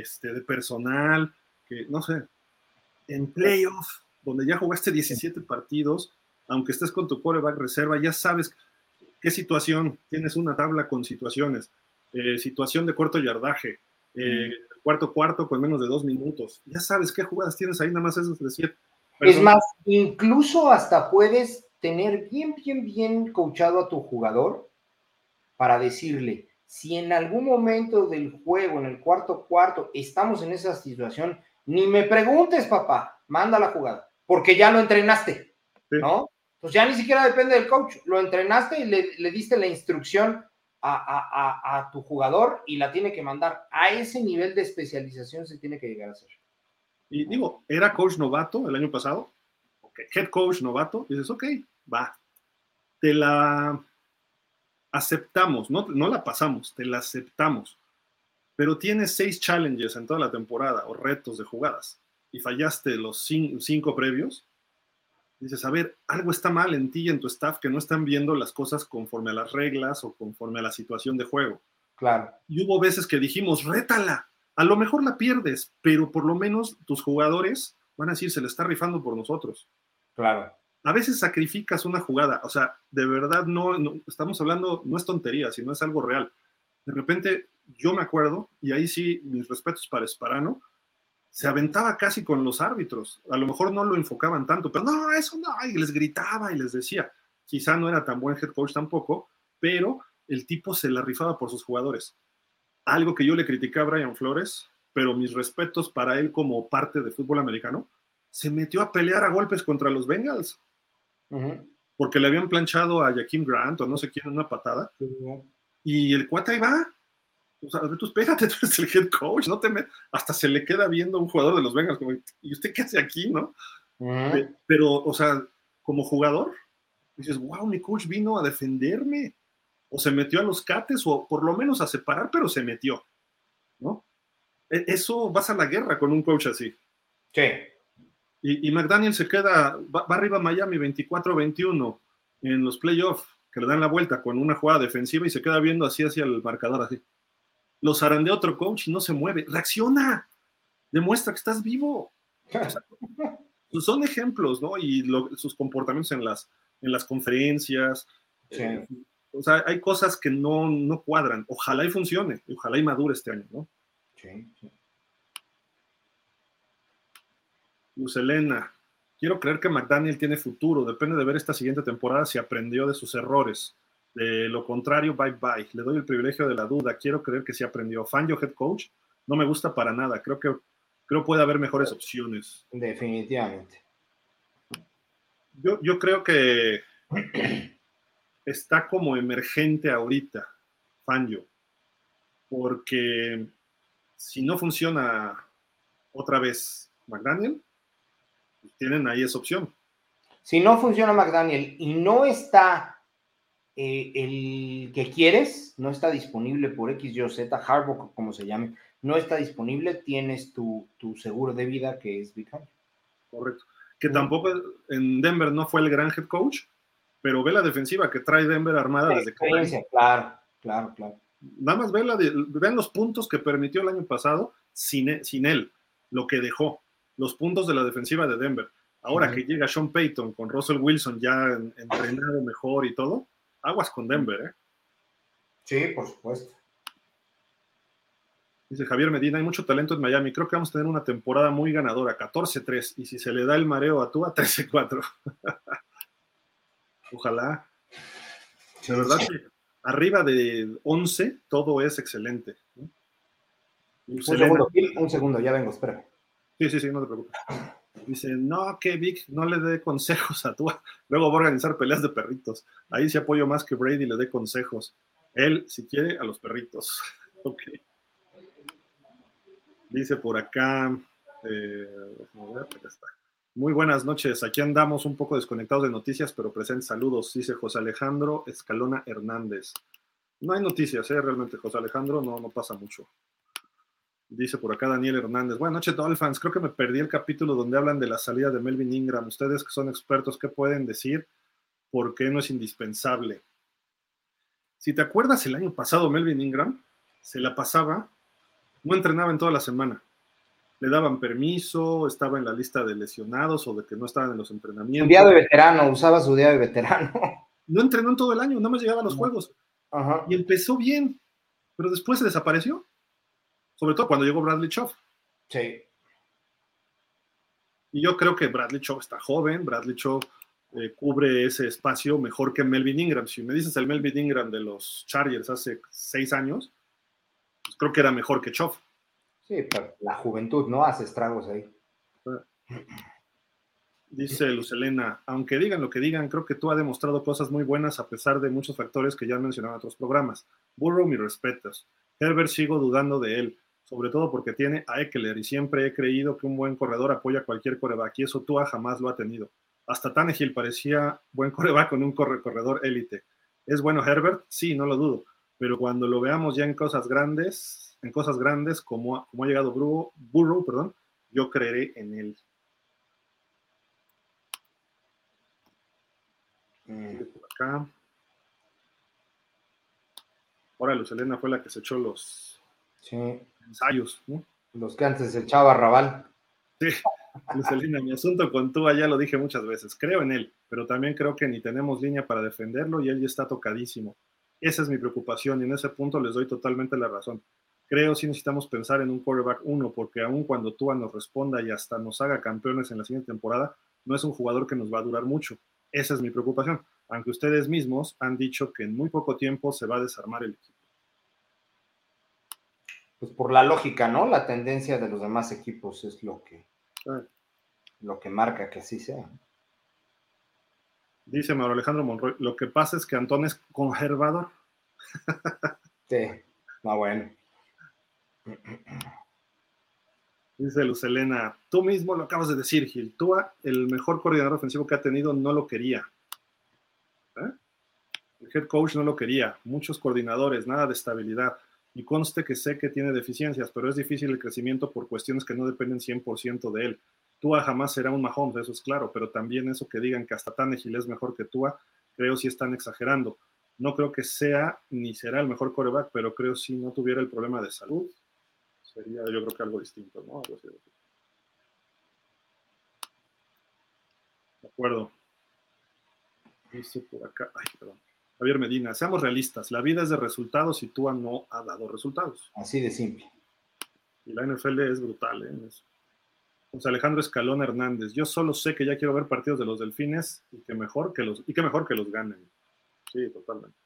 este, de personal, que no sé. En playoff, donde ya jugaste 17 partidos, aunque estés con tu quarterback reserva, ya sabes qué situación, tienes una tabla con situaciones eh, situación de corto yardaje, eh, cuarto cuarto con menos de dos minutos. Ya sabes qué jugadas tienes ahí, nada más es decir. Es más, incluso hasta puedes tener bien, bien, bien coachado a tu jugador para decirle, si en algún momento del juego, en el cuarto cuarto, estamos en esa situación, ni me preguntes, papá, manda la jugada, porque ya lo entrenaste, ¿no? Pues ya ni siquiera depende del coach, lo entrenaste y le, le diste la instrucción a, tu jugador y la tiene que mandar. A ese nivel de especialización se tiene que llegar a hacer. Y digo, era coach novato el año pasado, head coach novato, dices, ok, va, te la aceptamos, no, no la pasamos, te la aceptamos, pero tienes seis challenges en toda la temporada o retos de jugadas y fallaste los cinco previos, dices, a ver, algo está mal en ti y en tu staff que no están viendo las cosas conforme a las reglas o conforme a la situación de juego. Claro. Y hubo veces que dijimos, rétala, a lo mejor la pierdes, pero por lo menos tus jugadores van a decir, se le está rifando por nosotros. Claro. A veces sacrificas una jugada, o sea, de verdad no, no estamos hablando, no es tontería, sino es algo real. De repente, yo me acuerdo, y ahí sí, mis respetos para Esparano, se aventaba casi con los árbitros. A lo mejor no lo enfocaban tanto, pero no, eso no, y les gritaba y les decía. Quizá no era tan buen head coach tampoco, pero el tipo se la rifaba por sus jugadores. Algo que yo le criticé a Brian Flores, pero mis respetos para él como parte de fútbol americano, se metió a pelear a golpes contra los Bengals. Porque le habían planchado a Jaquim Grant o no sé quién una patada. Y el cuate ahí va, o sea, tú espérate, tú eres el head coach, no te hasta se le queda viendo un jugador de los Bengals como, ¿y usted qué hace aquí, no? Pero, o sea, como jugador, dices, wow, mi coach vino a defenderme, o se metió a los cates, o por lo menos a separar, pero se metió, ¿no? E, eso vas a la guerra con un coach así. Sí. Y, y McDaniel se queda, va, arriba Miami 24-21 en los playoffs, que le dan la vuelta con una jugada defensiva y se queda viendo así hacia el marcador, así. Lo zarandea otro coach y no se mueve. ¡Reacciona! Demuestra que estás vivo. Pues son ejemplos, ¿no? Y sus comportamientos en las, en las conferencias. Eh, o sea, hay cosas que no, no cuadran. Ojalá y funcione, ojalá y madure este año, ¿no? Sí, sí. Luz Elena, quiero creer que McDaniel tiene futuro. Depende de ver esta siguiente temporada si aprendió de sus errores. De lo contrario, bye bye. Le doy el privilegio de la duda. Quiero creer que sí aprendió. Fangio head coach no me gusta para nada. Creo que creo puede haber mejores opciones. Definitivamente. Yo, yo creo que está como emergente ahorita, Fangio, porque si no funciona otra vez McDaniel, tienen ahí esa opción. Si no funciona McDaniel y no está eh, el que quieres, no está disponible por X, Y Z, como se llame, no está disponible, tienes tu, seguro de vida que es Big Correcto. Que tampoco en Denver no fue el gran head coach, pero ve la defensiva que trae Denver armada desde que. Claro, claro, claro. Nada más ve vean los puntos que permitió el año pasado sin, sin él, lo que dejó los puntos de la defensiva de Denver. Ahora que llega Sean Payton con Russell Wilson ya entrenado mejor y todo, aguas con Denver, ¿eh? Sí, por supuesto. Dice Javier Medina, hay mucho talento en Miami. Creo que vamos a tener una temporada muy ganadora, 14-3. Y si se le da el mareo a Tua, 13-4. Ojalá. De verdad que arriba de 11 todo es excelente. Un segundo, un segundo, ya vengo, espera. Sí, sí, sí, no te preocupes. Dice, no, que Vic no le dé consejos a Tua. Luego va a organizar peleas de perritos. Ahí sí apoyo más que Brady le dé consejos. Él, si quiere, a los perritos. ok. Dice por acá, eh, Muy buenas noches. Aquí andamos un poco desconectados de noticias, pero presentes saludos. Dice José Alejandro Escalona Hernández. No hay noticias, ¿eh? realmente, José Alejandro, no, no pasa mucho. Dice por acá Daniel Hernández. Buenas noches, Dolphins. Creo que me perdí el capítulo donde hablan de la salida de Melvin Ingram. Ustedes que son expertos, ¿qué pueden decir? ¿Por qué no es indispensable? Si te acuerdas, el año pasado Melvin Ingram se la pasaba, no entrenaba en toda la semana. Le daban permiso, estaba en la lista de lesionados o de que no estaban en los entrenamientos. Un día de veterano, usaba su día de veterano. No entrenó en todo el año, nada más llegaba a los juegos. Y empezó bien, pero después se desapareció sobre todo cuando llegó Bradley Chow. Sí. Y yo creo que Bradley Chow está joven, Bradley Chow eh, cubre ese espacio mejor que Melvin Ingram. Si me dices el Melvin Ingram de los Chargers hace seis años, pues creo que era mejor que Chow. Sí, pero la juventud no hace estragos ahí. Dice Lucelena, aunque digan lo que digan, creo que tú has demostrado cosas muy buenas a pesar de muchos factores que ya han mencionado en otros programas. Burrow, mi respetos. Herbert sigo dudando de él sobre todo porque tiene a Eckler y siempre he creído que un buen corredor apoya cualquier coreback y eso Tua jamás lo ha tenido. Hasta Tannehill parecía buen coreback con un corredor élite. ¿Es bueno Herbert? Sí, no lo dudo, pero cuando lo veamos ya en cosas grandes, en cosas grandes como, como ha llegado Burrow, Burrow, perdón, yo creeré en él. Mm. Acá. Ahora Lucelena fue la que se echó los, Sí. Ensayos, Los que antes echaba Raval. Sí, Lucelina, mi asunto con Tua ya lo dije muchas veces. Creo en él, pero también creo que ni tenemos línea para defenderlo y él ya está tocadísimo. Esa es mi preocupación y en ese punto les doy totalmente la razón. Creo si necesitamos pensar en un quarterback uno, porque aun cuando Tua nos responda y hasta nos haga campeones en la siguiente temporada, no es un jugador que nos va a durar mucho. Esa es mi preocupación, aunque ustedes mismos han dicho que en muy poco tiempo se va a desarmar el equipo pues por la lógica, ¿no? La tendencia de los demás equipos es lo que, lo que marca que así sea. Dice Mauro Alejandro Monroy, lo que pasa es que Antón es conservador. sí, no bueno. Dice Lucelena, tú mismo lo acabas de decir, Gil. Tú, el mejor coordinador ofensivo que ha tenido, no lo quería. ¿Eh? El head coach no lo quería. Muchos coordinadores, nada de estabilidad y conste que sé que tiene deficiencias, pero es difícil el crecimiento por cuestiones que no dependen 100% de él. Tua jamás será un Mahomes, eso es claro, pero también eso que digan que hasta Tannehill es mejor que Tua, creo si están exagerando. No creo que sea ni será el mejor coreback, pero creo si no tuviera el problema de salud, sería yo creo que algo distinto, ¿no? De acuerdo. Dice por acá, ay, perdón. Javier Medina, seamos realistas, la vida es de resultados y Tua no ha dado resultados. Así de simple. Y la NFL es brutal, ¿eh? José Alejandro Escalón Hernández, yo solo sé que ya quiero ver partidos de los Delfines y que mejor que los, y que mejor que los ganen. Sí, totalmente.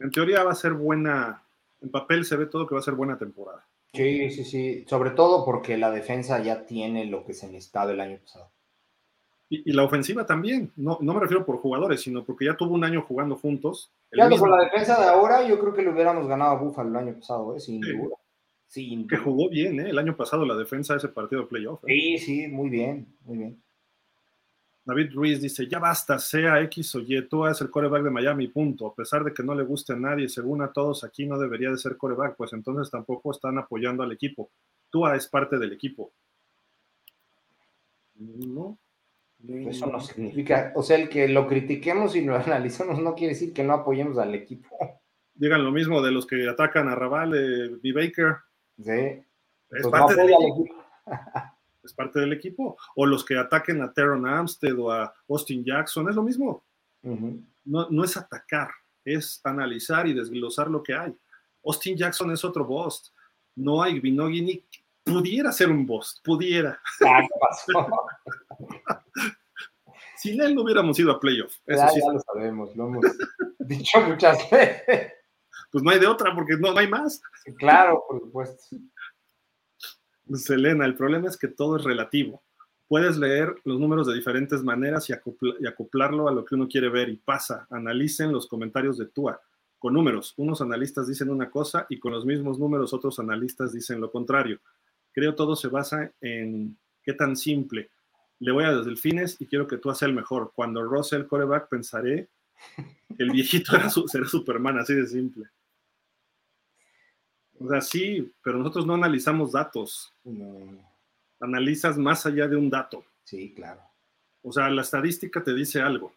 En teoría va a ser buena, en papel se ve todo que va a ser buena temporada. Sí, sí, sí, sobre todo porque la defensa ya tiene lo que se necesitaba el año pasado. Y, la ofensiva también, no, no me refiero por jugadores, sino porque ya tuvo un año jugando juntos. Ya con la defensa de ahora, yo creo que le hubiéramos ganado a Buffalo el año pasado, ¿eh? sin duda. Sí, que jugó bien, ¿eh? El año pasado la defensa de ese partido de playoff. ¿eh? Sí, sí, muy bien, muy bien. David Ruiz dice, ya basta, sea X o Y, tú eres el coreback de Miami, punto. A pesar de que no le guste a nadie, según a todos aquí no debería de ser coreback, pues entonces tampoco están apoyando al equipo. Tua es parte del equipo. No. Eso no significa, o sea, el que lo critiquemos y lo analicemos no quiere decir que no apoyemos al equipo. Digan lo mismo de los que atacan a Raval, eh, Baker. Sí. Es pues parte del equipo. es parte del equipo. O los que ataquen a Teron Amstead o a Austin Jackson, es lo mismo. no, no, es atacar, es analizar y desglosar lo que hay. Austin Jackson es otro boss. No hay Vinogini. Pudiera ser un boss, pudiera. Sin él no hubiéramos ido a playoff. Eso sí. ya lo sabemos, lo hemos dicho muchas veces. Pues no hay de otra porque no hay más. Claro, por supuesto. Selena, el problema es que todo es relativo. Puedes leer los números de diferentes maneras y, acoplarlo a lo que uno quiere ver y pasa. Analicen los comentarios de Tua con números. Unos analistas dicen una cosa y con los mismos números otros analistas dicen lo contrario. Creo todo se basa en qué tan simple. Le voy a los delfines y quiero que tú sea el mejor. Cuando Russell coreback pensaré que el viejito era será Superman, así de simple. O sea, sí, pero nosotros no analizamos datos. Analizas más allá de un dato. Sí, claro. O sea, la estadística te dice algo,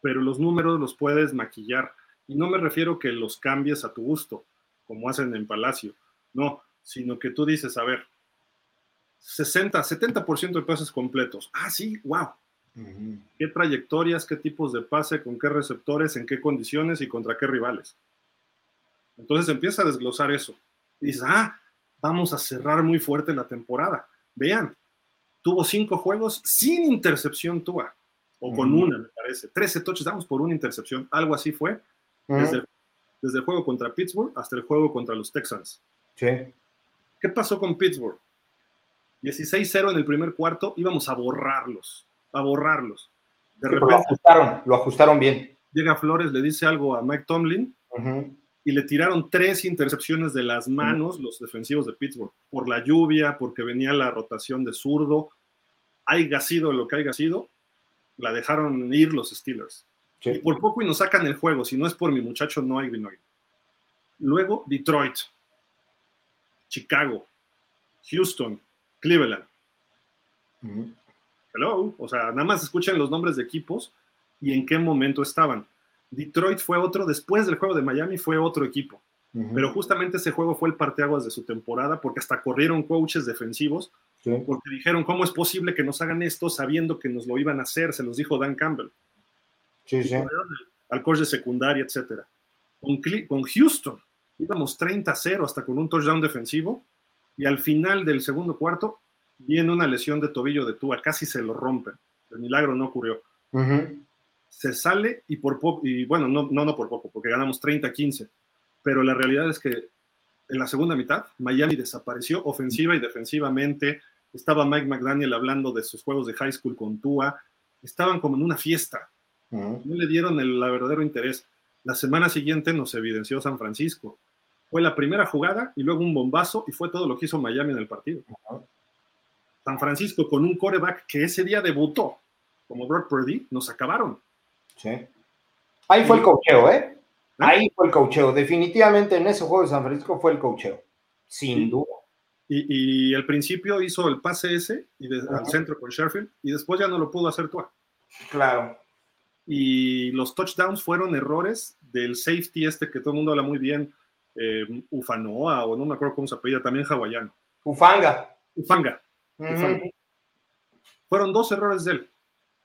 pero los números los puedes maquillar. Y no me refiero que los cambies a tu gusto, como hacen en Palacio. No, sino que tú dices, a ver, 60, 70% de pases completos. Ah, sí, wow. ¿Qué trayectorias, qué tipos de pase, con qué receptores, en qué condiciones y contra qué rivales? Entonces empieza a desglosar eso. Y dices, ah, vamos a cerrar muy fuerte la temporada. Vean, tuvo cinco juegos sin intercepción Tua, o con una, me parece. Trece touchdowns por una intercepción, algo así fue, desde, el, juego contra Pittsburgh hasta el juego contra los Texans. Sí. ¿Qué pasó con Pittsburgh? 16-0 en el primer cuarto, íbamos a borrarlos, a borrarlos. De repente, lo ajustaron, lo ajustaron bien. Llega Flores, le dice algo a Mike Tomlin, y le tiraron tres intercepciones de las manos los defensivos de Pittsburgh, por la lluvia, porque venía la rotación de zurdo, haya sido lo que haya sido, la dejaron ir los Steelers. Y por poco y nos sacan el juego, si no es por mi muchacho no hay Vinoy. Luego Detroit, Chicago, Houston, Cleveland. Hello, o sea, nada más escuchen los nombres de equipos y en qué momento estaban. Detroit fue otro, después del juego de Miami fue otro equipo. Pero justamente ese juego fue el parteaguas de su temporada porque hasta corrieron coaches defensivos porque dijeron, ¿cómo es posible que nos hagan esto sabiendo que nos lo iban a hacer? Se los dijo Dan Campbell. Sí, sí. Al coach de secundaria, etcétera. Con, con Houston íbamos 30-0 hasta con un touchdown defensivo y al final del segundo cuarto viene una lesión de tobillo de Tua, casi se lo rompen. El milagro no ocurrió. Se sale y por poco, y bueno, no, no, no por poco, porque ganamos 30-15, pero la realidad es que en la segunda mitad Miami desapareció ofensiva y defensivamente, estaba Mike McDaniel hablando de sus juegos de high school con Tua, estaban como en una fiesta, no le dieron el verdadero interés. La semana siguiente nos evidenció San Francisco. Fue la primera jugada y luego un bombazo y fue todo lo que hizo Miami en el partido. San Francisco con un coreback que ese día debutó como Brock Purdy, nos acabaron. Sí. Ahí fue el cocheo, ¿eh? ¿Ah? Ahí fue el cocheo. Definitivamente en ese juego de San Francisco fue el cocheo. Sin duda. Y, y, al principio hizo el pase ese y al centro con Sheffield y después ya no lo pudo hacer tú. Claro. y los touchdowns fueron errores del safety este que todo el mundo habla muy bien, eh, Ufanoa, o no me acuerdo cómo se apellida, también hawaiano. Ufanga. Ufanga. Fueron dos errores de él,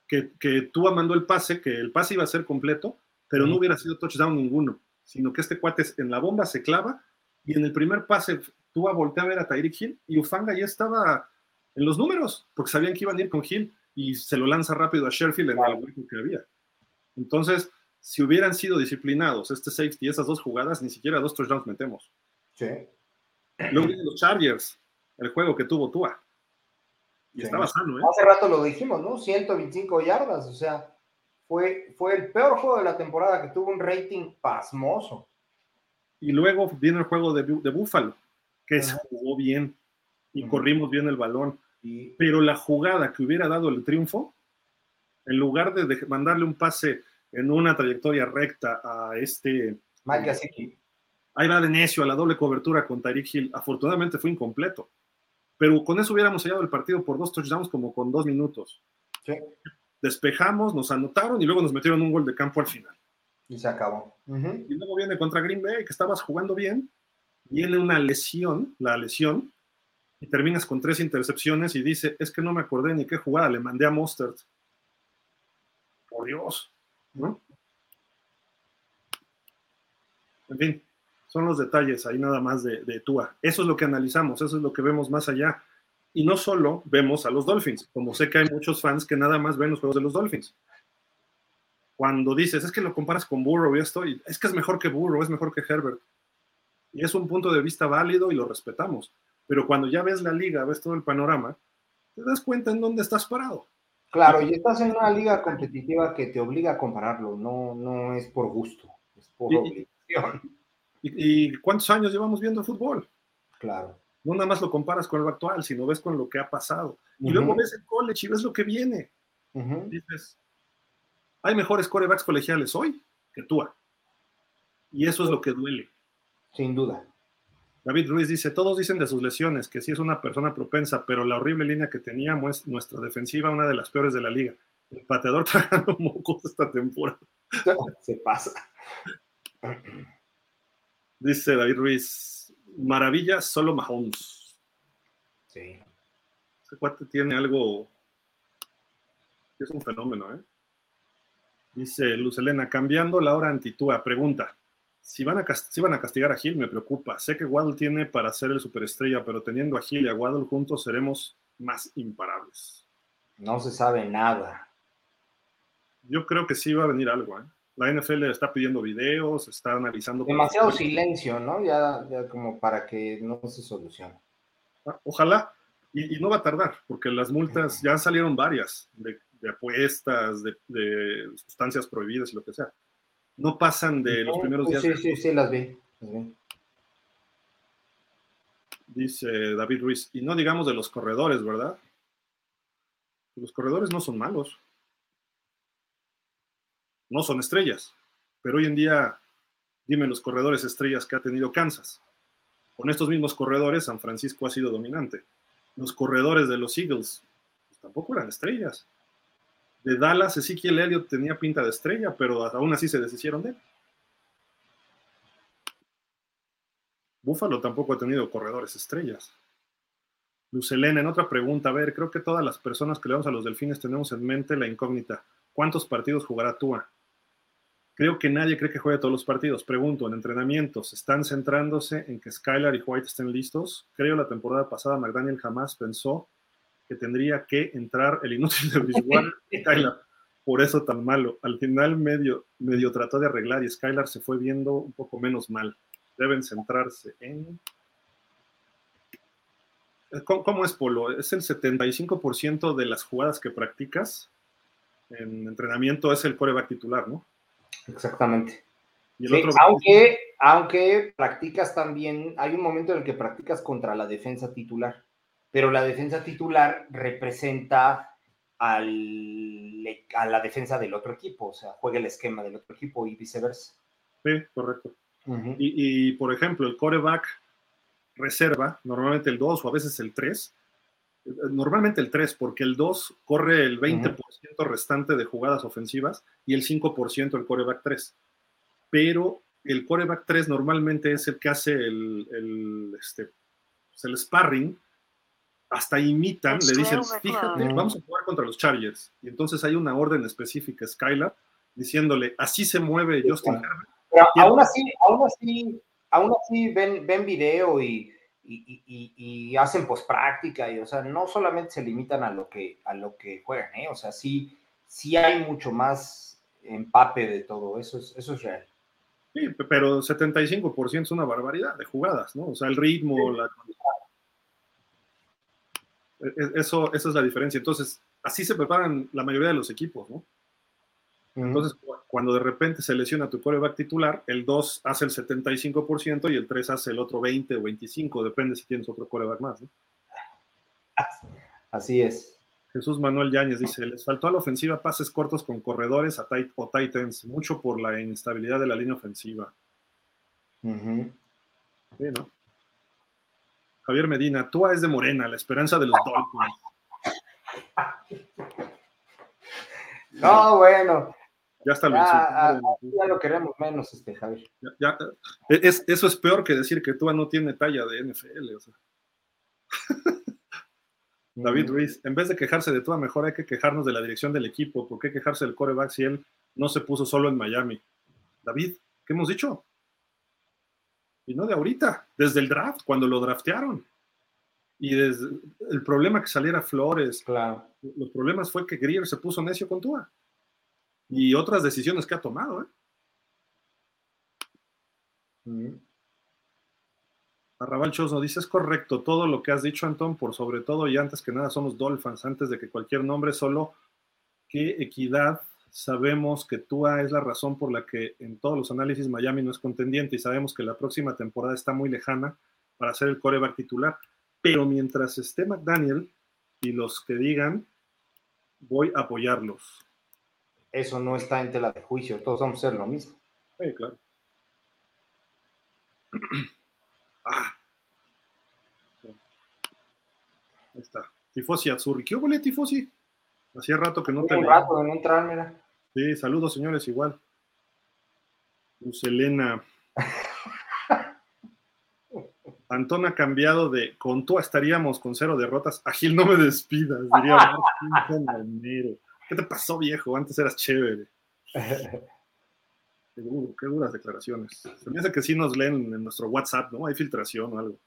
que, que Tua mandó el pase, que el pase iba a ser completo, pero no hubiera sido touchdown ninguno, sino que este cuate en la bomba se clava y en el primer pase Tua voltea a ver a Tyreek Hill y Ufanga ya estaba en los números, porque sabían que iban a ir con Hill y se lo lanza rápido a Sheffield en el hueco que había. Entonces, si hubieran sido disciplinados este safety y esas dos jugadas, ni siquiera dos touchdowns metemos. Sí. Luego vienen los Chargers, el juego que tuvo Tua. Y estaba sano, ¿eh? Hace rato lo dijimos, ¿no? 125 yardas, o sea, fue, fue el peor juego de la temporada que tuvo un rating pasmoso. Y luego viene el juego de, de Buffalo, que se jugó bien y corrimos bien el balón. Pero la jugada que hubiera dado el triunfo, en lugar de, mandarle un pase en una trayectoria recta a este. Mike Gesicki. Ahí va de necio a la doble cobertura con Tyreek Hill. Afortunadamente fue incompleto. Pero con eso hubiéramos sellado el partido por dos touchdowns como con dos minutos. Sí. Despejamos, nos anotaron y luego nos metieron un gol de campo al final. Y se acabó. Y luego viene contra Green Bay, que estabas jugando bien. Viene una lesión, la lesión, y terminas con tres intercepciones y dice, es que no me acordé ni qué jugada, le mandé a Mustard. Por Dios, ¿no? En fin, son los detalles ahí nada más de, de Tua. Eso es lo que analizamos, eso es lo que vemos más allá. Y no solo vemos a los Dolphins, como sé que hay muchos fans que nada más ven los juegos de los Dolphins. Cuando dices, es que lo comparas con Burrow y esto, es que es mejor que Burrow, es mejor que Herbert. Y es un punto de vista válido y lo respetamos pero cuando ya ves la liga, ves todo el panorama, te das cuenta en dónde estás parado. Claro, y estás en una liga competitiva que te obliga a compararlo, no, no es por gusto, es por obligación. ¿Y, cuántos años llevamos viendo fútbol? Claro. No nada más lo comparas con lo actual, sino ves con lo que ha pasado. Y luego ves el college y ves lo que viene. Dices, hay mejores corebacks colegiales hoy que tú. Y eso es lo que duele. Sin duda. David Ruiz dice, todos dicen de sus lesiones que sí es una persona propensa, pero la horrible línea que teníamos es nuestra defensiva, una de las peores de la liga. El pateador tragando mocos esta temporada. Se pasa. Dice David Ruiz, maravilla, solo Mahomes. Sí. Ese cuate tiene algo, es un fenómeno, ¿eh? Dice Luz Elena, cambiando la hora antitúa, pregunta, si van, a van a castigar a Gil, me preocupa. Sé que Waddle tiene para ser el superestrella, pero teniendo a Gil y a Waddle juntos seremos más imparables. No se sabe nada. Yo creo que sí va a venir algo. ¿eh? La NFL está pidiendo videos, está analizando. Demasiado silencio, ¿no? Ya, como para que no se solucione. Ah, ojalá. Y, no va a tardar, porque las multas ya salieron varias de, apuestas, de, de sustancias prohibidas y lo que sea no pasan de los primeros días. Sí, sí, sí, las vi. Dice David Ruiz, y no digamos de los corredores, ¿verdad? Los corredores no son malos. No son estrellas. Pero hoy en día, dime los corredores estrellas que ha tenido Kansas. Con estos mismos corredores, San Francisco ha sido dominante. Los corredores de los Eagles pues, tampoco eran estrellas de Dallas, Ezequiel Elliott tenía pinta de estrella, pero aún así se deshicieron de él. Búfalo tampoco ha tenido corredores estrellas. Lucelena, en otra pregunta, a ver, creo que todas las personas que le a los delfines tenemos en mente la incógnita. ¿Cuántos partidos jugará Tua? Creo que nadie cree que juegue todos los partidos. Pregunto, en entrenamientos, ¿están centrándose en que Skylar y White estén listos? Creo la temporada pasada McDaniel jamás pensó que tendría que entrar el inútil de Bridgewater y Skylar. Por eso tan malo. Al final medio, medio trató de arreglar y Skylar se fue viendo un poco menos mal. Deben centrarse en... ¿Cómo, es, Polo? Es el 75% de las jugadas que practicas en entrenamiento es el coreback titular, ¿no? Exactamente. aunque, aunque practicas también, hay un momento en el que practicas contra la defensa titular pero la defensa titular representa al, a la defensa del otro equipo, o sea, juega el esquema del otro equipo y viceversa. Sí, correcto. y, por ejemplo, el coreback reserva, normalmente el 2 o a veces el 3, Normalmente el 3, porque el 2 corre el 20% restante de jugadas ofensivas y el 5% el coreback 3. Pero el coreback 3 normalmente es el que hace el, el, este, pues, el sparring, hasta imitan, le dicen, fíjate, vamos a jugar contra los Chargers. Y entonces hay una orden específica, Skylar, diciéndole, así se mueve Justin Herbert. Pero aún así, aún así, aún así ven, ven video y, y, y, hacen pospráctica, y o sea, no solamente se limitan a lo que, a lo que juegan, ¿eh? o sea, sí, sí hay mucho más empape de todo, eso es, eso es real. Sí, pero 75% es una barbaridad de jugadas, ¿no? O sea, el ritmo, la... E, e, eso, esa es la diferencia. Entonces, así se preparan la mayoría de los equipos, ¿no? Entonces, cuando de repente se lesiona tu coreback titular, el 2 hace el 75% y el 3 hace el otro 20 o 25, depende si tienes otro coreback más. ¿no? Así es. Jesús Manuel Yáñez dice, les faltó a la ofensiva pases cortos con corredores a o Titans, mucho por la inestabilidad de la línea ofensiva. Javier Medina, tú es de Morena, la esperanza de los Dolphins. No, bueno, ya está ya, ya, lo queremos menos, este Javier. E, es, eso es peor que decir que Tua no tiene talla de NFL. O sea. David Ruiz, en vez de quejarse de Tua, mejor hay que quejarnos de la dirección del equipo. ¿Por qué quejarse del coreback si él no se puso solo en Miami? David, ¿qué hemos dicho? Y no de ahorita, desde el draft, cuando lo draftearon. Y desde el problema que saliera Flores, claro. los problemas fue que Greer se puso necio con Tua y otras decisiones que ha tomado. ¿eh? Arrabal Chosno dice, es correcto todo lo que has dicho, Antón, por sobre todo y antes que nada somos Dolphins, antes de que cualquier nombre, solo que equidad, sabemos que Tua es la razón por la que en todos los análisis Miami no es contendiente y sabemos que la próxima temporada está muy lejana para ser el coreback titular, pero mientras esté McDaniel y los que digan, voy a apoyarlos eso no está en tela de juicio, todos vamos a hacer lo mismo. Sí, claro. Ah. Ahí está. Tifosi Azzurri. ¿Qué huele, Tifosi? Hacía rato que no te. Un rato de no entrar, mira. Sí, saludos, señores, igual. Elena. Antón ha cambiado de con tú estaríamos con cero derrotas. Agil, no me despidas, diría ¿Qué te pasó, viejo? Antes eras chévere. qué, qué duras declaraciones. Se me hace que sí nos leen en nuestro WhatsApp, ¿no? Hay filtración o algo.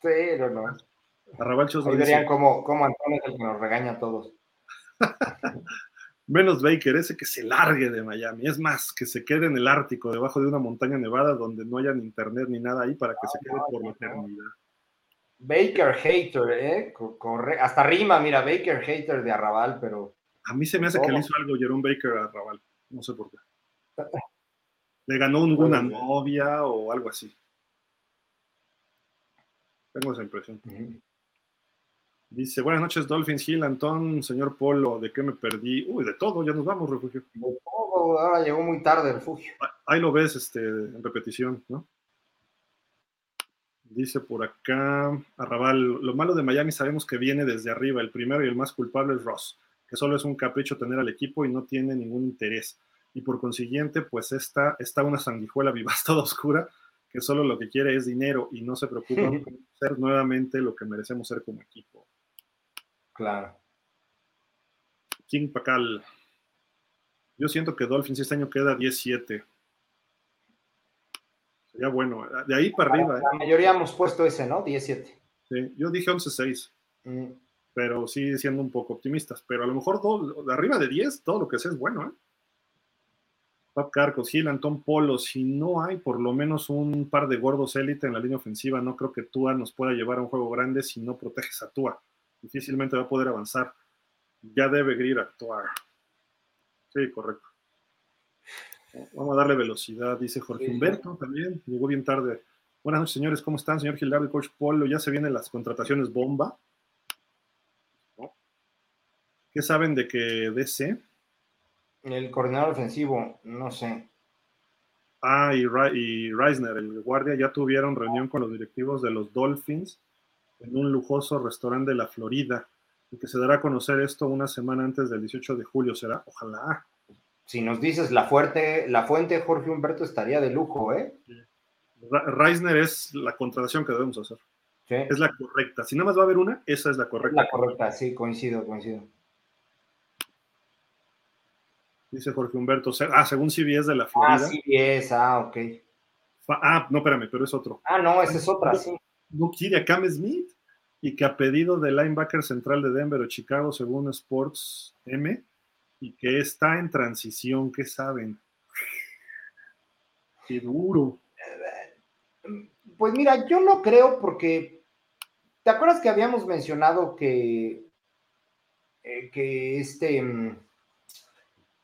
Pero no. Arrabalchos Ahí verían cómo, cómo Antonio es el que nos regaña a todos. Menos Baker, ese que se largue de Miami. Es más, que se quede en el Ártico, debajo de una montaña nevada donde no haya ni internet ni nada ahí para que se quede por la eternidad. Baker hater, ¿eh? Corre, hasta rima, mira, Baker hater de Arrabal, pero a mí se me hace que le hizo algo Jerome Baker a Raval. No sé por qué. Le ganó una novia o algo así. Tengo esa impresión. Dice, buenas noches, Dolphins Hill, Antón, señor Polo, ¿de qué me perdí? Uy, de todo, ya nos vamos, refugio. De todo, ahora llegó muy tarde el refugio. Ah, ahí lo ves este, en repetición, ¿no? Dice por acá, Arrabal, lo malo de Miami sabemos que viene desde arriba, el primero y el más culpable es Ross que solo es un capricho tener al equipo y no tiene ningún interés. Y por consiguiente, pues está, está una sanguijuela viva, toda oscura, que solo lo que quiere es dinero y no se preocupa por ser nuevamente lo que merecemos ser como equipo. Claro. King Pacal. Yo siento que Dolphins este año queda 17. Sería bueno. De ahí para arriba. La, mayoría hemos puesto ese, ¿no? 17. Sí, yo dije 11-6 pero sí siendo un poco optimistas. Pero a lo mejor de arriba de 10, todo lo que sea es bueno, ¿eh? Pap Carcos, Gil, Antón Polo, si no hay por lo menos un par de gordos élite en la línea ofensiva, no creo que Tua nos pueda llevar a un juego grande si no proteges a Tua. Difícilmente va a poder avanzar. Ya debe Grir actuar. Sí, correcto. Vamos a darle velocidad, dice Jorge Humberto también. Llegó bien tarde. Buenas noches, señores. ¿Cómo están, señor Gildardo y coach Polo? Ya se vienen las contrataciones bomba. ¿Qué saben de que DC? El coordinador ofensivo, no sé. Ah, y, y Reisner, el guardia, ya tuvieron reunión con los directivos de los Dolphins en un lujoso restaurante de la Florida y que se dará a conocer esto una semana antes del 18 de julio. ¿Será? Ojalá. Si nos dices la, fuerte, la fuente, Jorge Humberto estaría de lujo, ¿eh? Reisner es la contratación que debemos hacer. Es la correcta. Si nada más va a haber una, esa es la correcta. La correcta, sí, coincido, coincido. Dice Jorge Humberto. Ah, según CBS de la Florida. Ah, CBS, ah, ok. Ah, no, espérame, pero es otro. Ah, no, esa es otra, sí. No quiere a Cam Smith y que a pedido del linebacker central de Denver o Chicago, según Sports M, y que está en transición, ¿qué saben? Qué duro. Pues mira, yo no creo porque, ¿te acuerdas que habíamos mencionado que, eh, que este mm,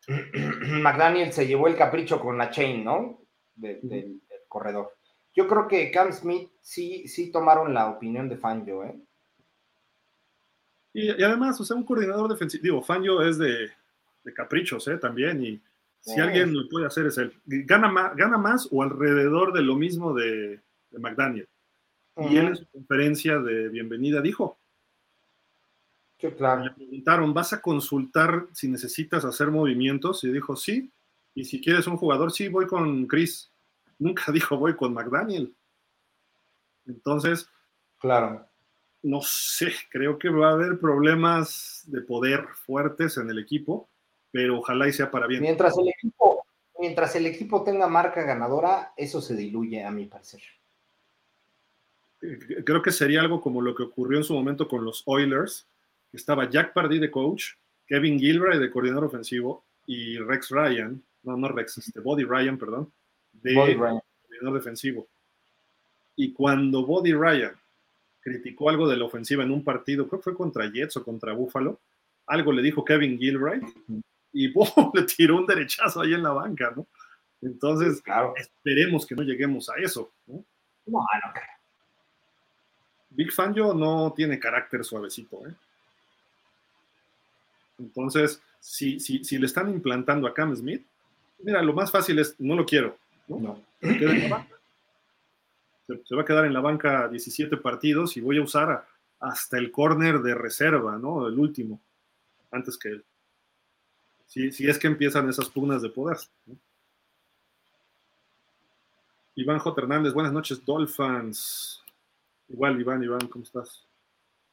McDaniel se llevó el capricho con la chain, ¿no? del corredor. Yo creo que Cam Smith sí, sí tomaron la opinión de Fangio, ¿eh? Y, además, o sea, un coordinador defensivo, digo, Fangio es de, caprichos, ¿eh? También, y si alguien lo puede hacer es él. Gana más, gana más o alrededor de lo mismo de, McDaniel. Y él en su conferencia de bienvenida dijo. Qué claro. Le preguntaron, ¿vas a consultar si necesitas hacer movimientos? Y dijo, sí. Y si quieres un jugador, sí, voy con Chris nunca dijo voy con McDaniel. Entonces, claro. No sé, creo que va a haber problemas de poder fuertes en el equipo, pero ojalá y sea para bien. Mientras el equipo, mientras el equipo tenga marca ganadora, eso se diluye, a mi parecer. Eh, creo que sería algo como lo que ocurrió en su momento con los Oilers. Estaba Jack Pardee de coach, Kevin Gilbert de coordinador ofensivo y Rex Ryan, no, no Rex, este, Body Ryan, perdón, de coordinador defensivo. Y cuando Body Ryan criticó algo de la ofensiva en un partido, creo que fue contra Jets o contra Buffalo, algo le dijo Kevin Gilbright y le tiró un derechazo ahí en la banca, ¿no? Entonces, claro. esperemos que no lleguemos a eso, ¿no? No, no creo. Big Fangio no tiene carácter suavecito, ¿eh? Entonces, si, si, si le están implantando a Cam Smith, mira, lo más fácil es, no lo quiero, ¿no? Se, va a quedar en la banca 17 partidos y voy a usar hasta el corner de reserva, ¿no? El último, antes que él. Si, si es que empiezan esas pugnas de poder. Iván J. Hernández, buenas noches, Dolphins. Igual, Iván, Iván, ¿cómo estás?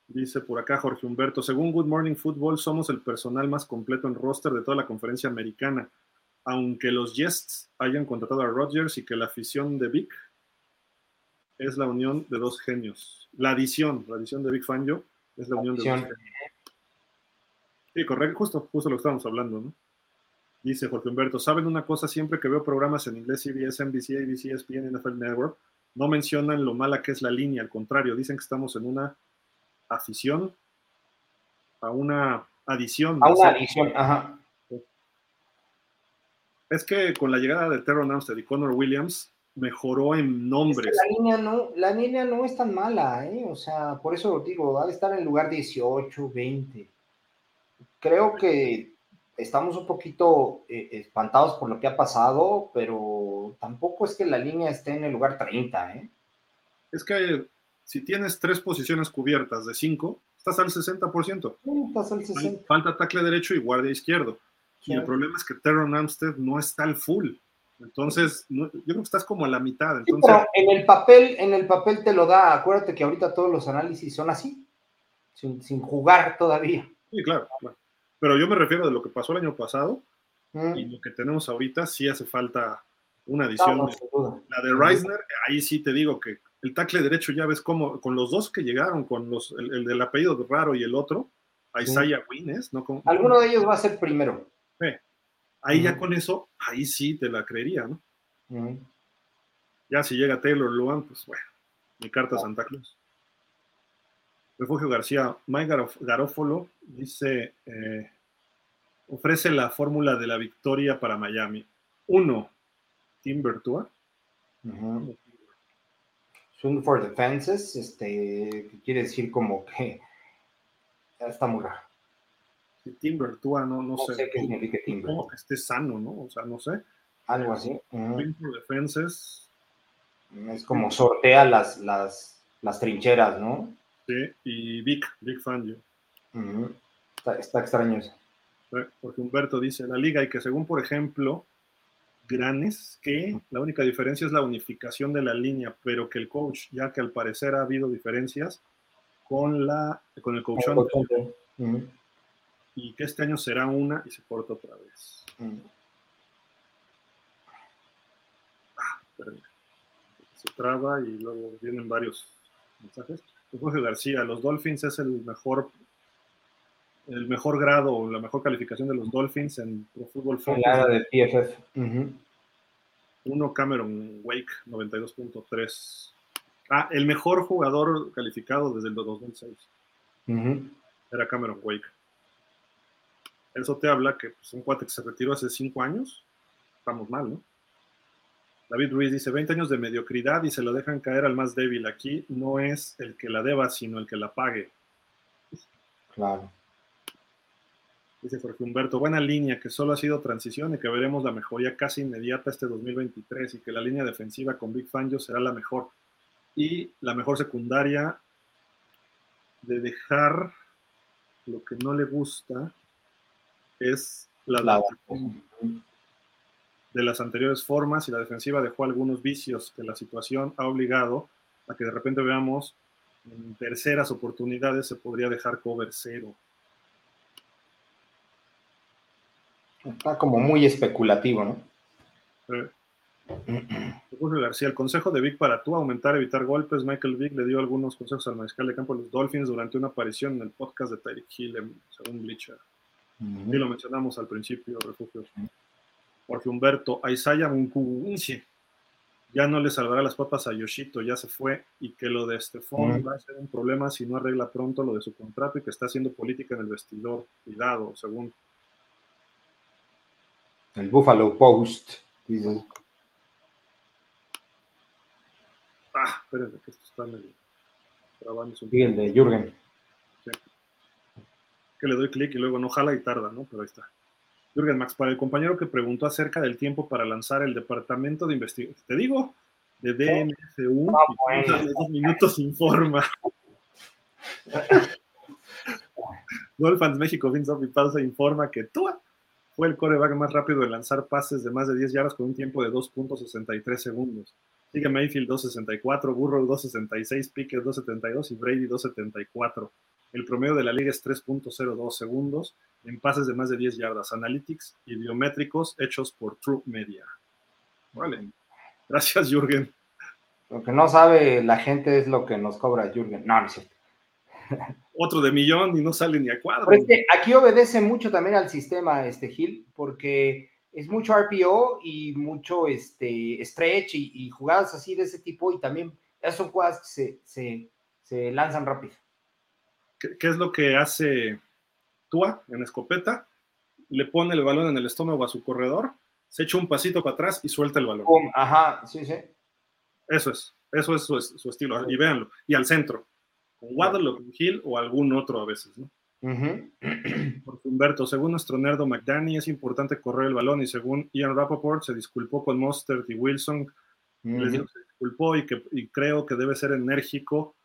Dice por acá Jorge Humberto, según Good Morning Football, somos el personal más completo en roster de toda la conferencia americana aunque los Jets hayan contratado a Rodgers y que la afición de Vic es la unión de dos genios. La adición, la adición de Vic Fangio es la unión de dos genios. Sí, correcto, justo, justo lo que estábamos hablando, ¿no? Dice Jorge Humberto, ¿saben una cosa? Siempre que veo programas en inglés, CBS, NBC, ABC, ESPN, NFL Network, no mencionan lo mala que es la línea, al contrario, dicen que estamos en una afición a una adición. A una adición, ajá. Es que con la llegada de Terron Armstead y Connor Williams mejoró en nombres. la, línea no, la línea no es tan mala, ¿eh? O sea, por eso digo, va a estar en lugar 18, 20. Creo que estamos un poquito eh, espantados por lo que ha pasado, pero tampoco es que la línea esté en el lugar 30, ¿eh? Es que si tienes tres posiciones cubiertas de cinco, estás al 60%. estás al 60%. Falta tackle derecho y guardia izquierdo. Y el problema es que Terron Amstead no está al full. Entonces, yo creo que estás como a la mitad. Entonces... en el papel, en el papel te lo da. Acuérdate que ahorita todos los análisis son así, sin, jugar todavía. Sí, claro, Pero yo me refiero de lo que pasó el año pasado mm. y lo que tenemos ahorita, sí hace falta una adición. la de Reisner, ahí sí te digo que el tackle derecho ya ves cómo, con los dos que llegaron, con los, el, del apellido raro y el otro, Isaiah Wines, ¿no? Alguno de ellos va a ser primero. Ahí ya con eso, ahí sí te la creería, ¿no? Ya si llega Taylor Luan, pues bueno, mi carta Santa Cruz. Refugio García, Mike Garófolo dice, eh, ofrece la fórmula de la victoria para Miami. Uno, Tim Bertua. Swing for defenses, este, quiere decir como que ya está muy raro. Timber, tú, no, no, sé. qué significa Timber. Que esté sano, ¿no? O sea, no sé. Algo así. defenses. Es como sortea las, las, las trincheras, ¿no? Sí, y Vic, Vic Fangio. está, extraño eso. Porque Humberto dice, la liga y que según, por ejemplo, Granes, que la única diferencia es la unificación de la línea, pero que el coach, ya que al parecer ha habido diferencias con, la, con el coach. Y que este año será una y se corta otra vez. Ah, se traba y luego vienen varios mensajes. Jorge García, los Dolphins es el mejor el mejor grado o la mejor calificación de los Dolphins en Pro Football Focus. de PFF. Uno Cameron Wake, 92.3. Ah, el mejor jugador calificado desde el 2006. Era Cameron Wake. Eso te habla que pues, un cuate que se retiró hace cinco años, estamos mal, ¿no? David Ruiz dice, 20 años de mediocridad y se lo dejan caer al más débil. Aquí no es el que la deba, sino el que la pague. Claro. Dice Jorge Humberto, buena línea, que solo ha sido transición y que veremos la mejoría casi inmediata este 2023 y que la línea defensiva con Big Fangio será la mejor. Y la mejor secundaria de dejar lo que no le gusta es la, la de las anteriores formas y la defensiva dejó algunos vicios que la situación ha obligado a que de repente veamos en terceras oportunidades se podría dejar cover cero. Está como muy especulativo, ¿no? Eh. García, el consejo de Vic para tú aumentar, evitar golpes. Michael Vick le dio algunos consejos al mariscal de campo de los Dolphins durante una aparición en el podcast de Tyreek Hill, según Bleacher. Y lo mencionamos al principio, refugio. Jorge Humberto, a Isaiah ya no le salvará las papas a Yoshito, ya se fue, y que lo de Estefón va a ser un problema si no arregla pronto lo de su contrato y que está haciendo política en el vestidor. Cuidado, según el Buffalo Post, dice. Ah, espérenme, que esto está medio grabando. Sí, el de Jürgen. Que le doy clic y luego no jala y tarda, ¿no? Pero ahí está. Jürgen Max, para el compañero que preguntó acerca del tiempo para lanzar el departamento de investigación, te digo, de DMFU, ah, dos minutos informa. Dolphins México, Vince y Pausa informa que tú fue el coreback más rápido en lanzar pases de más de 10 yardas con un tiempo de 2.63 segundos. Sigue Mayfield 2.64, Burrow 2.66, Pickett 2.72 y Brady 2.74. El promedio de la liga es 3.02 segundos en pases de más de 10 yardas. Analytics y biométricos hechos por True Media. Vale. Gracias, Jürgen. Lo que no sabe la gente es lo que nos cobra Jürgen. No, no es cierto otro de millón y no sale ni a cuadro. aquí obedece mucho también al sistema, este Gil, porque es mucho RPO y mucho este, stretch y, jugadas así de ese tipo y también esas son jugadas que se, lanzan rápido. ¿Qué, es lo que hace Tua en escopeta? Le pone el balón en el estómago a su corredor, se echa un pasito para atrás y suelta el balón. Ajá, sí, sí. Eso es, eso es su, su estilo. Y véanlo. Y al centro con Waddle o Hill o algún otro a veces, ¿no? Humberto, según nuestro nerdo McDanny, es importante correr el balón y según Ian Rappaport se disculpó con Mostert y Wilson, les dijo que se disculpó y que creo que debe ser enérgico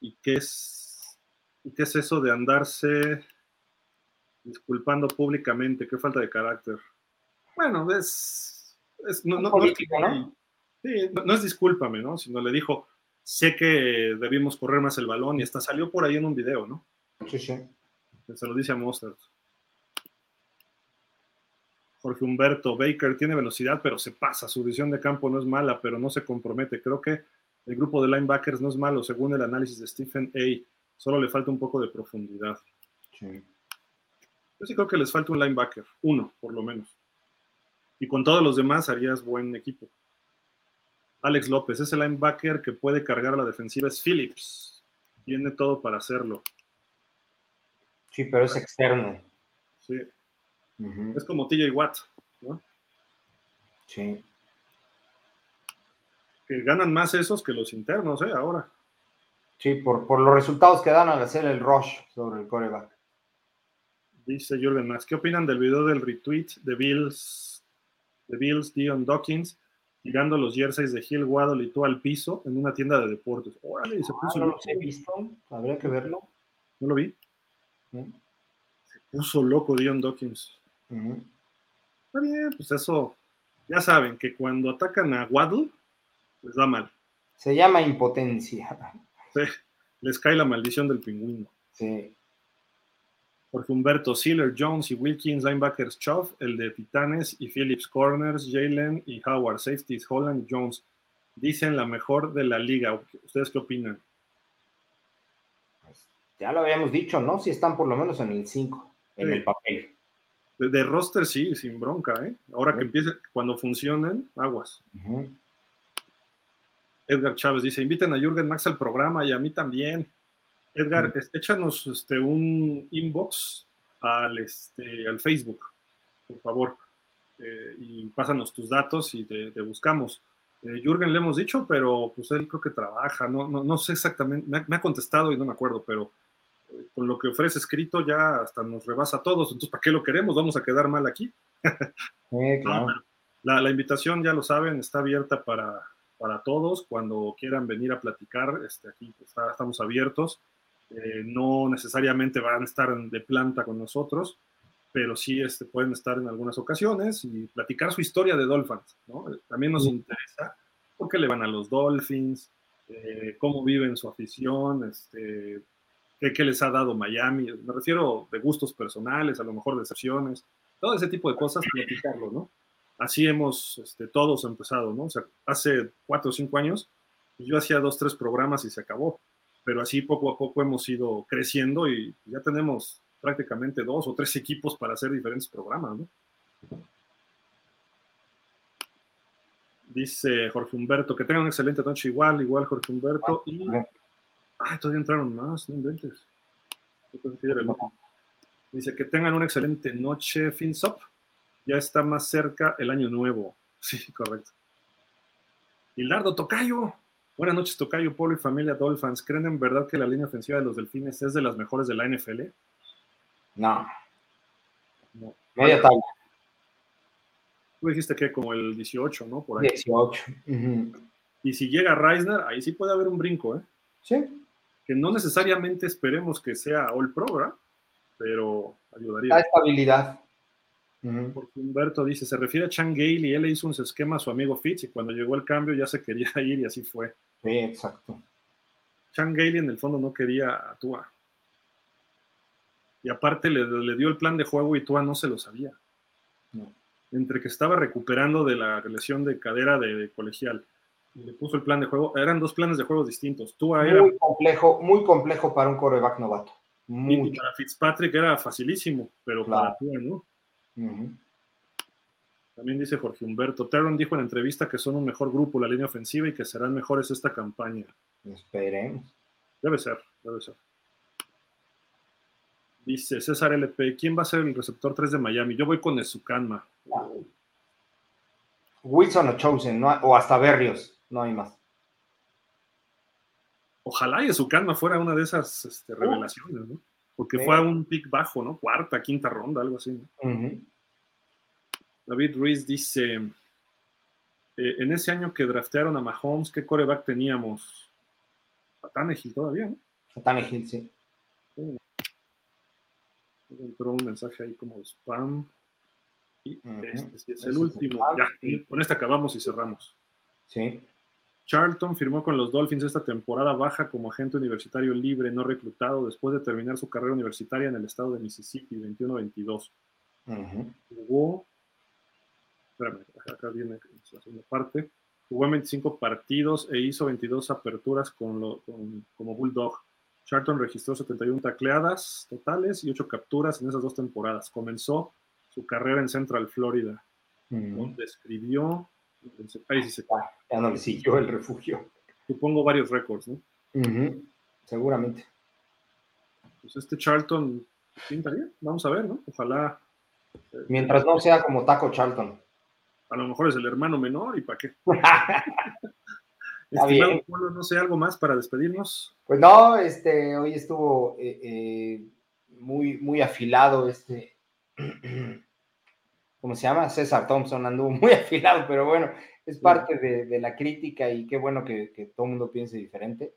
y que es y qué es eso de andarse disculpando públicamente, qué falta de carácter. Bueno, es, no, no, no es discúlpame, ¿no? Sino le dijo, sé que debimos correr más el balón y hasta salió por ahí en un video, ¿no? Sí, sí. Se lo dice a Mostert. Jorge Humberto Baker tiene velocidad, pero se pasa. Su visión de campo no es mala, pero no se compromete. Creo que el grupo de linebackers no es malo, según el análisis de Stephen A. Solo le falta un poco de profundidad. Sí. Yo sí creo que les falta un linebacker, uno por lo menos. Y con todos los demás harías buen equipo. Alex López, ese linebacker que puede cargar a la defensiva es Phillips. Tiene todo para hacerlo. Sí, pero es externo. Sí. Es como TJ Watt, ¿no? Sí. Que ganan más esos que los internos, ¿eh? Ahora. Sí, por, por los resultados que dan al hacer el rush sobre el coreback. Dice Jordan Max, ¿qué opinan del video del retweet de Bills, de Bills, Dion Dawkins? tirando los jerseys de Gil Waddle y tú al piso en una tienda de deportes. Órale, se Ah, puso no loco. los he visto, habría que verlo. ¿No lo vi? Se puso loco Dion Dawkins. Ujú. Está bien, pues eso. Ya saben que cuando atacan a Waddle, les va mal. Se llama impotencia. Sí, les cae la maldición del pingüino. Sí. Jorge Humberto, Sealer, Jones y Wilkins, linebackers Chubb, el de Titanes y Phillips, corners, Jalen y Howard, safeties, Holland y Jones. Dicen la mejor de la liga. ¿Ustedes qué opinan? Ya lo habíamos dicho, ¿no? Si están por lo menos en el 5, en Sí. el papel. De, de roster sí, sin bronca, ¿eh? Ahora que empiece, cuando funcionen, aguas. Edgar Chávez dice, inviten a Jürgen Max al programa y a mí también. Edgar, échanos este, un inbox al, este, al Facebook, por favor, eh, y pásanos tus datos y te, te buscamos. Eh, Jürgen le hemos dicho, pero pues él creo que trabaja, no, no, no sé exactamente, me ha, me ha contestado y no me acuerdo, pero con lo que ofrece escrito ya hasta nos rebasa a todos, entonces ¿para qué lo queremos? Vamos a quedar mal aquí. Sí, claro. No, la, la invitación, ya lo saben, está abierta para, para todos. Cuando quieran venir a platicar, este, aquí está- estamos abiertos. Eh, no necesariamente van a estar de planta con nosotros, pero sí este, pueden estar en algunas ocasiones y platicar su historia de Dolphins. ¿no? También nos Sí. interesa por qué le van a los Dolphins, eh, cómo viven su afición, este, qué, les ha dado Miami. Me refiero de gustos personales, a lo mejor decepciones, todo ese tipo de cosas, platicarlo, ¿no? Así hemos este, todos empezado, ¿no? O sea, hace cuatro o cinco años, yo hacía dos, tres programas y se acabó. Pero así poco a poco hemos ido creciendo y ya tenemos prácticamente dos o tres equipos para hacer diferentes programas, ¿no? Dice Jorge Humberto, que tengan una excelente noche igual, igual Jorge Humberto. Ay, todavía entraron más, no inventes. Dice que tengan una excelente noche, FinSop. Ya está más cerca el año nuevo. Sí, correcto. Hildardo Tocayo. Buenas noches, Tocayo, Polo y familia Dolphins. ¿Creen en verdad que la línea ofensiva de los Delfines es de las mejores de la NFL? No, No. media tabla, Tú dijiste que como el 18, ¿no? Por ahí. 18. Ujú. Y si llega Reisner, ahí sí puede haber un brinco, ¿eh? Sí, Que no necesariamente esperemos que sea All Pro, ¿verdad? Pero ayudaría. da estabilidad. Porque Humberto dice, se refiere a Chan Gale y él le hizo un esquema a su amigo Fitz y cuando llegó el cambio ya se quería ir y así fue. Sí, exacto. Chan Gale en el fondo no quería a Tua. Y aparte le, le dio el plan de juego y Tua no se lo sabía. No. Entre que estaba recuperando de la lesión de cadera de, de colegial le puso el plan de juego, eran dos planes de juego distintos. Tua era, Muy complejo, muy complejo para un coreback novato. y Muy. para Fitzpatrick era facilísimo, pero para. Tua no. También dice Jorge Humberto, Terron dijo en entrevista que son un mejor grupo la línea ofensiva y que serán mejores esta campaña. Esperemos. Debe ser, debe ser. Dice César LP, ¿quién va a ser el receptor 3 de Miami? Yo voy con Ezukanma. Wilson o Chosen, no o hasta Berrios, no hay más. Ojalá y Ezukanma fuera una de esas este, revelaciones, ¿no? Porque Sí. fue a un pick bajo, ¿no? Cuarta, quinta ronda, algo así. ¿no? David Ruiz dice, eh, en ese año que draftearon a Mahomes, ¿qué coreback teníamos? A Tannehill todavía, ¿no? Tannehill, sí. Entró un mensaje ahí como spam. Y este sí es el es último. spam. Ya, con este acabamos y cerramos. Sí. Charlton firmó con los Dolphins esta temporada baja como agente universitario libre no reclutado después de terminar su carrera universitaria en el estado de Mississippi 21-22. Ujú. Jugó, espérame, acá viene la segunda parte, jugó en 25 partidos e hizo 22 aperturas con lo- con- como Bulldog. Charlton registró 71 tacleadas totales y 8 capturas en esas dos temporadas. Comenzó su carrera en Central Florida, donde escribió, se Ya, ya no le siguió el refugio. supongo varios récords, ¿no? Seguramente. Pues este Charlton pinta bien, vamos a ver, ¿no? Ojalá, Mientras no sea como Taco Charlton. a lo mejor es el hermano menor y para qué. Estimado. Polo, no sé, algo más para despedirnos. Pues no, este, hoy estuvo eh, eh, muy, muy afilado este, ¿cómo se llama? César Thompson anduvo muy afilado, pero bueno, es parte de, la crítica y qué bueno que, todo el mundo piense diferente.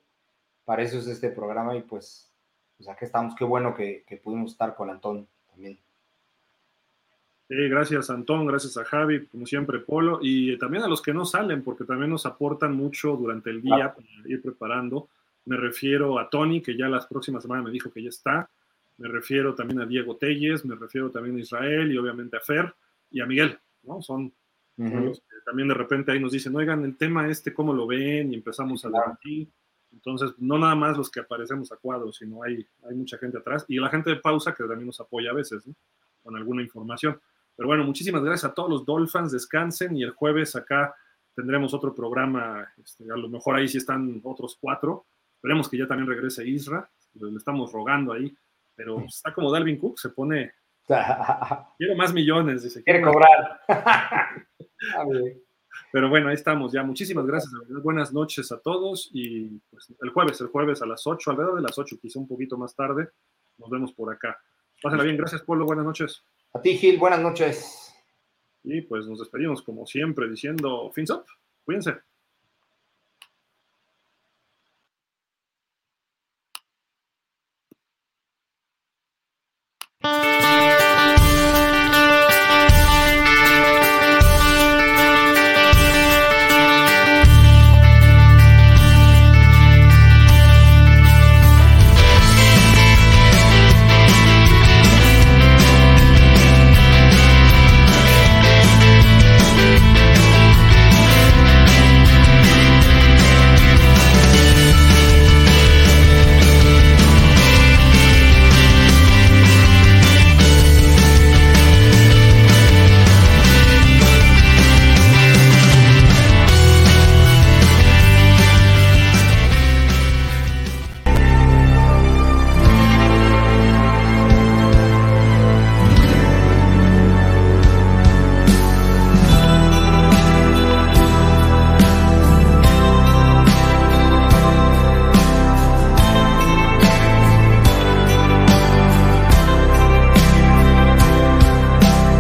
Para eso es este programa y pues, pues aquí estamos. Qué bueno que, pudimos estar con Antón también. gracias Antón, gracias a Javi, como siempre Polo, y también a los que no salen, porque también nos aportan mucho durante el día para ir preparando. Me refiero a Tony, que ya las próximas semanas me dijo que ya está. Me refiero también a Diego Telles, me refiero también a Israel y obviamente a Fer y a Miguel, ¿no? Son, los que también de repente ahí nos dicen, oigan, el tema este, ¿cómo lo ven? Y empezamos a debatir. Entonces, no nada más los que aparecemos a cuadros, sino hay, hay mucha gente atrás y la gente de pausa que también nos apoya a veces, ¿no? Con alguna información. Pero bueno, muchísimas gracias a todos los Dolphins, descansen y el jueves acá tendremos otro programa, este, a lo mejor ahí sí están otros cuatro, Esperemos que ya también regrese Isra, le estamos rogando ahí, pero está como Dalvin Cook, se pone. Quiero más millones, dice. Quiere cobrar. pero bueno, ahí estamos ya. Muchísimas gracias. Buenas noches a todos y pues, el jueves, el jueves a las 8, alrededor de las 8, quizá un poquito más tarde, nos vemos por acá. Pásenla bien. Gracias, Polo. Buenas noches. A ti, Gil. Buenas noches. Y pues nos despedimos como siempre diciendo, fins up. Cuídense.